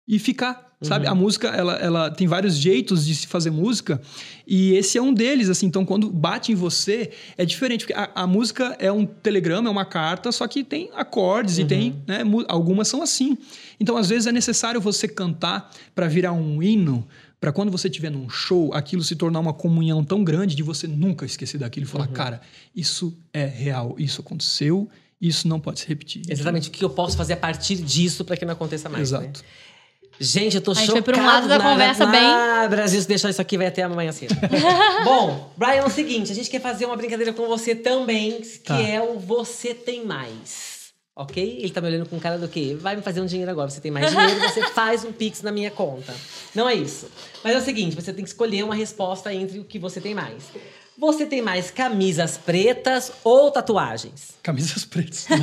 E ficar, sabe? A música, ela, ela tem vários jeitos de se fazer música e esse é um deles, assim. Então, quando bate em você, é diferente. Porque a, a música é um telegrama, é uma carta, só que tem acordes e tem, né? mu- Algumas são assim. Então, às vezes, é necessário você cantar para virar um hino, para quando você estiver num show, aquilo se tornar uma comunhão tão grande de você nunca esquecer daquilo e falar, cara, isso é real, isso aconteceu, isso não pode se repetir. Exatamente. O que eu posso fazer a partir disso para que não aconteça mais. né? Gente, eu tô A gente foi pra um lado da na- conversa na- bem- Ah, Brasil, se deixar isso aqui, vai até amanhã cedo. Bom, Brian, é o seguinte, a gente quer fazer uma brincadeira com você também, que Tá. é o Você Tem Mais. Ok? Ele tá me olhando com cara do quê? Vai me fazer um dinheiro agora. Você tem mais dinheiro, você faz um pix na minha conta. Não é isso. Mas é o seguinte, você tem que escolher uma resposta entre o que você tem mais. Você tem mais camisas pretas ou tatuagens? Camisas pretas.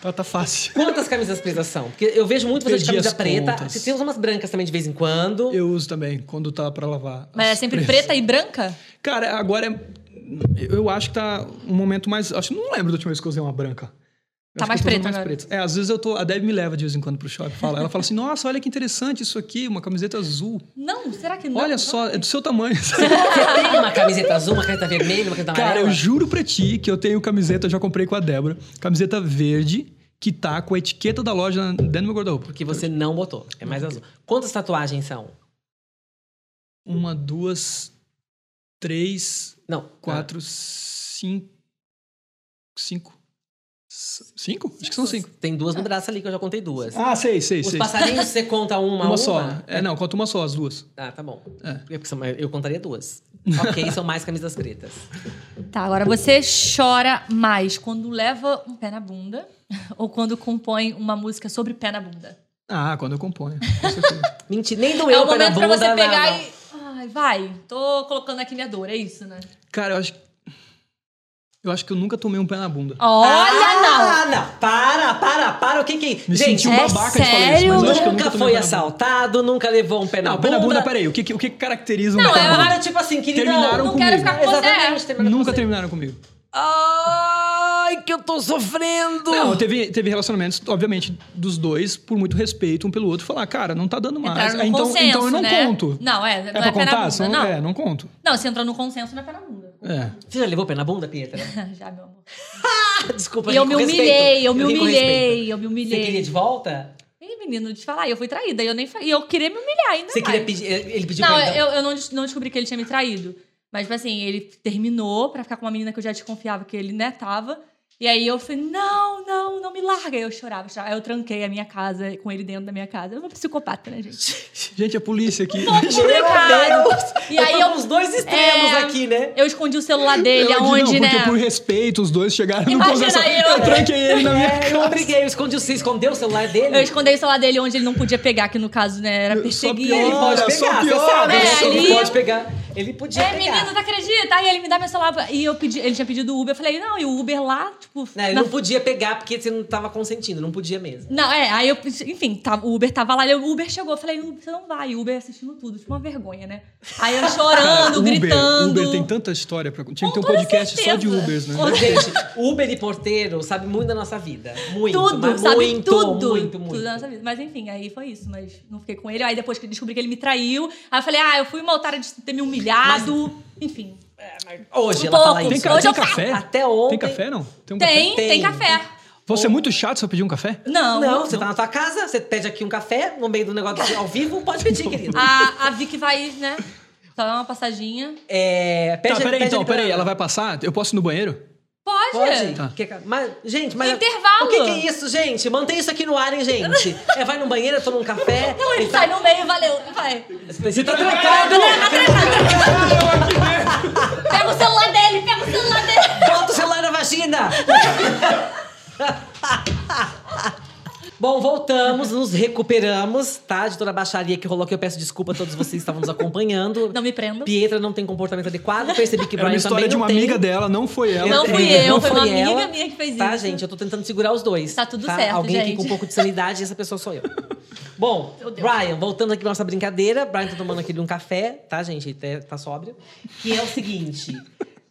Tá, tá fácil. Quantas camisas pretas são? Porque eu vejo muito você de camisa preta. contas. Você tem umas brancas também de vez em quando. Eu uso também, quando tá pra lavar. Mas é sempre pretas. preta e branca? Cara, agora é. Eu acho que tá um momento mais. Acho que não lembro da última vez que eu usei uma branca. Tá mais preta agora. preta. É, às vezes eu tô. A Deb me leva de vez em quando pro shopping. Fala, ela fala assim: nossa, olha que interessante isso aqui, uma camiseta azul. Não, será que não? Olha só, é do seu tamanho. Você tem uma camiseta azul, uma camiseta vermelha, uma camiseta Cara, amarela? eu juro pra ti que eu tenho camiseta, eu já comprei com a Débora, camiseta verde, que tá com a etiqueta da loja dentro do meu guarda-roupa. Porque você não botou. É mais azul. Quantas tatuagens são? Uma, duas, três, Não. quatro, cinco. Cinco. Cinco? Acho que são cinco. Tem duas no braço ali, que eu já contei duas. Ah, sei, sei, Os sei. passarinhos, você conta uma Uma uma? só. É, não, conta uma só, as duas. Ah, tá bom. É. Mais- Eu contaria duas. ok, são mais camisas pretas. Tá, agora você chora mais quando leva um pé na bunda ou quando compõe uma música sobre pé na bunda? Ah, quando eu componho. Com certeza. Mentira, nem doeu é o o pé na momento pra você pegar não, e. Ai, vai, tô colocando aqui minha dor, é isso, né? Cara, eu acho. Eu acho que eu nunca tomei um pé na bunda. Olha, não! Ah, não! Para, para, para. O que que... Me Gente, senti um é babaca de falar isso, mas eu acho que eu nunca foi um pé na bunda. assaltado, nunca levou um pé na Não, bunda. pé na bunda, peraí. O que, que- o que caracteriza um Não, pé na é bunda? Ah, tipo assim, queridão. Terminaram não quero comigo. ficar com você. Exatamente, terminaram com Nunca você. terminaram comigo. Ai, que eu tô sofrendo! Não, teve, teve relacionamentos, obviamente, dos dois, por muito respeito um pelo outro, falar, cara, não tá dando mais. Então, consenso, então eu não né? conto. Não, é, não é é, pra pé na contar? bunda, São- não. É, não conto. Não, se entrou no consenso, não é pé na bunda. É. Você já levou pé na bunda, Pietra? Já, meu amor. Desculpa, E eu me humilhei, eu me humilhei, eu me Você queria humilhei. de volta? Ih, menino, te falar, eu fui traída e eu nem e eu queria me humilhar ainda Você mais. queria pedir. Ele pediu Não, eu, eu não, não descobri que ele tinha me traído. Mas, tipo assim, ele terminou pra ficar com uma menina que eu já desconfiava que ele, né, tava. E aí eu falei, não, não, não me larga. Aí eu chorava, chorava. Aí eu tranquei a minha casa com ele dentro da minha casa. Eu sou uma psicopata, né, gente? Gente, a polícia aqui. Complicado. E aí eu, os dois extremos É, aqui, né? eu escondi o celular dele, Eu- aonde, não, porque né? por respeito, os dois chegaram no Imagina consenso. eu- Eu tranquei ele na minha É, eu casa. obriguei, eu escondi. Você escondeu o celular dele? Eu escondi o celular dele onde ele não podia pegar, que no caso, né, era Só perseguir. pior. Ele pode pegar, você pior. sabe. É, ele ali- pode pegar. Ele podia É, pegar. menino, tu acredita? Aí ele me dá meu celular. E eu pedi, ele tinha pedido Uber. Eu falei, não, e o Uber lá, tipo. Não, ele na não podia pegar porque você não tava consentindo, não podia mesmo. Não, é, aí eu, enfim, tá, o Uber tava lá, o Uber chegou, eu falei, não, você não vai, e o Uber assistindo tudo, tipo uma vergonha, né? Aí eu chorando, Uber, gritando. Uber tem tanta história. Pra... Tinha que ter um podcast só de. Ubers, né? Gente, Uber e porteiro sabe muito da nossa vida. Muito, Tudo, mas sabe muito, tudo. muito, muito. Tudo da nossa vida. Mas enfim, aí foi isso, mas não fiquei com ele. Aí depois que descobri que ele me traiu, aí eu falei, ah, eu fui uma otária de ter me humilhado. Enfim. Hoje Um ela fala pouco. isso. Tem, Hoje tem eu falo. café? Até ontem. Tem café, não? Tem um Tem, café? tem, café. Você é muito chato se eu pedir um café? Não. Não, você tá na tua casa, você pede aqui um café no meio do negócio ao vivo, pode pedir, querido. A, a Vicky vai, né? Só dar uma passadinha. É, pede, tá, peraí, pede então, peraí. Ela vai passar? Eu posso ir no banheiro? Pode. Pode? Tá. Que- mas, gente, mas. Intervalo. O que, que é isso, gente? Mantém isso aqui no ar, hein, gente? É, vai no banheiro, toma um café. Não, ele sai no meio, valeu. Vai. Você tá trancado! Pega o celular dele, pega o celular dele. Bota o celular na vagina! Bom, voltamos, nos recuperamos, tá? De toda a baixaria que rolou aqui. Eu peço desculpa a todos vocês que estavam nos acompanhando. Não me prendam. Pietra não tem comportamento adequado. Percebi que Era uma Brian história também de não uma tem. amiga dela, não foi ela. Não fui eu, não foi uma foi amiga ela. minha que fez Tá, isso. gente? Eu tô tentando segurar os dois. Tá tudo certo, Alguém aqui gente. com um pouco de sanidade e essa pessoa sou eu. Bom, Brian, voltando aqui pra nossa brincadeira. Brian tá tomando aqui um café, tá, gente? Ele tá, tá sóbrio. Que é o seguinte.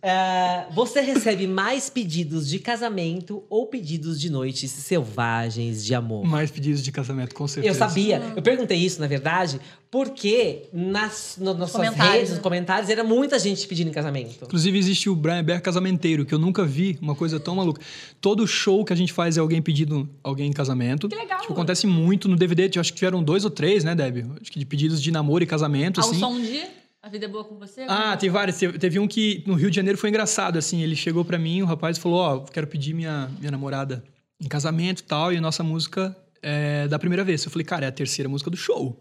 Ah, você recebe mais pedidos de casamento ou pedidos de noites selvagens de amor? Mais pedidos de casamento, com certeza. Eu sabia. Eu perguntei isso, na verdade, porque nas, no, nas suas Comentários, redes, né? nos comentários, era muita gente pedindo em casamento. Inclusive, existe o Brian Bear Casamenteiro, que eu nunca vi uma coisa tão maluca. Todo show que a gente faz é alguém pedindo alguém em casamento. Que legal. Tipo, acontece muito no DVD. Eu acho que tiveram dois ou três, né, Deb? Acho que de pedidos de namoro e casamento, Ao assim. som de A Vida é Boa com Você? Ah, tem vários. Teve, teve um que no Rio de Janeiro foi engraçado, assim. Ele chegou pra mim, o rapaz falou: Ó, quero pedir minha, minha namorada em casamento e tal, e a nossa música é da primeira vez. Eu falei, cara, é a terceira música do show.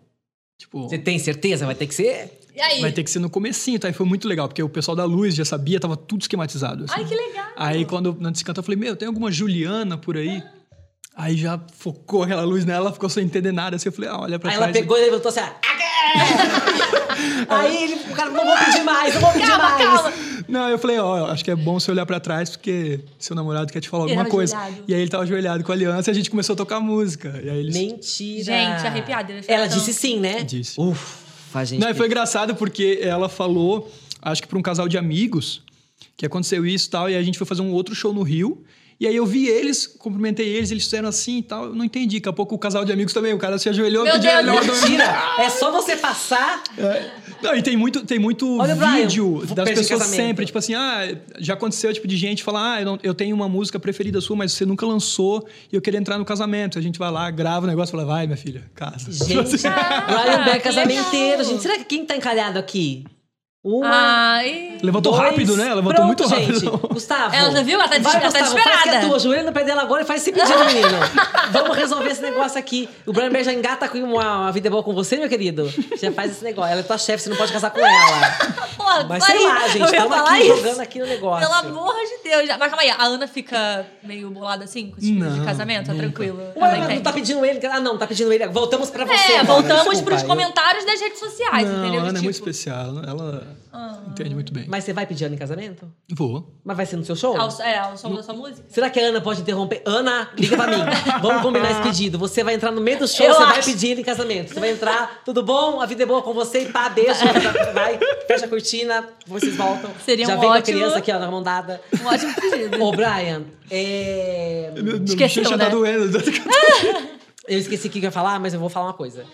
Tipo, Você tem certeza? Vai ter que ser? E aí? vai ter que ser no comecinho, tá? E foi muito legal, porque o pessoal da luz já sabia, tava tudo esquematizado. assim. Ai, que legal. Aí quando antes de cantar, eu falei, meu, tem alguma Juliana por aí? Aí já focou aquela luz nela, ela ficou sem entender nada. Assim, eu falei, ah, olha pra Aí trás. ela pegou e levantou assim, ah, Aí ele, o cara, não vou pedir mais, não vou pedir Calma, mais. calma. Não, eu falei, ó, acho que é bom você olhar pra trás, porque seu namorado quer te falar Ele alguma tava coisa. ajoelhado. E aí ele tava ajoelhado com a aliança e a gente começou a tocar música. E aí eles... Mentira. Gente, arrepiada, foi Ela tão- disse sim, né? Disse. Ufa, gente. Não, e foi engraçado porque ela falou, acho que pra um casal de amigos, que aconteceu isso e tal, e a gente foi fazer um outro show no Rio. E aí eu vi eles, cumprimentei eles, eles fizeram assim e tal. Eu não entendi. Daqui a pouco o casal de amigos também, o cara se ajoelhou, Meu pediu Deus, melhor Mentira. É só você passar. Não, e tem muito, tem muito Olha, Brian, vídeo vou das pessoas sempre, tipo assim, ah, já aconteceu tipo de gente falar, ah, eu, não- eu tenho uma música preferida sua, mas você nunca lançou e eu queria entrar no casamento. A gente vai lá, grava o negócio e fala, vai, minha filha, casa. Gente, Brian Ah, Beck casamenteiro, legal. gente. Será que quem tá encalhado aqui? Uma. Ai. Levantou dois. rápido, né? Levantou Pronto, muito rápido. gente. Gustavo. Ela já viu? Ela tá vai, ela tá Gustavo, faz que é tua. Joelho no pé dela agora e faz esse pedido, menino. Vamos resolver esse negócio aqui. O Brian Beck já engata com uma, uma vida boa com você, meu querido. Já faz esse negócio. Ela é tua chefe, você não pode casar com ela. Pô, Mas aí, sei lá, gente. Estamos aqui isso. jogando aqui no negócio. Pelo amor de Deus. Mas calma aí, a Ana fica meio bolada assim com esse tipo de Não, casamento? É tranquilo. Ué, mas não tá pedindo ele. Ah, não, tá pedindo ele. Voltamos pra você. É, agora. voltamos Desculpa, pros eu- comentários das redes sociais, Não, entendeu? a Ana é Tipo, muito especial. Ela entende muito bem. Mas você vai pedir ela em casamento? Vou. Mas vai ser no seu show? ao- é, ao som da sua música? Será que a Ana pode interromper? Ana, liga pra mim. Vamos combinar esse pedido. Você vai entrar no meio do show, Eu você vai acho. pedir ele em casamento. Você vai entrar, tudo bom? A vida é boa com você, pá, beijo. Vai, fecha a cortina, vocês voltam. Seria Já um vem com a ótimo- criança aqui, ó, na mão dada. Um ótimo pedido. Ô, Brian, é... Esqueceu, né? tá doendo. Eu esqueci o que eu ia falar, mas eu vou falar uma coisa.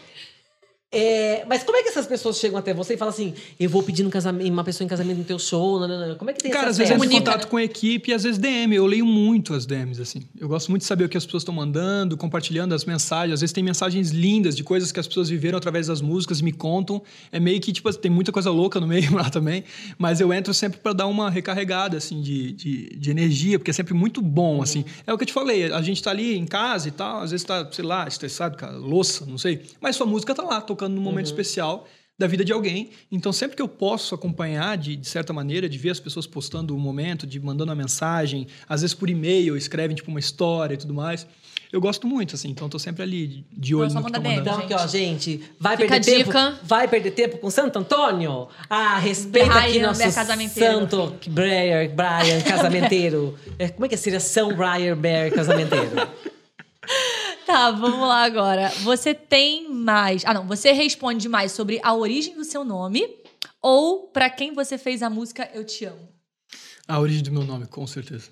É, mas como é que essas pessoas chegam até você e falam assim: eu vou pedir um casamento, uma pessoa em casamento no teu show? Não, não, não. Como é que tem Cara, às vezes acesso? entra em Comunica, contato com a equipe e às vezes DM. Eu leio muito as DMs, assim. Eu gosto muito de saber o que as pessoas estão mandando, compartilhando as mensagens. Às vezes tem mensagens lindas de coisas que as pessoas viveram através das músicas e me contam. É meio que, tipo, tem muita coisa louca no meio lá também. Mas eu entro sempre para dar uma recarregada, assim, de, de, de energia, porque é sempre muito bom, assim. É o que eu te falei, a gente tá ali em casa e tal, às vezes tá, sei lá, estressado, cara, louça, não sei. Mas sua música tá lá, tocando num momento especial da vida de alguém. Então, sempre que eu posso acompanhar, de, de certa maneira, de ver as pessoas postando o momento, de mandando uma mensagem, às vezes por e-mail, escrevem tipo uma história e tudo mais, eu gosto muito, assim. Então, tô sempre ali de, olho só no que DM. mandando. Então, aqui, ó, gente, vai Fica perder a tempo? dica. Vai perder tempo com Santo Antônio? Ah, respeita aqui Brian nosso Bear casamenteiro. Santo Brian, Brian casamenteiro. É, como é que seria São Brian Bear casamenteiro? Tá, vamos lá agora. Você tem mais. Ah, não. Você responde mais sobre a origem do seu nome ou pra quem você fez a música Eu Te Amo? A origem do meu nome, com certeza.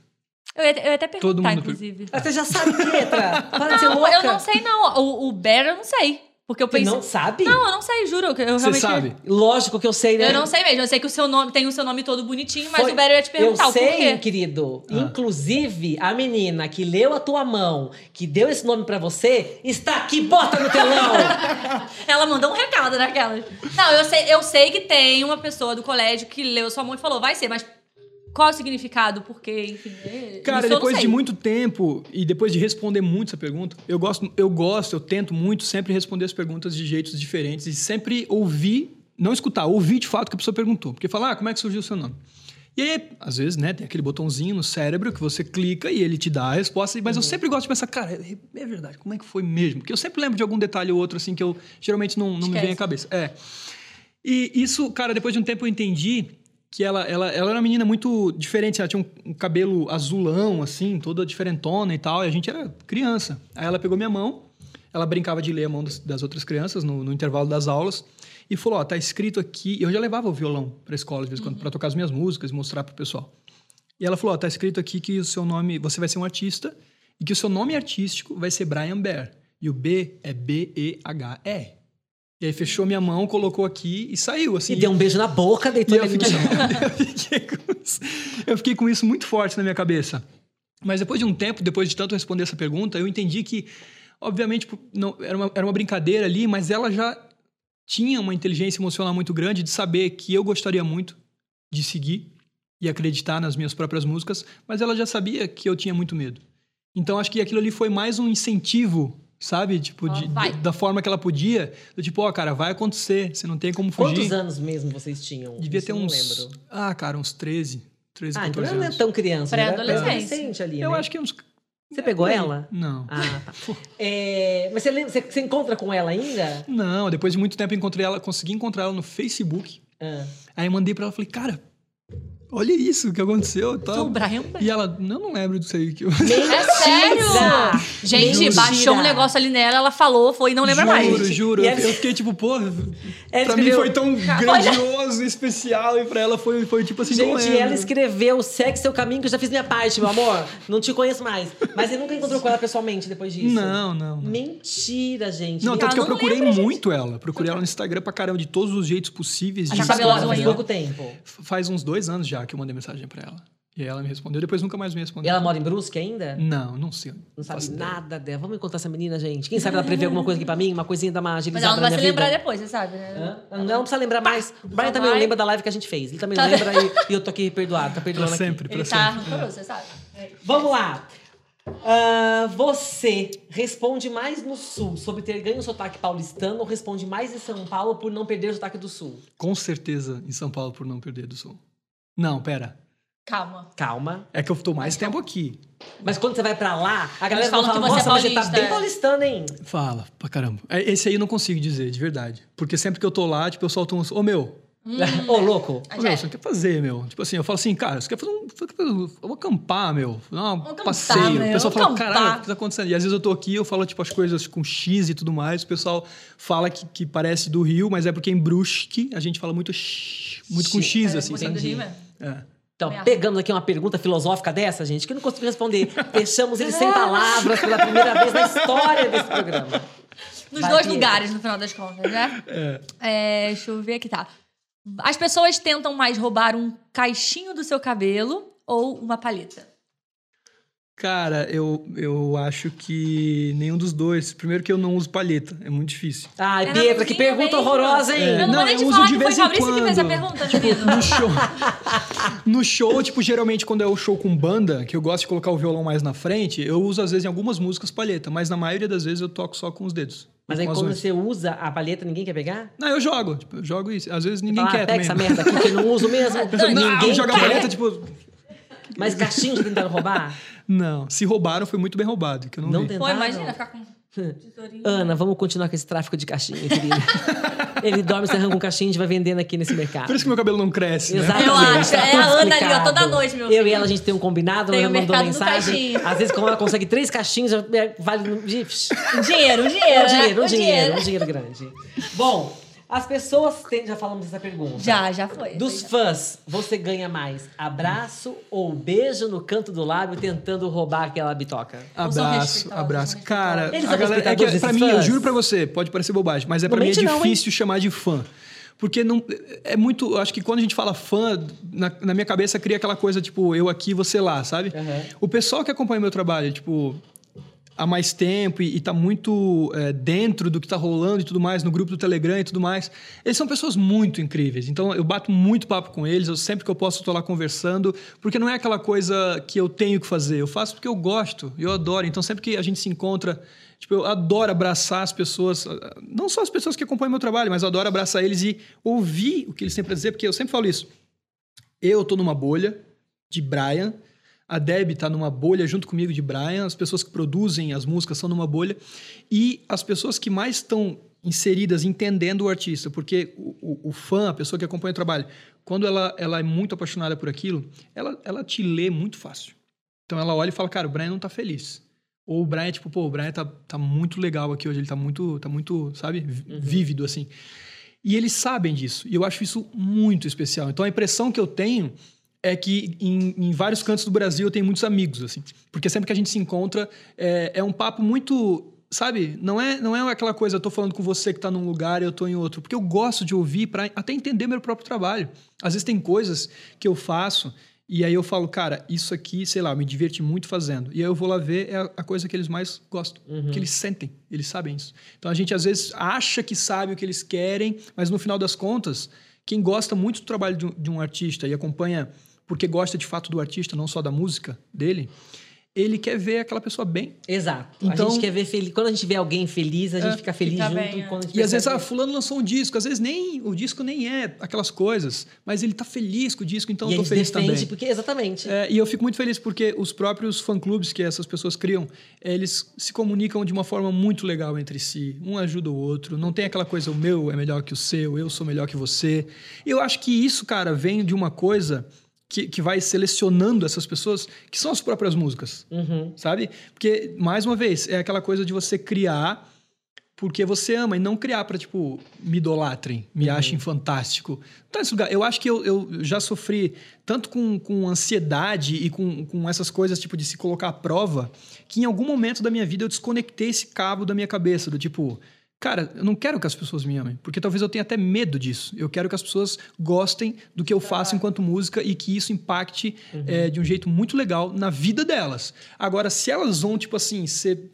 Eu ia, eu ia até Todo perguntar, mundo per- inclusive. Ah, Você já sabe, Pietra? Para de ser Não, louca. eu não sei, não. O, o Bear eu não sei. Porque eu Você pensei. não sabe? Não, eu não sei, juro. que Eu Você realmente. sabe? Lógico que eu sei, né? Eu não sei mesmo. Eu sei que o seu nome tem o seu nome todo bonitinho, mas Foi- o Bério ia te perguntar eu o sei, porquê. querido. Ah. Inclusive, a menina que leu a tua mão, que deu esse nome pra você, está aqui, bota no telão! Ela mandou um recado naquela. Não, eu sei, eu sei que tem uma pessoa do colégio que leu sua mão e falou, vai ser, mas qual é o significado? Por quê? Enfim. é- Cara, depois de muito tempo e depois de responder muito essa pergunta, eu gosto, eu gosto, eu tento muito sempre responder as perguntas de jeitos diferentes e sempre ouvir, não escutar, ouvir de fato o que a pessoa perguntou. Porque falar, ah, como é que surgiu o seu nome? E aí, às vezes, né, tem aquele botãozinho no cérebro que você clica e ele te dá a resposta, mas eu sempre gosto de pensar, cara, é, é verdade, como é que foi mesmo? Porque eu sempre lembro de algum detalhe ou outro, assim, que eu geralmente não, não me vem à cabeça. É. E isso, cara, depois de um tempo eu entendi que ela, ela, ela era uma menina muito diferente. Ela tinha um, um cabelo azulão, assim, toda diferentona e tal. E a gente era criança. Aí ela pegou minha mão, ela brincava de ler a mão das, das outras crianças no, no intervalo das aulas. E falou: Ó, tá escrito aqui. Eu já levava o violão pra escola de vez em quando, pra tocar as minhas músicas, mostrar pro pessoal. E ela falou: Ó, tá escrito aqui que o seu nome, você vai ser um artista e que o seu nome artístico vai ser Brian Bear. E o B é B-E-H-E. E aí fechou minha mão, colocou aqui e saiu, assim. e deu um beijo na boca, E deitou eu ele no fiquei, eu, fiquei com isso, eu fiquei com isso muito forte na minha cabeça. Mas depois de um tempo, depois de tanto responder essa pergunta, eu entendi que, obviamente, não, era, uma, era uma brincadeira ali, mas ela já tinha uma inteligência emocional muito grande de saber que eu gostaria muito de seguir e acreditar nas minhas próprias músicas, mas ela já sabia que eu tinha muito medo. Então acho que aquilo ali foi mais um incentivo, sabe? Tipo, de- vai. da forma que ela podia, do tipo, ó, cara, vai acontecer, você não tem como fugir. Quantos anos mesmo vocês tinham? Devia Isso ter eu não uns. lembro. Ah, cara, uns 13, 13, Ah, então 14 ela não é anos. tão criança, né? Pré-adolescente. Pré-adolescente ali, Eu né? acho que uns. Você pegou É, ela? Não. Ah, tá. É, mas você, lembra- você, você encontra com ela ainda? Não, depois de muito tempo eu encontrei ela, consegui encontrar ela no Facebook. Ah. Aí eu mandei pra ela, falei, cara, olha isso que aconteceu e tal. o Brian. E ela, não, não lembro disso aí que eu. É sério? Gente, Mentira. baixou um negócio ali nela, ela falou, foi e não lembra juro, mais. juro. E Eu, eu fiquei tipo, pô, Ela pra mim foi tão grandioso, especial, e pra ela foi, foi tipo assim, não Gente, lembro. ela escreveu segue seu caminho que eu já fiz minha parte, meu amor. Não te conheço mais. Mas você nunca encontrou com ela pessoalmente depois disso? Não, não. não. Mentira, gente. Não, tanto que eu não procurei lembra, gente. muito ela. Procurei ela no Instagram pra caramba, de todos os jeitos possíveis. Acha de azul faz pouco tempo. Faz uns dois anos já que eu mandei mensagem pra ela. E ela me respondeu, depois nunca mais me E respondeu. ela mora em Brusque ainda? Não, não sei. Não sabe faço nada dela. Vamos encontrar essa menina, gente. Quem sabe ela prevê alguma coisa aqui pra mim? Uma coisinha da uma Mas ela não vai se minha lembrar vida? depois, você sabe, né? Ela não precisa lembrar mais. O Brian também não vai. lembra da live que a gente fez. Ele também não Tá. lembra e, e eu tô aqui perdoado. Tá Pra perdoando aqui. sempre, pra Ele tá sempre. rancoroso, você sabe? Vamos lá. Ah, você responde mais no Sul sobre ter ganho o sotaque paulistano ou responde mais em São Paulo por não perder o sotaque do Sul? Com certeza em São Paulo por não perder do Sul. Não, pera. Calma. Calma. É que eu tô mais tempo aqui. Mas quando você vai pra lá, a galera fala, que você é nossa, mas você tá paulista, bem é." paulistano, hein? Fala, pra caramba. É, Esse aí eu não consigo dizer, de verdade. Porque sempre que eu tô lá, tipo, eu solto uns. Ô, meu. Ô, louco. Ô, meu, você quer fazer, meu? Tipo assim, eu falo assim, cara, você quer fazer um. um- Eu vou acampar, meu. Dar um acampar, passeio. meu, O pessoal fala, acampar. caralho, o que tá acontecendo? E às vezes eu tô aqui eu falo, tipo, as coisas com X e tudo mais. O pessoal fala que, que parece do Rio, mas é porque em Brusque a gente fala muito X, muito com X, É, assim, muito do sabe? Rio mesmo. É. Então, pegamos aqui uma pergunta filosófica dessa, gente, que eu não consigo responder. Deixamos ele sem palavras pela primeira vez na história desse programa. Nos Vai, dois lugares, no final das contas, né? É, deixa eu ver aqui, tá. As pessoas tentam mais roubar um caixinho do seu cabelo ou uma palheta? Cara, eu, eu acho que nenhum dos dois. Primeiro que eu não uso palheta, é muito difícil. Ai, É Pietra, que pergunta mesmo. horrorosa, hein? É, Eu não, não, eu uso de vez em Fabrício que fez a quando. pergunta. No show. no show, tipo, geralmente quando é o show com banda, que eu gosto de colocar o violão mais na frente, eu uso às vezes em algumas músicas palheta, mas na maioria das vezes eu toco só com os dedos. Mas aí quando unhas. você usa a palheta, ninguém quer pegar? Não, eu jogo. Tipo, eu jogo isso. Às vezes ninguém Fala, ah, quer pega também. essa merda aqui que eu não uso mesmo. não, ninguém joga quer. palheta, tipo... Mas caixinho já tentaram roubar? Não, se roubaram foi muito bem roubado, que eu não, Não vi. tentaram? Pô, imagina ficar com. Ana, vamos continuar com esse tráfico de caixinha, querida. Ele dorme, você arranca um caixinho e a gente vai vendendo aqui nesse mercado. Por isso que meu cabelo não cresce, né? Exatamente. Eu acho, tá é a Ana ali, ó, toda noite, meu Eu filho. e ela, a gente tem um combinado, Tem ela mandou mensagem. Às vezes, quando ela consegue três caixinhos, já é- vale... no- Ixi, Um dinheiro, um dinheiro. Um dinheiro, um né? dinheiro, um dinheiro grande. Bom, As pessoas têm. Já falamos dessa pergunta. Já, já foi. Dos Já. fãs, você ganha mais abraço ou beijo no canto do lábio tentando roubar aquela bitoca? Abraço, abraço. Cara. Eles a galera, é que, pra mim, eu fãs? juro pra você, pode parecer bobagem, mas é pra Não mim é não, difícil chamar de fã. Porque não é muito. eu Acho que quando a gente fala fã, na, na minha cabeça cria aquela coisa, tipo, eu aqui, você lá, sabe? Aham. O pessoal que acompanha meu trabalho, tipo, há mais tempo e, e tá muito é, dentro do que tá rolando e tudo mais, no grupo do Telegram e tudo mais, eles são pessoas muito incríveis. Então eu bato muito papo com eles, eu sempre que eu posso tô lá conversando, porque não é aquela coisa que eu tenho que fazer, eu faço porque eu gosto, eu adoro. Então sempre que a gente se encontra, tipo, eu adoro abraçar as pessoas, não só as pessoas que acompanham meu trabalho, mas eu adoro abraçar eles e ouvir o que eles têm pra dizer, porque eu sempre falo isso. Eu tô numa bolha de Brian, a Deb tá numa bolha junto comigo de Brian, as pessoas que produzem as músicas são numa bolha, e as pessoas que mais estão inseridas entendendo o artista, porque o, o- o fã, a pessoa que acompanha o trabalho, quando ela, ela é muito apaixonada por aquilo, ela, ela te lê muito fácil. Então ela olha e fala, cara, o Brian não tá feliz. Ou o Brian, tipo, pô, o Brian tá, tá muito legal aqui hoje, ele tá muito, tá muito, sabe, vi- vívido, assim. E eles sabem disso. E eu acho isso muito especial. Então a impressão que eu tenho é que em, em vários cantos do Brasil eu tenho muitos amigos, assim. Porque sempre que a gente se encontra, é, é um papo muito. Sabe? Não é, não é aquela coisa, eu tô falando com você que tá num lugar e eu tô em outro. Porque eu gosto de ouvir para até entender meu próprio trabalho. Às vezes tem coisas que eu faço e aí eu falo, cara, isso aqui, sei lá, me diverti muito fazendo. E aí eu vou lá ver, é a, coisa que eles mais gostam. Que eles sentem, eles sabem isso. Então a gente às vezes acha que sabe o que eles querem, mas no final das contas, quem gosta muito do trabalho de um, de um artista e acompanha porque gosta de fato do artista, não só da música dele, ele quer ver aquela pessoa bem. Exato. Então- a gente quer ver feliz. Quando a gente vê alguém feliz, a gente fica feliz Fica junto. bem, é. quando a gente E às vezes, ah, fulano lançou um disco, às vezes nem o disco nem é aquelas coisas, mas ele tá feliz com o disco, então e eu tô feliz também. porque exatamente. É, e eu fico muito feliz porque os próprios fã-clubes que essas pessoas criam, eles se comunicam de uma forma muito legal entre si. Um ajuda o outro. Não tem aquela coisa, o meu é melhor que o seu, eu sou melhor que você. E eu acho que isso, cara, vem de uma coisa que, que vai selecionando essas pessoas, que são as próprias músicas, Uhum. sabe? Porque, mais uma vez, é aquela coisa de você criar porque você ama e não criar pra, tipo, me idolatrem, me achem fantástico. Então, esse lugar, eu acho que eu, eu já sofri tanto com, com ansiedade e com, com essas coisas, tipo, de se colocar à prova, que em algum momento da minha vida eu desconectei esse cabo da minha cabeça, do tipo, cara, eu não quero que as pessoas me amem, porque talvez eu tenha até medo disso. Eu quero que as pessoas gostem do que eu faço enquanto música e que isso impacte eh, de um jeito muito legal na vida delas. Agora, se elas vão, tipo assim, ser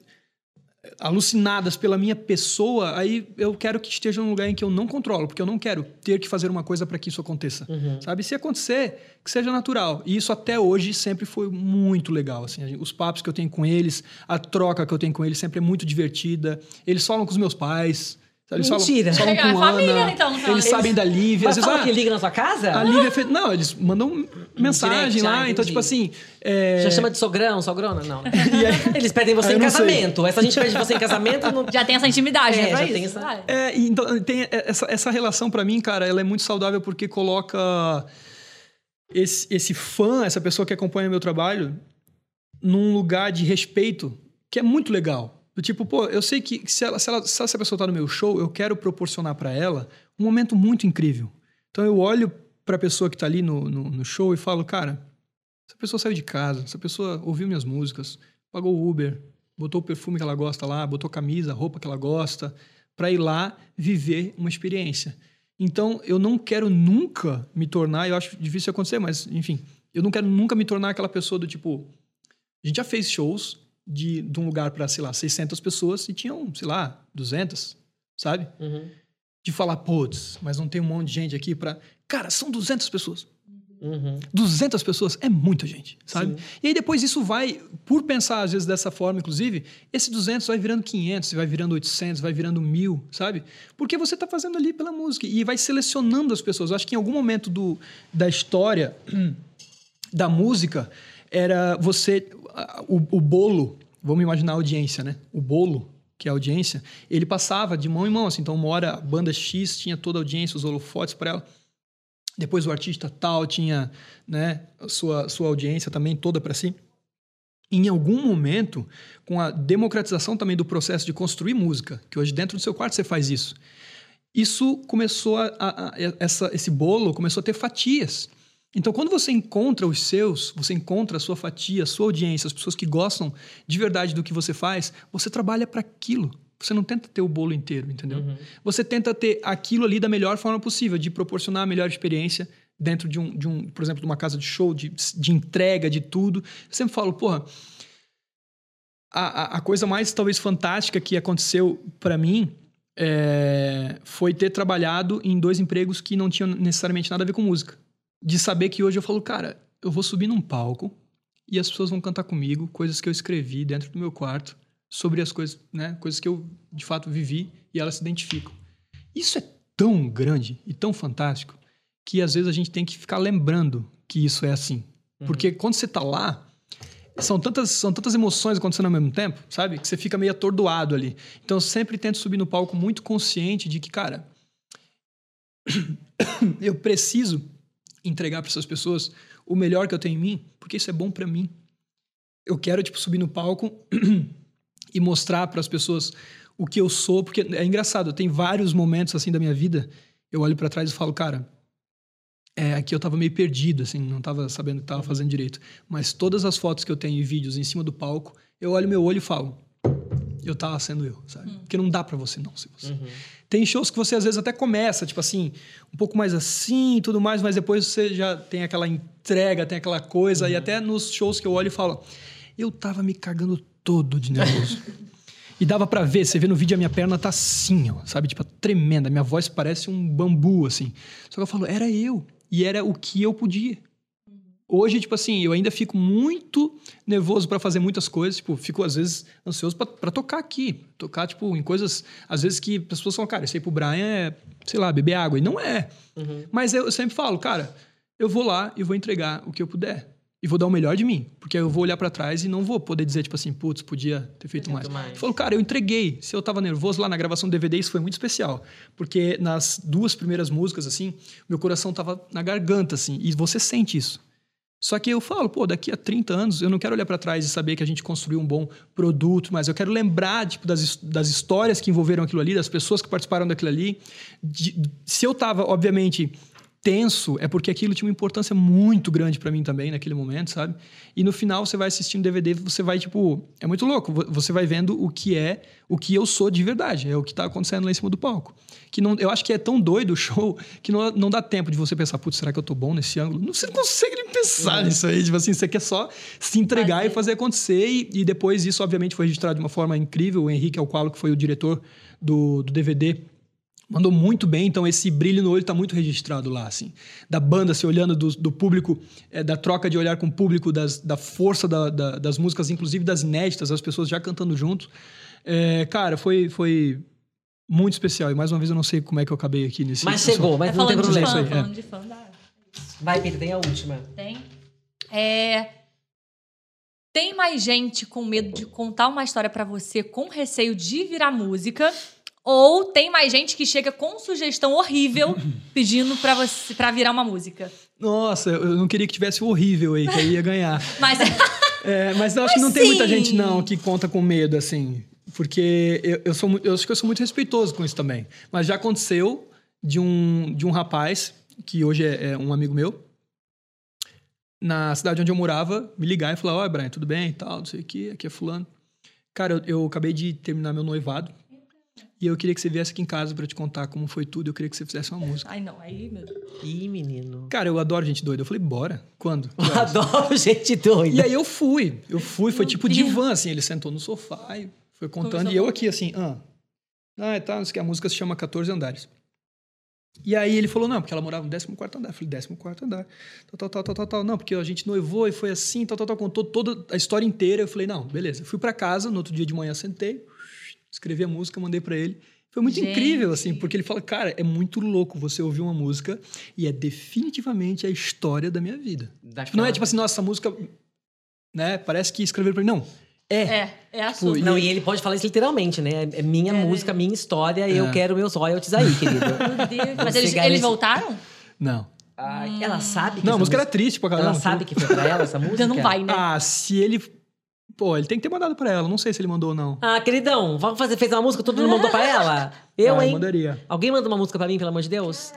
alucinadas pela minha pessoa, aí eu quero que esteja num lugar em que eu não controlo, porque eu não quero ter que fazer uma coisa para que isso aconteça. Sabe? Se acontecer, que seja natural. E isso até hoje sempre foi muito legal. Assim, os papos que eu tenho com eles, a troca que eu tenho com eles sempre é muito divertida. Eles falam com os meus pais. Sabe? Eles Mentira. Falam, falam É com família, Ana. então, no final. Eles sabem da Lívia. Mas Às vezes, ah, que liga na sua casa? a Lívia fez... Não, eles mandam mensagem direct, lá. ah, então, tipo assim... é, Já chama de sogrão, sogrona? Não. aí- Eles pedem você Ah, em não sei. casamento. Essa gente pede você em casamento não. Já tem essa intimidade, É, né? Pra já isso. tem essa-. É, então tem essa, essa relação pra mim, cara, ela é muito saudável porque coloca esse, esse fã, essa pessoa que acompanha meu trabalho, num lugar de respeito que é muito legal. Do tipo, pô, eu sei que se, ela, se, ela, se essa pessoa tá no meu show, eu quero proporcionar pra ela um momento muito incrível. Então eu olho pra pessoa que tá ali no, no, no show e falo, cara, essa pessoa saiu de casa, essa pessoa ouviu minhas músicas, pagou o Uber, botou o perfume que ela gosta lá, botou camisa, roupa que ela gosta, para ir lá viver uma experiência. Então, eu não quero nunca me tornar, eu acho difícil acontecer, mas enfim, eu não quero nunca me tornar aquela pessoa do tipo, a gente já fez shows de, de um lugar para, sei lá, 600 pessoas e tinham, sei lá, 200, sabe? Uhum. De falar, putz, mas não tem um monte de gente aqui para, cara, são 200 pessoas. Uhum. 200 pessoas é muita gente, sabe? E aí depois isso vai, por pensar às vezes dessa forma, inclusive, esse 200 vai virando 500, vai virando 800, vai virando 1000, sabe? Porque você está fazendo ali pela música e vai selecionando as pessoas. Eu acho que em algum momento do, da história da música era você o, o bolo, vamos imaginar a audiência, né? O bolo que é a audiência, ele passava de mão em mão, assim. Então, uma hora a banda X tinha toda a audiência, os holofotes para ela. Depois o artista tal tinha né, sua, sua audiência também toda para si. Em algum momento, com a democratização também do processo de construir música, que hoje dentro do seu quarto você faz isso, isso começou a, a- a- essa, esse bolo começou a ter fatias. Então, quando você encontra os seus, você encontra a sua fatia, a sua audiência, as pessoas que gostam de verdade do que você faz, você trabalha para aquilo. Você não tenta ter o bolo inteiro, entendeu? Você tenta ter aquilo ali da melhor forma possível, de proporcionar a melhor experiência dentro de um, de um por exemplo, de uma casa de show, de, de entrega, de tudo. Eu sempre falo, porra, a, a- a coisa mais talvez fantástica que aconteceu para mim é, foi ter trabalhado em dois empregos que não tinham necessariamente nada a ver com música. De saber que hoje eu falo, cara, eu vou subir num palco e as pessoas vão cantar comigo coisas que eu escrevi dentro do meu quarto sobre as coisas, né, coisas que eu de fato vivi e elas se identificam. Isso é tão grande e tão fantástico que às vezes a gente tem que ficar lembrando que isso é assim. Porque quando você tá lá, são tantas, são tantas emoções acontecendo ao mesmo tempo, sabe? Que você fica meio atordoado ali. Então eu sempre tento subir no palco muito consciente de que, cara, eu preciso entregar para essas pessoas o melhor que eu tenho em mim, porque isso é bom para mim. Eu quero tipo subir no palco e mostrar para as pessoas o que eu sou, porque é engraçado, tem vários momentos assim da minha vida, eu olho para trás e falo, cara, é, aqui eu tava meio perdido, assim, não tava sabendo o que tava fazendo direito. Mas todas as fotos que eu tenho e vídeos em cima do palco, eu olho meu olho e falo, eu tava sendo eu, sabe? Porque não dá para você não ser você. Tem shows que você às vezes até começa, tipo assim, um pouco mais assim e tudo mais, mas depois você já tem aquela entrega, tem aquela coisa, e até nos shows que eu olho e falo, eu tava me cagando todo de nervoso. E dava pra ver, você vê no vídeo a minha perna tá assim, ó, sabe? Tipo, tremenda. Minha voz parece um bambu, assim. Só que eu falo, era eu. E era o que eu podia. Hoje, tipo assim, eu ainda fico muito nervoso pra fazer muitas coisas. Tipo, fico, às vezes, ansioso pra- pra tocar aqui. Tocar, tipo, em coisas, às vezes, que as pessoas falam, cara, isso aí pro Brian é, sei lá, beber água. E não é. Mas eu sempre falo, cara, eu vou lá e vou entregar o que eu puder. E vou dar o melhor de mim. Porque eu vou olhar pra trás e não vou poder dizer, tipo assim, putz, podia ter feito mais. mais. Eu falo, cara, eu entreguei. Se eu tava nervoso lá na gravação do DVD, isso foi muito especial. Porque nas duas primeiras músicas, assim, meu coração tava na garganta, assim. E você sente isso. Só que eu falo, pô, daqui a 30 anos eu não quero olhar pra trás e saber que a gente construiu um bom produto, mas eu quero lembrar tipo, das, das histórias que envolveram aquilo ali, das pessoas que participaram daquilo ali. De- se eu tava, obviamente, tenso, é porque aquilo tinha uma importância muito grande pra mim também naquele momento, sabe? E no final você vai assistindo DVD, você vai tipo, é muito louco, vo- você vai vendo o que é, o que eu sou de verdade, é o que tá acontecendo lá em cima do palco. Que não, eu acho que é tão doido o show que não, não dá tempo de você pensar, putz, será que eu tô bom nesse ângulo? Não, você não consegue nem pensar nisso aí, tipo assim, você quer só se entregar e fazer acontecer e, e depois isso obviamente foi registrado de uma forma incrível, o Henrique Alqualo, que foi o diretor do, do DVD, mandou muito bem, então esse brilho no olho tá muito registrado lá, assim. Da banda, se olhando do, do público, é, da troca de olhar com o público, das, da força da- da- das músicas, inclusive das inéditas, as pessoas já cantando junto. É, cara, foi, foi muito especial. E mais uma vez eu não sei como é que eu acabei aqui nesse... Mas chegou, mas É não tem falando de problema. isso fã, aí, é. falando de fã. Vai, Pedro, tem a última. Tem. É... Tem mais gente com medo de contar uma história pra você com receio de virar música? Ou tem mais gente que chega com sugestão horrível pedindo pra você para virar uma música? Nossa, eu não queria que tivesse o horrível aí, que aí ia ganhar. Mas É, mas eu acho que não tem sim. muita gente, não, que conta com medo, assim. Porque eu, eu, sou, eu acho que eu sou muito respeitoso com isso também. Mas já aconteceu de um, de um rapaz, que hoje é, é um amigo meu, na cidade onde eu morava, me ligar e falar: Oi, Brian, tudo bem e tal, não sei o que, aqui é Fulano. Cara, eu, eu acabei de terminar meu noivado. E eu queria que você viesse aqui em casa pra te contar como foi tudo. Eu queria que você fizesse uma música. Ai não, aí meu Deus. Ih, menino. Cara, eu adoro gente doida. Eu falei, bora. Quando? Eu adoro gente doida. E aí eu fui. Eu fui, foi Meu tipo Deus. divã, assim. Ele sentou no sofá e foi contando. Começou E eu aqui, assim, ah. Ah, tá, não sei o que. A música se chama 14 Andares. E aí ele falou, não, porque ela morava no 14 andar. Eu falei, 14 andar. Tal, tal, tal, tal, tal, tal. Não, porque a gente noivou e foi assim, tal, tal, tal. Contou toda a história inteira. Eu falei, não, beleza. Fui pra casa, no outro dia de manhã sentei, escrevi a música, mandei pra ele. Foi muito Gente. incrível, assim, porque ele fala, cara, é muito louco você ouvir uma música e é definitivamente a história da minha vida. Tipo, não é tipo assim, nossa, essa música, né? Parece que escreveram pra mim. Não. É. É, é a Tipo, sua. Não, e ele pode falar isso literalmente, né? É minha É. música, minha história, eu É. quero meus royalties aí, querido. Meu Deus. Mas eles, eles voltaram? Não. Ai, ela sabe que Não, a música era triste pra caramba. Ela sabe que foi pra ela essa música? Então não vai, né? Ah, se ele. Pô, ele tem que ter mandado pra ela. Não sei se ele mandou ou não. Ah, queridão, vamos fazer, fez uma música, todo mundo mandou pra ela? Eu, Ah, hein? mandaria. Alguém manda uma música pra mim, pelo amor de Deus?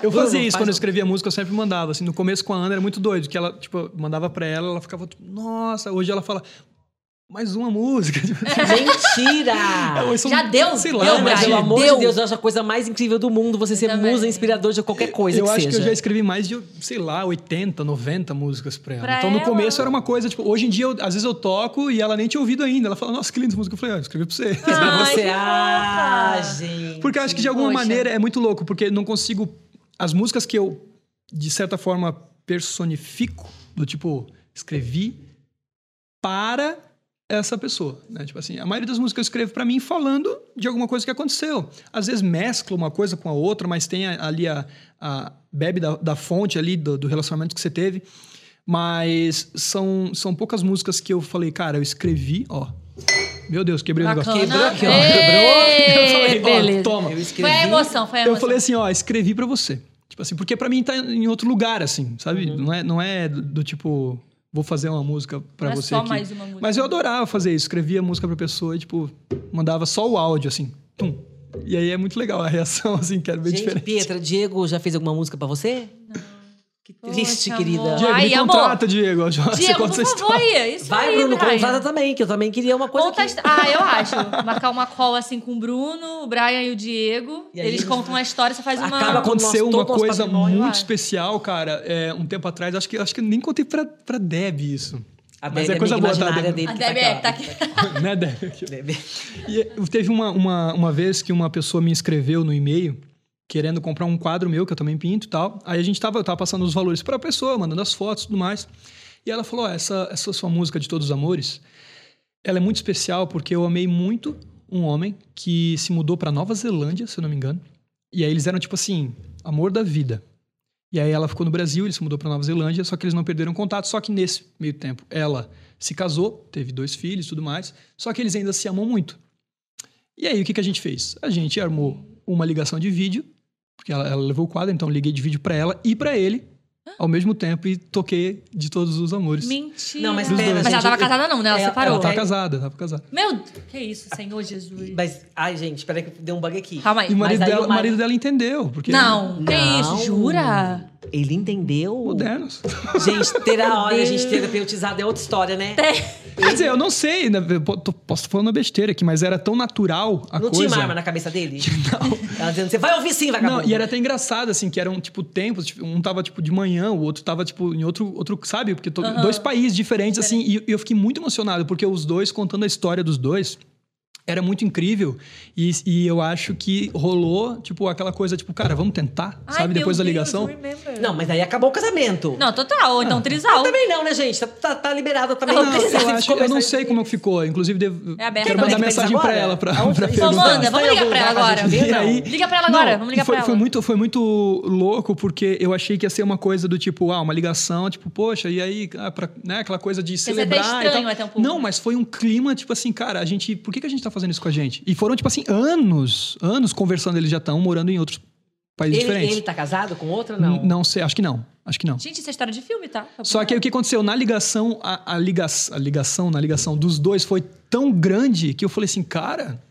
Eu Bruno, fazia isso quando eu escrevia música, eu sempre mandava. Assim, no começo com a Ana era muito doido, que ela, tipo, mandava pra ela, ela ficava, tipo, nossa, hoje ela fala, mais uma música. Tipo, Mentira! elas são- Já deu? Sei Deu, lá, Não, mas mas pelo amor deu. de Deus, eu acho a coisa mais incrível do mundo você ser também. musa inspirador de qualquer coisa eu que acho seja. que eu já escrevi mais de, sei lá, 80, 90 músicas pra ela. Pra então no ela? começo era uma coisa, tipo, hoje em dia, eu- às vezes eu toco e ela nem tinha ouvido ainda. Ela fala, nossa, que linda essa música. Eu falei, ah, eu escrevi pra você. Ai, você, ah, gente. Porque eu acho que de alguma Poxa. maneira é muito louco, porque não consigo. As músicas que eu, de certa forma, personifico, do tipo, escrevi para essa pessoa, né? Tipo assim, a maioria das músicas eu escrevo para mim falando de alguma coisa que aconteceu. Às vezes mescla uma coisa com a outra, mas tem ali a, a bebe da, da fonte ali do, do relacionamento que você teve. Mas são, são poucas músicas que eu falei, cara, eu escrevi, ó. Meu Deus, quebrei o negócio. Bacana. Quebrou aqui, ó. Ei, Eu falei, ó, beleza. toma. Eu Foi escrevi. a emoção, foi a Eu emoção. falei assim, ó, escrevi pra você. Tipo assim, porque pra mim tá em outro lugar, assim, sabe? Uhum. Não, é, não é do, do tipo, vou fazer uma música pra Não é você só aqui. mais uma música. Mas eu adorava fazer isso, escrevia a música pra pessoa e, tipo, mandava só o áudio, assim, tum. E aí é muito legal a reação, assim, que era bem Gente, diferente. Pietra, Diego já fez alguma música pra você? Que triste, Poxa, querida. amor. Diego, Ai, me amor. contrata, Diego. Você Diego, conta por essa favor, história. Isso Vai, aí, Bruno, Brian. contrata também, que eu também queria uma coisa Conta Ah, eu acho. Marcar uma call assim com o Bruno, o Brian e o Diego. E eles contam uma história, você faz uma. Acaba Aconteceu nosso- uma coisa muito especial, cara, é, um tempo atrás. Acho que, acho que eu nem contei pra, pra Deb isso. A Mas Deb é coisa boa, tá, Deb? dele. A que Debbie é, que tá aqui. aqui. né, Deb? Deb. E teve uma, uma, uma vez que uma pessoa me escreveu no e-mail querendo comprar um quadro meu, que eu também pinto e tal. Aí a gente tava, eu tava passando os valores pra pessoa, mandando as fotos e tudo mais. E ela falou: ó, essa, essa sua música de Todos os Amores, ela é muito especial porque eu amei muito um homem que se mudou pra Nova Zelândia, se eu não me engano. E aí eles eram tipo assim, amor da vida. E aí ela ficou no Brasil, ele se mudou pra Nova Zelândia, só que eles não perderam contato. Só que nesse meio tempo, ela se casou, teve dois filhos e tudo mais. Só que eles ainda se amam muito. E aí o que, que a gente fez? A gente armou uma ligação de vídeo, porque ela, ela levou o quadro, então eu liguei de vídeo pra ela e pra ele ao mesmo tempo e toquei de todos os amores. Mentira. Não, mas pera, dois. Mas ela gente, tava casada, não, né? Ela, ela- separou. Ela tava É. casada, tava casada. Meu Deus. Que isso, Senhor Jesus. Mas, ai, gente, peraí que deu um bug aqui. Calma aí. E o marido, dela, o o marido- marido dela entendeu, porque Não, que Não. isso, jura? Ele entendeu? modernos. Gente, ter a hora, a gente Deus. terapeutizado é outra história, né? Quer dizer, eu não sei, né, eu posso estar falando uma besteira aqui, mas era tão natural a Não coisa. tinha uma arma na cabeça dele? Não. Ela dizendo, você vai ouvir sim, vagabundo. Não, e era até engraçado, assim, que eram, tipo, tempos. tipo, um tava, tipo, de manhã, o outro tava, tipo, em outro, outro sabe? Porque to- dois países diferentes, assim. E, e eu fiquei muito emocionado, porque os dois, contando a história dos dois, era muito incrível. E, e eu acho que rolou, tipo, aquela coisa, tipo, cara, vamos tentar, Ai, sabe? Depois da Deus, ligação. remember. Não, mas aí acabou o casamento. Não, total. Ou então trisal. Também não, né, gente? Tá, tá, tá liberado também. Não, precisa eu, acho, eu não sei como ficou. Inclusive, devo, É aberto. quero mandar mensagem pra ela pra, pra perguntar. Amanda, Está vamos ligar pra ela agora. E aí- Liga pra ela agora, Não, vamos ligar foi, pra foi ela. muito Foi muito louco, porque eu achei que ia ser uma coisa do tipo, ah, uma ligação, tipo, poxa, e aí, ah, pra, né, aquela coisa de ser celebrar até e estranho tal. até um pouco. Não, mas foi um clima, tipo assim, cara, a gente, por que, que a gente tá fazendo isso com a gente? E foram, tipo assim, anos, anos conversando, eles já estão morando em outros países Ele, diferentes. ele tá casado com outra ou não? N- Não sei, acho que não, acho que não. Gente, isso é história de filme, tá? Só que aí o que aconteceu? Na ligação, a, a, liga, a ligação, na ligação dos dois foi tão grande que eu falei assim, cara.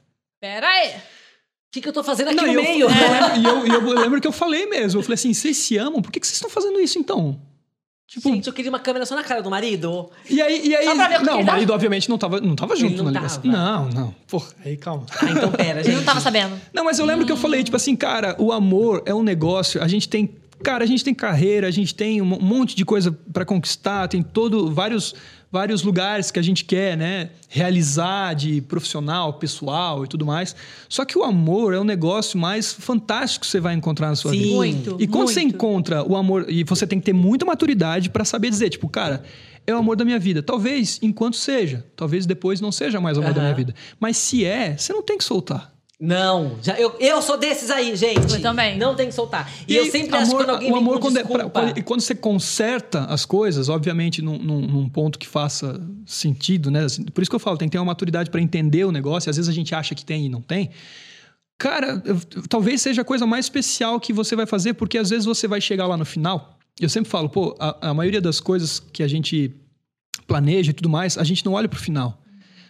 Pera aí. O que, que eu tô fazendo aqui Não, no eu, meio? e eu, e eu lembro que eu falei mesmo. Eu falei assim: vocês se amam? Por que, que vocês estão fazendo isso então? Tipo, Gente, eu queria uma câmera só na cara do marido. e aí. E aí Só pra ver o que não, o dá? marido, obviamente, não tava, não tava junto não na ligação. tava. Não, não. Porra, aí calma. Ah, então pera, gente. Ele não tava sabendo. Não, mas eu lembro que eu falei, tipo assim, cara, o amor é um negócio. A gente tem. Cara, a gente tem carreira, a gente tem um monte de coisa pra conquistar, tem todo. vários vários lugares que a gente quer, né, realizar de profissional, pessoal e tudo mais. Só que o amor é um negócio mais fantástico que você vai encontrar na sua Sim. vida. Muito. E quando você muito. encontra o amor, e você tem que ter muita maturidade pra saber dizer, tipo, cara, é o amor da minha vida. Talvez enquanto seja, talvez depois não seja mais o amor da minha vida. Mas se é, você não tem que soltar. Não, já, eu, eu sou desses aí, gente. Eu também. Não tem que soltar. E, eu aí, sempre acho que quando alguém o vem amor com quando, é desculpa... pra- quando- e quando você conserta as coisas, obviamente num, num- num ponto que faça sentido, né? Assim, por isso que eu falo, tem que ter uma maturidade para entender o negócio. E às vezes a gente acha que tem e não tem. Cara, eu- talvez seja a coisa mais especial que você vai fazer, porque às vezes você vai chegar lá no final. Eu sempre falo, pô, a, a maioria das coisas que a gente planeja e tudo mais, a gente não olha pro final.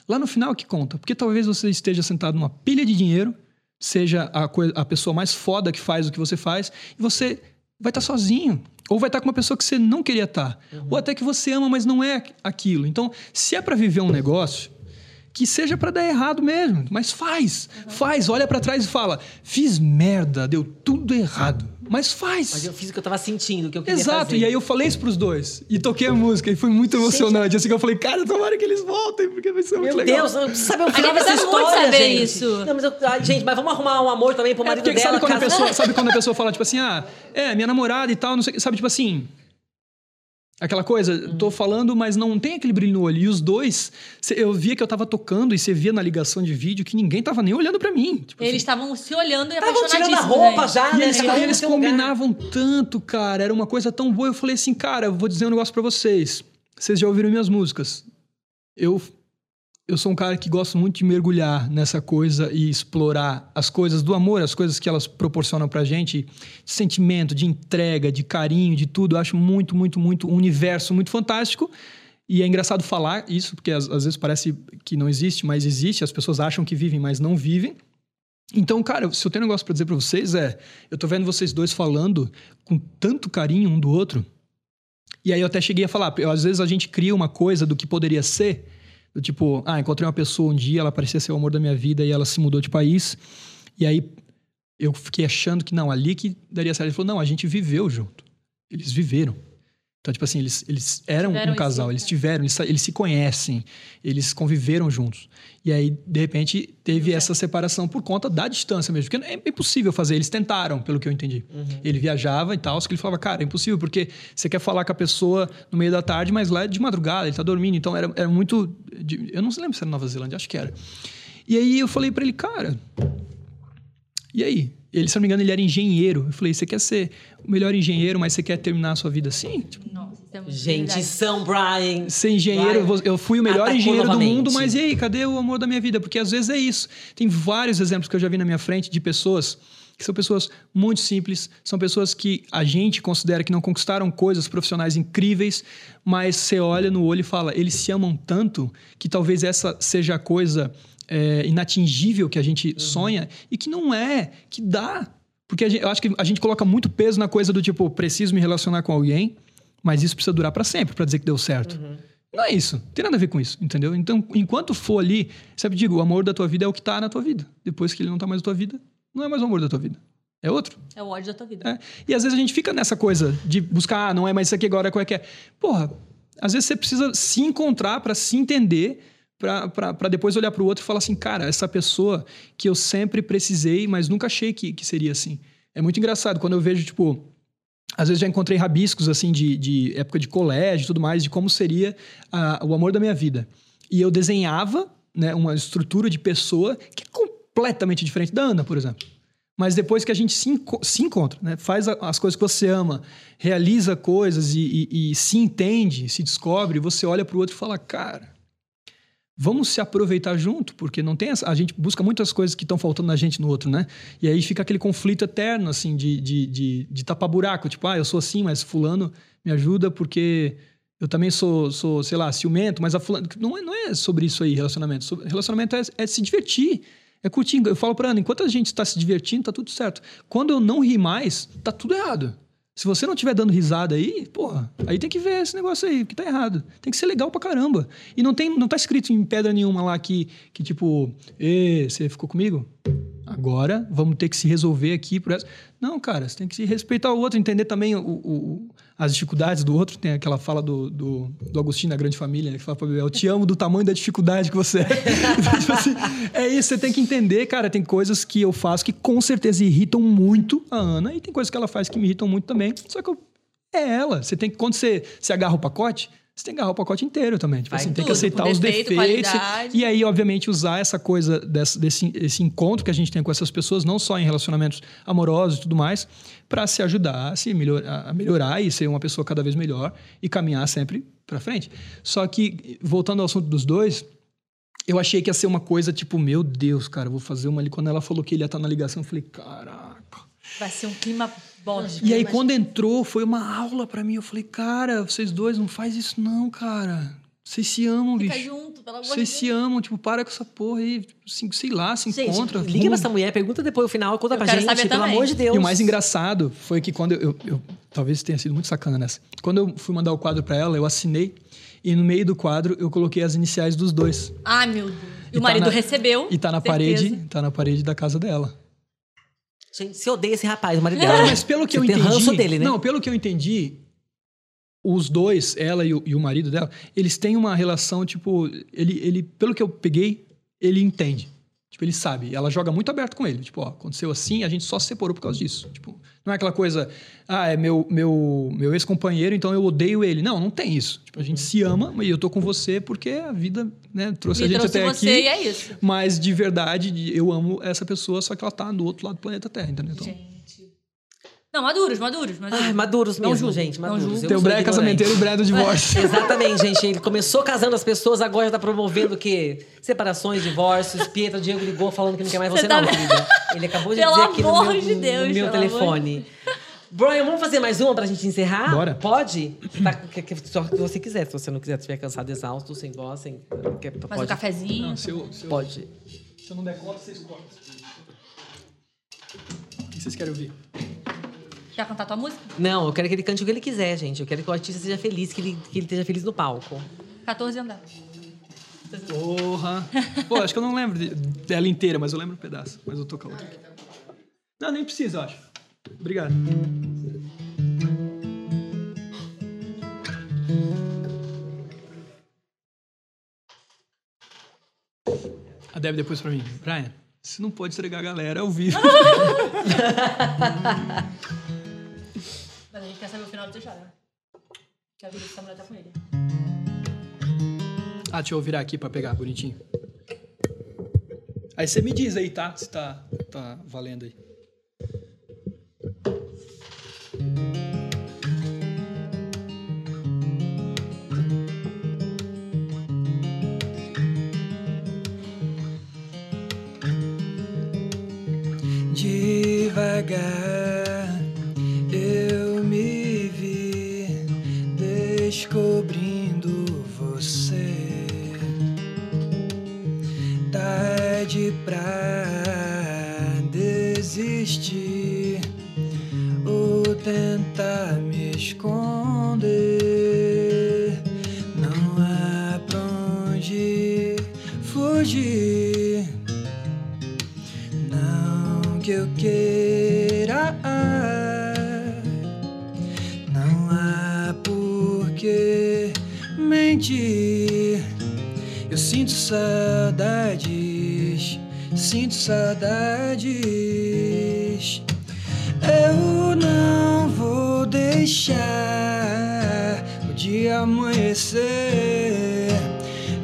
Lá no final que conta, porque talvez você esteja sentado numa pilha de dinheiro, seja a, a pessoa mais foda que faz o que você faz, e você vai estar sozinho. Ou vai estar com uma pessoa que você não queria estar. Ou até que você ama, mas não é aquilo. Então, se é pra viver um negócio, que seja pra dar errado mesmo, mas faz, faz, olha pra trás e fala: fiz merda, deu tudo errado, mas faz. Mas eu fiz o que eu tava sentindo, o que eu queria Exato, fazer. e aí eu falei isso pros dois. E toquei a música, e foi muito emocionante. Assim que eu falei, cara, tomara que eles voltem, porque vai ser muito Meu legal. Deus, eu preciso saber o final gente dessa história, saber gente. isso. Não, mas eu, ah, gente, mas vamos arrumar um amor também pro É marido porque dela. sabe quando, a pessoa, sabe quando a pessoa fala, tipo assim, ah, é, minha namorada e tal, não sei, sabe, tipo assim. Aquela coisa, Uhum. tô falando, mas não tem aquele brilho no olho. E os dois, cê- eu via que eu tava tocando e você via na ligação de vídeo que ninguém tava nem olhando pra mim. Tipo Eles assim. estavam se olhando e Estavam tirando a roupa né? já, E né? eles, e no eles seu lugar. combinavam tanto, cara. Era uma coisa tão boa. Eu falei assim, cara, eu vou dizer um negócio pra vocês. Vocês já ouviram minhas músicas. Eu, eu sou um cara que gosto muito de mergulhar nessa coisa e explorar as coisas do amor, as coisas que elas proporcionam pra gente. De sentimento, de entrega, de carinho, de tudo. Eu acho muito, muito, muito um universo muito fantástico. E é engraçado falar isso, porque às, às vezes parece que não existe, mas existe. As pessoas acham que vivem, mas não vivem. Então, cara, se eu tenho um negócio pra dizer pra vocês é, eu tô vendo vocês dois falando com tanto carinho um do outro. E aí eu até cheguei a falar, às vezes a gente cria uma coisa do que poderia ser, do tipo, ah, encontrei uma pessoa um dia, ela parecia ser o amor da minha vida e ela se mudou de país. E aí eu fiquei achando que não, ali que daria certo. Ele falou, não, a gente viveu junto. Eles viveram. Então, tipo assim, eles, eles eram Tiveram um casal, esse- eles tiveram, eles, eles se conhecem, eles conviveram juntos. E aí, de repente, teve essa separação por conta da distância mesmo. Porque é impossível fazer. Eles tentaram, pelo que eu entendi. Ele viajava e tal, só que ele falava, cara, é impossível, porque você quer falar com a pessoa no meio da tarde, mas lá é de madrugada, ele tá dormindo. Então, era, era muito... eu não lembro se era Nova Zelândia, acho que era. E aí, eu falei pra ele, cara... E aí? Ele, se não me engano, ele era engenheiro. Eu falei, você quer ser o melhor engenheiro, mas você quer terminar a sua vida assim? Tipo, Nossa, é Gente, verdade. São Brian. ser engenheiro, Vai. eu fui o melhor Atacou engenheiro do novamente. mundo, mas e aí, cadê o amor da minha vida? Porque às vezes é isso. Tem vários exemplos que eu já vi na minha frente de pessoas que são pessoas muito simples, são pessoas que a gente considera que não conquistaram coisas profissionais incríveis, mas você olha no olho e fala, eles se amam tanto que talvez essa seja a coisa é, inatingível que a gente sonha e que não é, que dá. Porque gente- eu acho que a gente coloca muito peso na coisa do tipo, preciso me relacionar com alguém, mas isso precisa durar pra sempre pra dizer que deu certo. Não é isso. Não tem nada a ver com isso, entendeu? Então, enquanto for ali, sempre digo, o amor da tua vida é o que tá na tua vida. Depois que ele não tá mais na tua vida, não é mais o amor da tua vida. É outro. É o ódio da tua vida. É. E às vezes a gente fica nessa coisa de buscar, ah, não é mais isso aqui agora, qual é que é? Porra, às vezes você precisa se encontrar pra se entender, pra depois olhar pro outro e falar assim, cara, essa pessoa que eu sempre precisei, mas nunca achei que, que seria assim. É muito engraçado quando eu vejo, tipo, às vezes já encontrei rabiscos, assim, de, de época de colégio e tudo mais, de como seria ah, o amor da minha vida. E eu desenhava, né, uma estrutura de pessoa que é completamente diferente da Ana, por exemplo. Mas depois que a gente se, enco- se encontra, né? faz a- as coisas que você ama, realiza coisas e, e- e se entende, se descobre, você olha pro outro e fala, cara, vamos se aproveitar junto, porque não tem essa, a gente busca muitas coisas que estão faltando na gente no outro, né? E aí fica aquele conflito eterno, assim, de, de, de, de tapar buraco. Tipo, ah, eu sou assim, mas fulano me ajuda porque eu também sou, sou sei lá, ciumento, mas a fulano... Não é, não é sobre isso aí, relacionamento. Relacionamento é, é se divertir. É curtir. Eu falo pra Ana, enquanto a gente está se divertindo, tá tudo certo. Quando eu não ri mais, tá tudo errado. Se você não estiver dando risada aí, porra, aí tem que ver esse negócio aí, que tá errado. Tem que ser legal pra caramba. E não, tem, não tá escrito em pedra nenhuma lá que, que tipo, Ê, você ficou comigo? Agora vamos ter que se resolver aqui. Por essa... Não, cara, você tem que se respeitar o outro, entender também o, o- as dificuldades do outro. Tem aquela fala do, do, do Agostinho da Grande Família, que fala Bebel, eu te amo do tamanho da dificuldade que você é. Então, tipo assim, é isso, você tem que entender, cara. Tem coisas que eu faço que com certeza irritam muito a Ana, e tem coisas que ela faz que me irritam muito também. Só que eu- é ela. Você tem que, quando você, você agarra o pacote, você tem que agarrar o pacote inteiro também. Tipo Vai assim, tem que tudo, aceitar os defeito, defeitos. qualidade. E aí, obviamente, usar essa coisa desse, desse esse encontro que a gente tem com essas pessoas, não só em relacionamentos amorosos e tudo mais, para se ajudar a se melhorar, a melhorar e ser uma pessoa cada vez melhor e caminhar sempre para frente. Só que, voltando ao assunto dos dois, eu achei que ia ser uma coisa tipo, meu Deus, cara, vou fazer uma ali. Quando ela falou que ele ia estar na ligação, eu falei, caraca. Vai ser um clima bosta. E aí, mas- quando entrou, foi uma aula pra mim. Eu falei, cara, vocês dois não faz isso não, cara. Vocês se amam, Fica bicho. junto, pelo amor de Vocês Deus. se amam, tipo, para com essa porra aí. se- Sei lá, se Gente, encontra. liga pra essa mulher, pergunta depois o final, conta Eu pra gente, pelo também. amor de Deus. E o mais engraçado foi que quando eu, eu- eu- Talvez tenha sido muito sacana nessa. Quando eu fui mandar o quadro pra ela, eu assinei. E no meio do quadro eu coloquei as iniciais dos dois. Ai, meu Deus. E, E o tá marido na- recebeu. E tá na certeza. parede, tá na parede da casa dela. Gente, se odeia esse rapaz, o marido dela. Não, mas pelo que eu Você tem entendi. ranço dele, né? Não, pelo que eu entendi, os dois, ela e o, e o marido dela, eles têm uma relação, tipo, ele, ele, pelo que eu peguei, ele entende. Tipo, ele sabe. Ela joga muito aberto com ele. Tipo, ó, aconteceu assim, a gente só se separou por causa disso. Tipo, não é aquela coisa, ah, é meu, meu, meu ex-companheiro, então eu odeio ele. Não, não tem isso. Tipo, a gente se ama e eu tô com você porque a vida, né, trouxe Me a gente trouxe até você aqui. e é isso. Mas de verdade, eu amo essa pessoa, só que ela tá do outro lado do planeta Terra, entendeu? Então, Gente. Não, maduros, maduros, maduros. Ai, maduros mesmo, julgo, gente, maduros. julgo. Eu Tem o sou Bré ignorante. casamenteiro e o Bré do divórcio. Exatamente, gente. Ele começou casando as pessoas, agora já tá promovendo o quê? Separações, divórcios. Pietra Diego ligou falando que não quer mais você, Você tá não, querida. Ele acabou de Pelo dizer aqui no amor meu, de Deus, no meu telefone. Brian, vamos fazer mais uma pra gente encerrar? Bora. Pode? Tá, que, que, só que você quiser. Se você não quiser, estiver cansado, exausto, sem voz, sem. Quer, Mais pode. um cafezinho. Não, se eu, se eu, Pode. se eu não der conta, vocês cortam. O que vocês querem ouvir? Quer cantar tua música? Não, eu quero que ele cante o que ele quiser, gente. Eu quero que o artista seja feliz, que ele, que ele esteja feliz no palco. 14 andar. Porra! Pô, acho que eu não lembro de- dela inteira, mas eu lembro um pedaço. Mas eu tô com a outra aqui. Não, nem precisa, eu acho. Obrigado. A Deb depois pra mim. Brian, você não pode estragar a galera ao vivo. Mas a gente quer saber o final do teu chá, né? Quer ver se essa mulher tá com ele. Ah, deixa eu virar aqui pra pegar, bonitinho. Aí você me diz aí, tá? Se tá, tá valendo aí. Devagar descobrindo você. Tarde pra desistir ou tentar saudades. Eu não vou deixar o dia amanhecer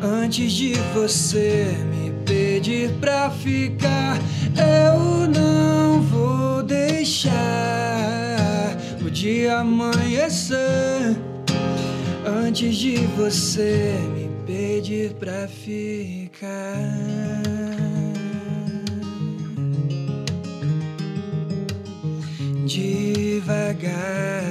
antes de você me pedir pra ficar. Eu não vou deixar o dia amanhecer antes de você me pedir pra ficar. Devagar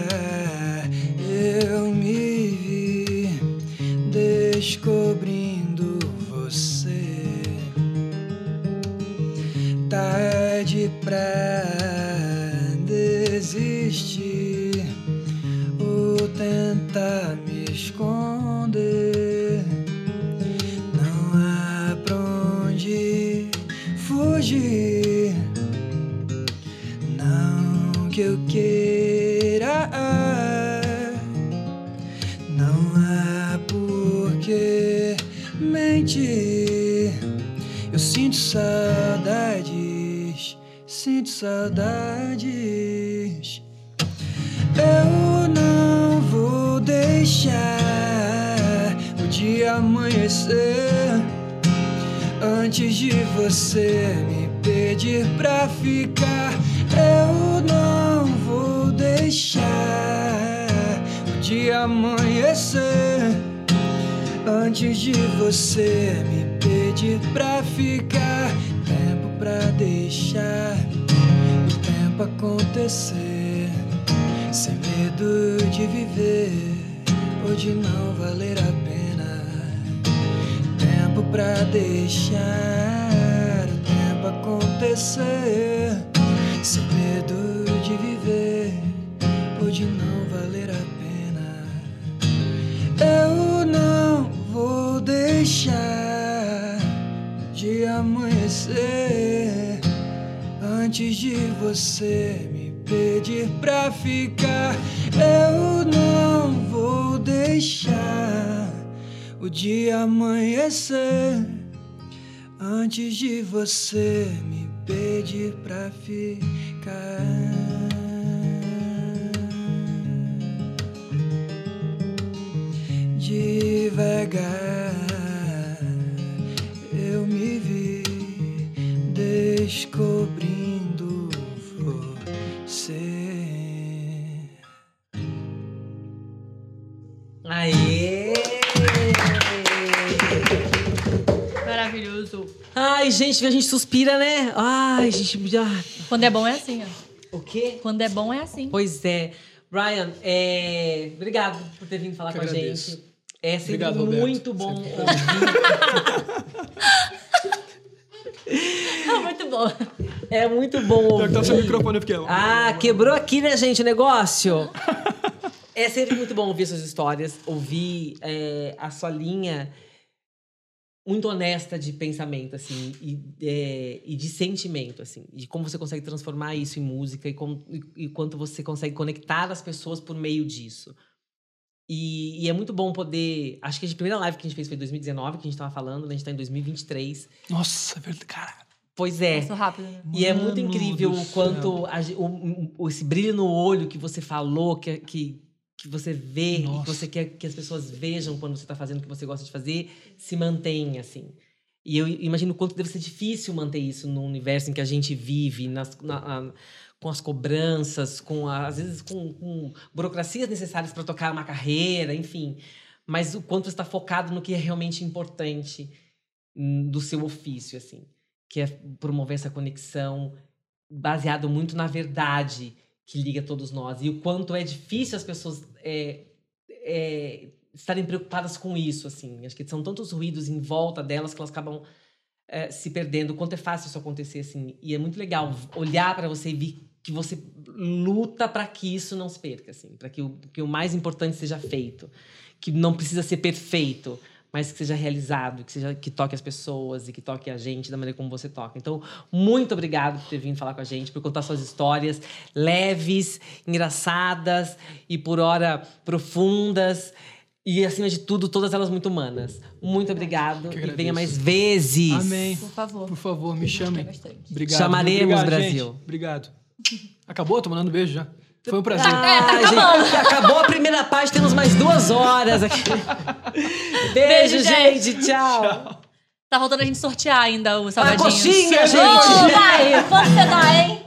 saudades. Eu não vou deixar o dia amanhecer antes de você me pedir pra ficar. Eu não vou deixar o dia amanhecer antes de você me pedir pra ficar. Tempo pra deixar tempo acontecer, sem medo de viver de não valer a pena. pra deixar o tempo acontecer, sem medo de viver de não valer a pena. Eu não vou deixar de amanhecer antes de você me pedir pra ficar. Eu não vou deixar o dia amanhecer antes de você me pedir pra ficar. Devagar eu me vi descobrindo Ai, gente, a gente suspira, né? Ai, gente. Quando é bom é assim, ó. O quê? Quando é bom é assim. Pois é. Brian, é... obrigado por ter vindo falar Que com a agradeço. gente. É sempre Obrigado, Roberto. muito bom Sempre ouvir. Ah, muito bom. É muito bom Pior ouvir. que tá seu microfone, porque... Ah, quebrou aqui, né, gente, o negócio? é sempre muito bom ouvir suas histórias, ouvir é, a sua linha muito honesta de pensamento, assim, e, é, e de sentimento, assim, de como você consegue transformar isso em música e, como, e, e quanto você consegue conectar as pessoas por meio disso. E, e é muito bom poder. Acho que a primeira live que a gente fez foi em 2019, que a gente tava falando, né? A gente tá em 2023. Nossa, é verdade, cara. Pois é. Passou rápido, né? E é muito incrível o quanto a o- o- esse brilho no olho que você falou, que, que, que você vê, e que Nossa. você quer que as pessoas vejam quando você está fazendo o que você gosta de fazer, se mantém, assim. E eu imagino o quanto deve ser difícil manter isso no universo em que a gente vive, nas, na- na- com as cobranças, com às vezes com, com burocracias necessárias para tocar uma carreira, enfim. Mas o quanto você está focado no que é realmente importante hum, do seu ofício, assim que é promover essa conexão baseado muito na verdade que liga todos nós e o quanto é difícil as pessoas é, é, estarem preocupadas com isso assim. Acho que são tantos ruídos em volta delas que elas acabam é, se perdendo o quanto é fácil isso acontecer assim. E é muito legal olhar para você e ver que você luta para que isso não se perca assim para que o, que o mais importante seja feito que não precisa ser perfeito mas que seja realizado, que seja que toque as pessoas e que toque a gente da maneira como você toca. Então, muito obrigado por ter vindo falar com a gente, por contar suas histórias leves, engraçadas e por hora profundas e acima de tudo todas elas muito humanas. Muito obrigado Que e venha mais vezes. Amém. Por favor. Por favor, me chamem. Obrigado. Chamaremos, Obrigado, Brasil. gente. Obrigado. Acabou? Tô mandando beijo já. Foi um prazer. Ah, gente, acabou a primeira parte, temos mais duas horas aqui. Beijo, Beijo, gente. Tchau. Tá faltando a gente sortear ainda o salgadinho. coxinha, Ô, gente. vai! Quanto você dá, hein?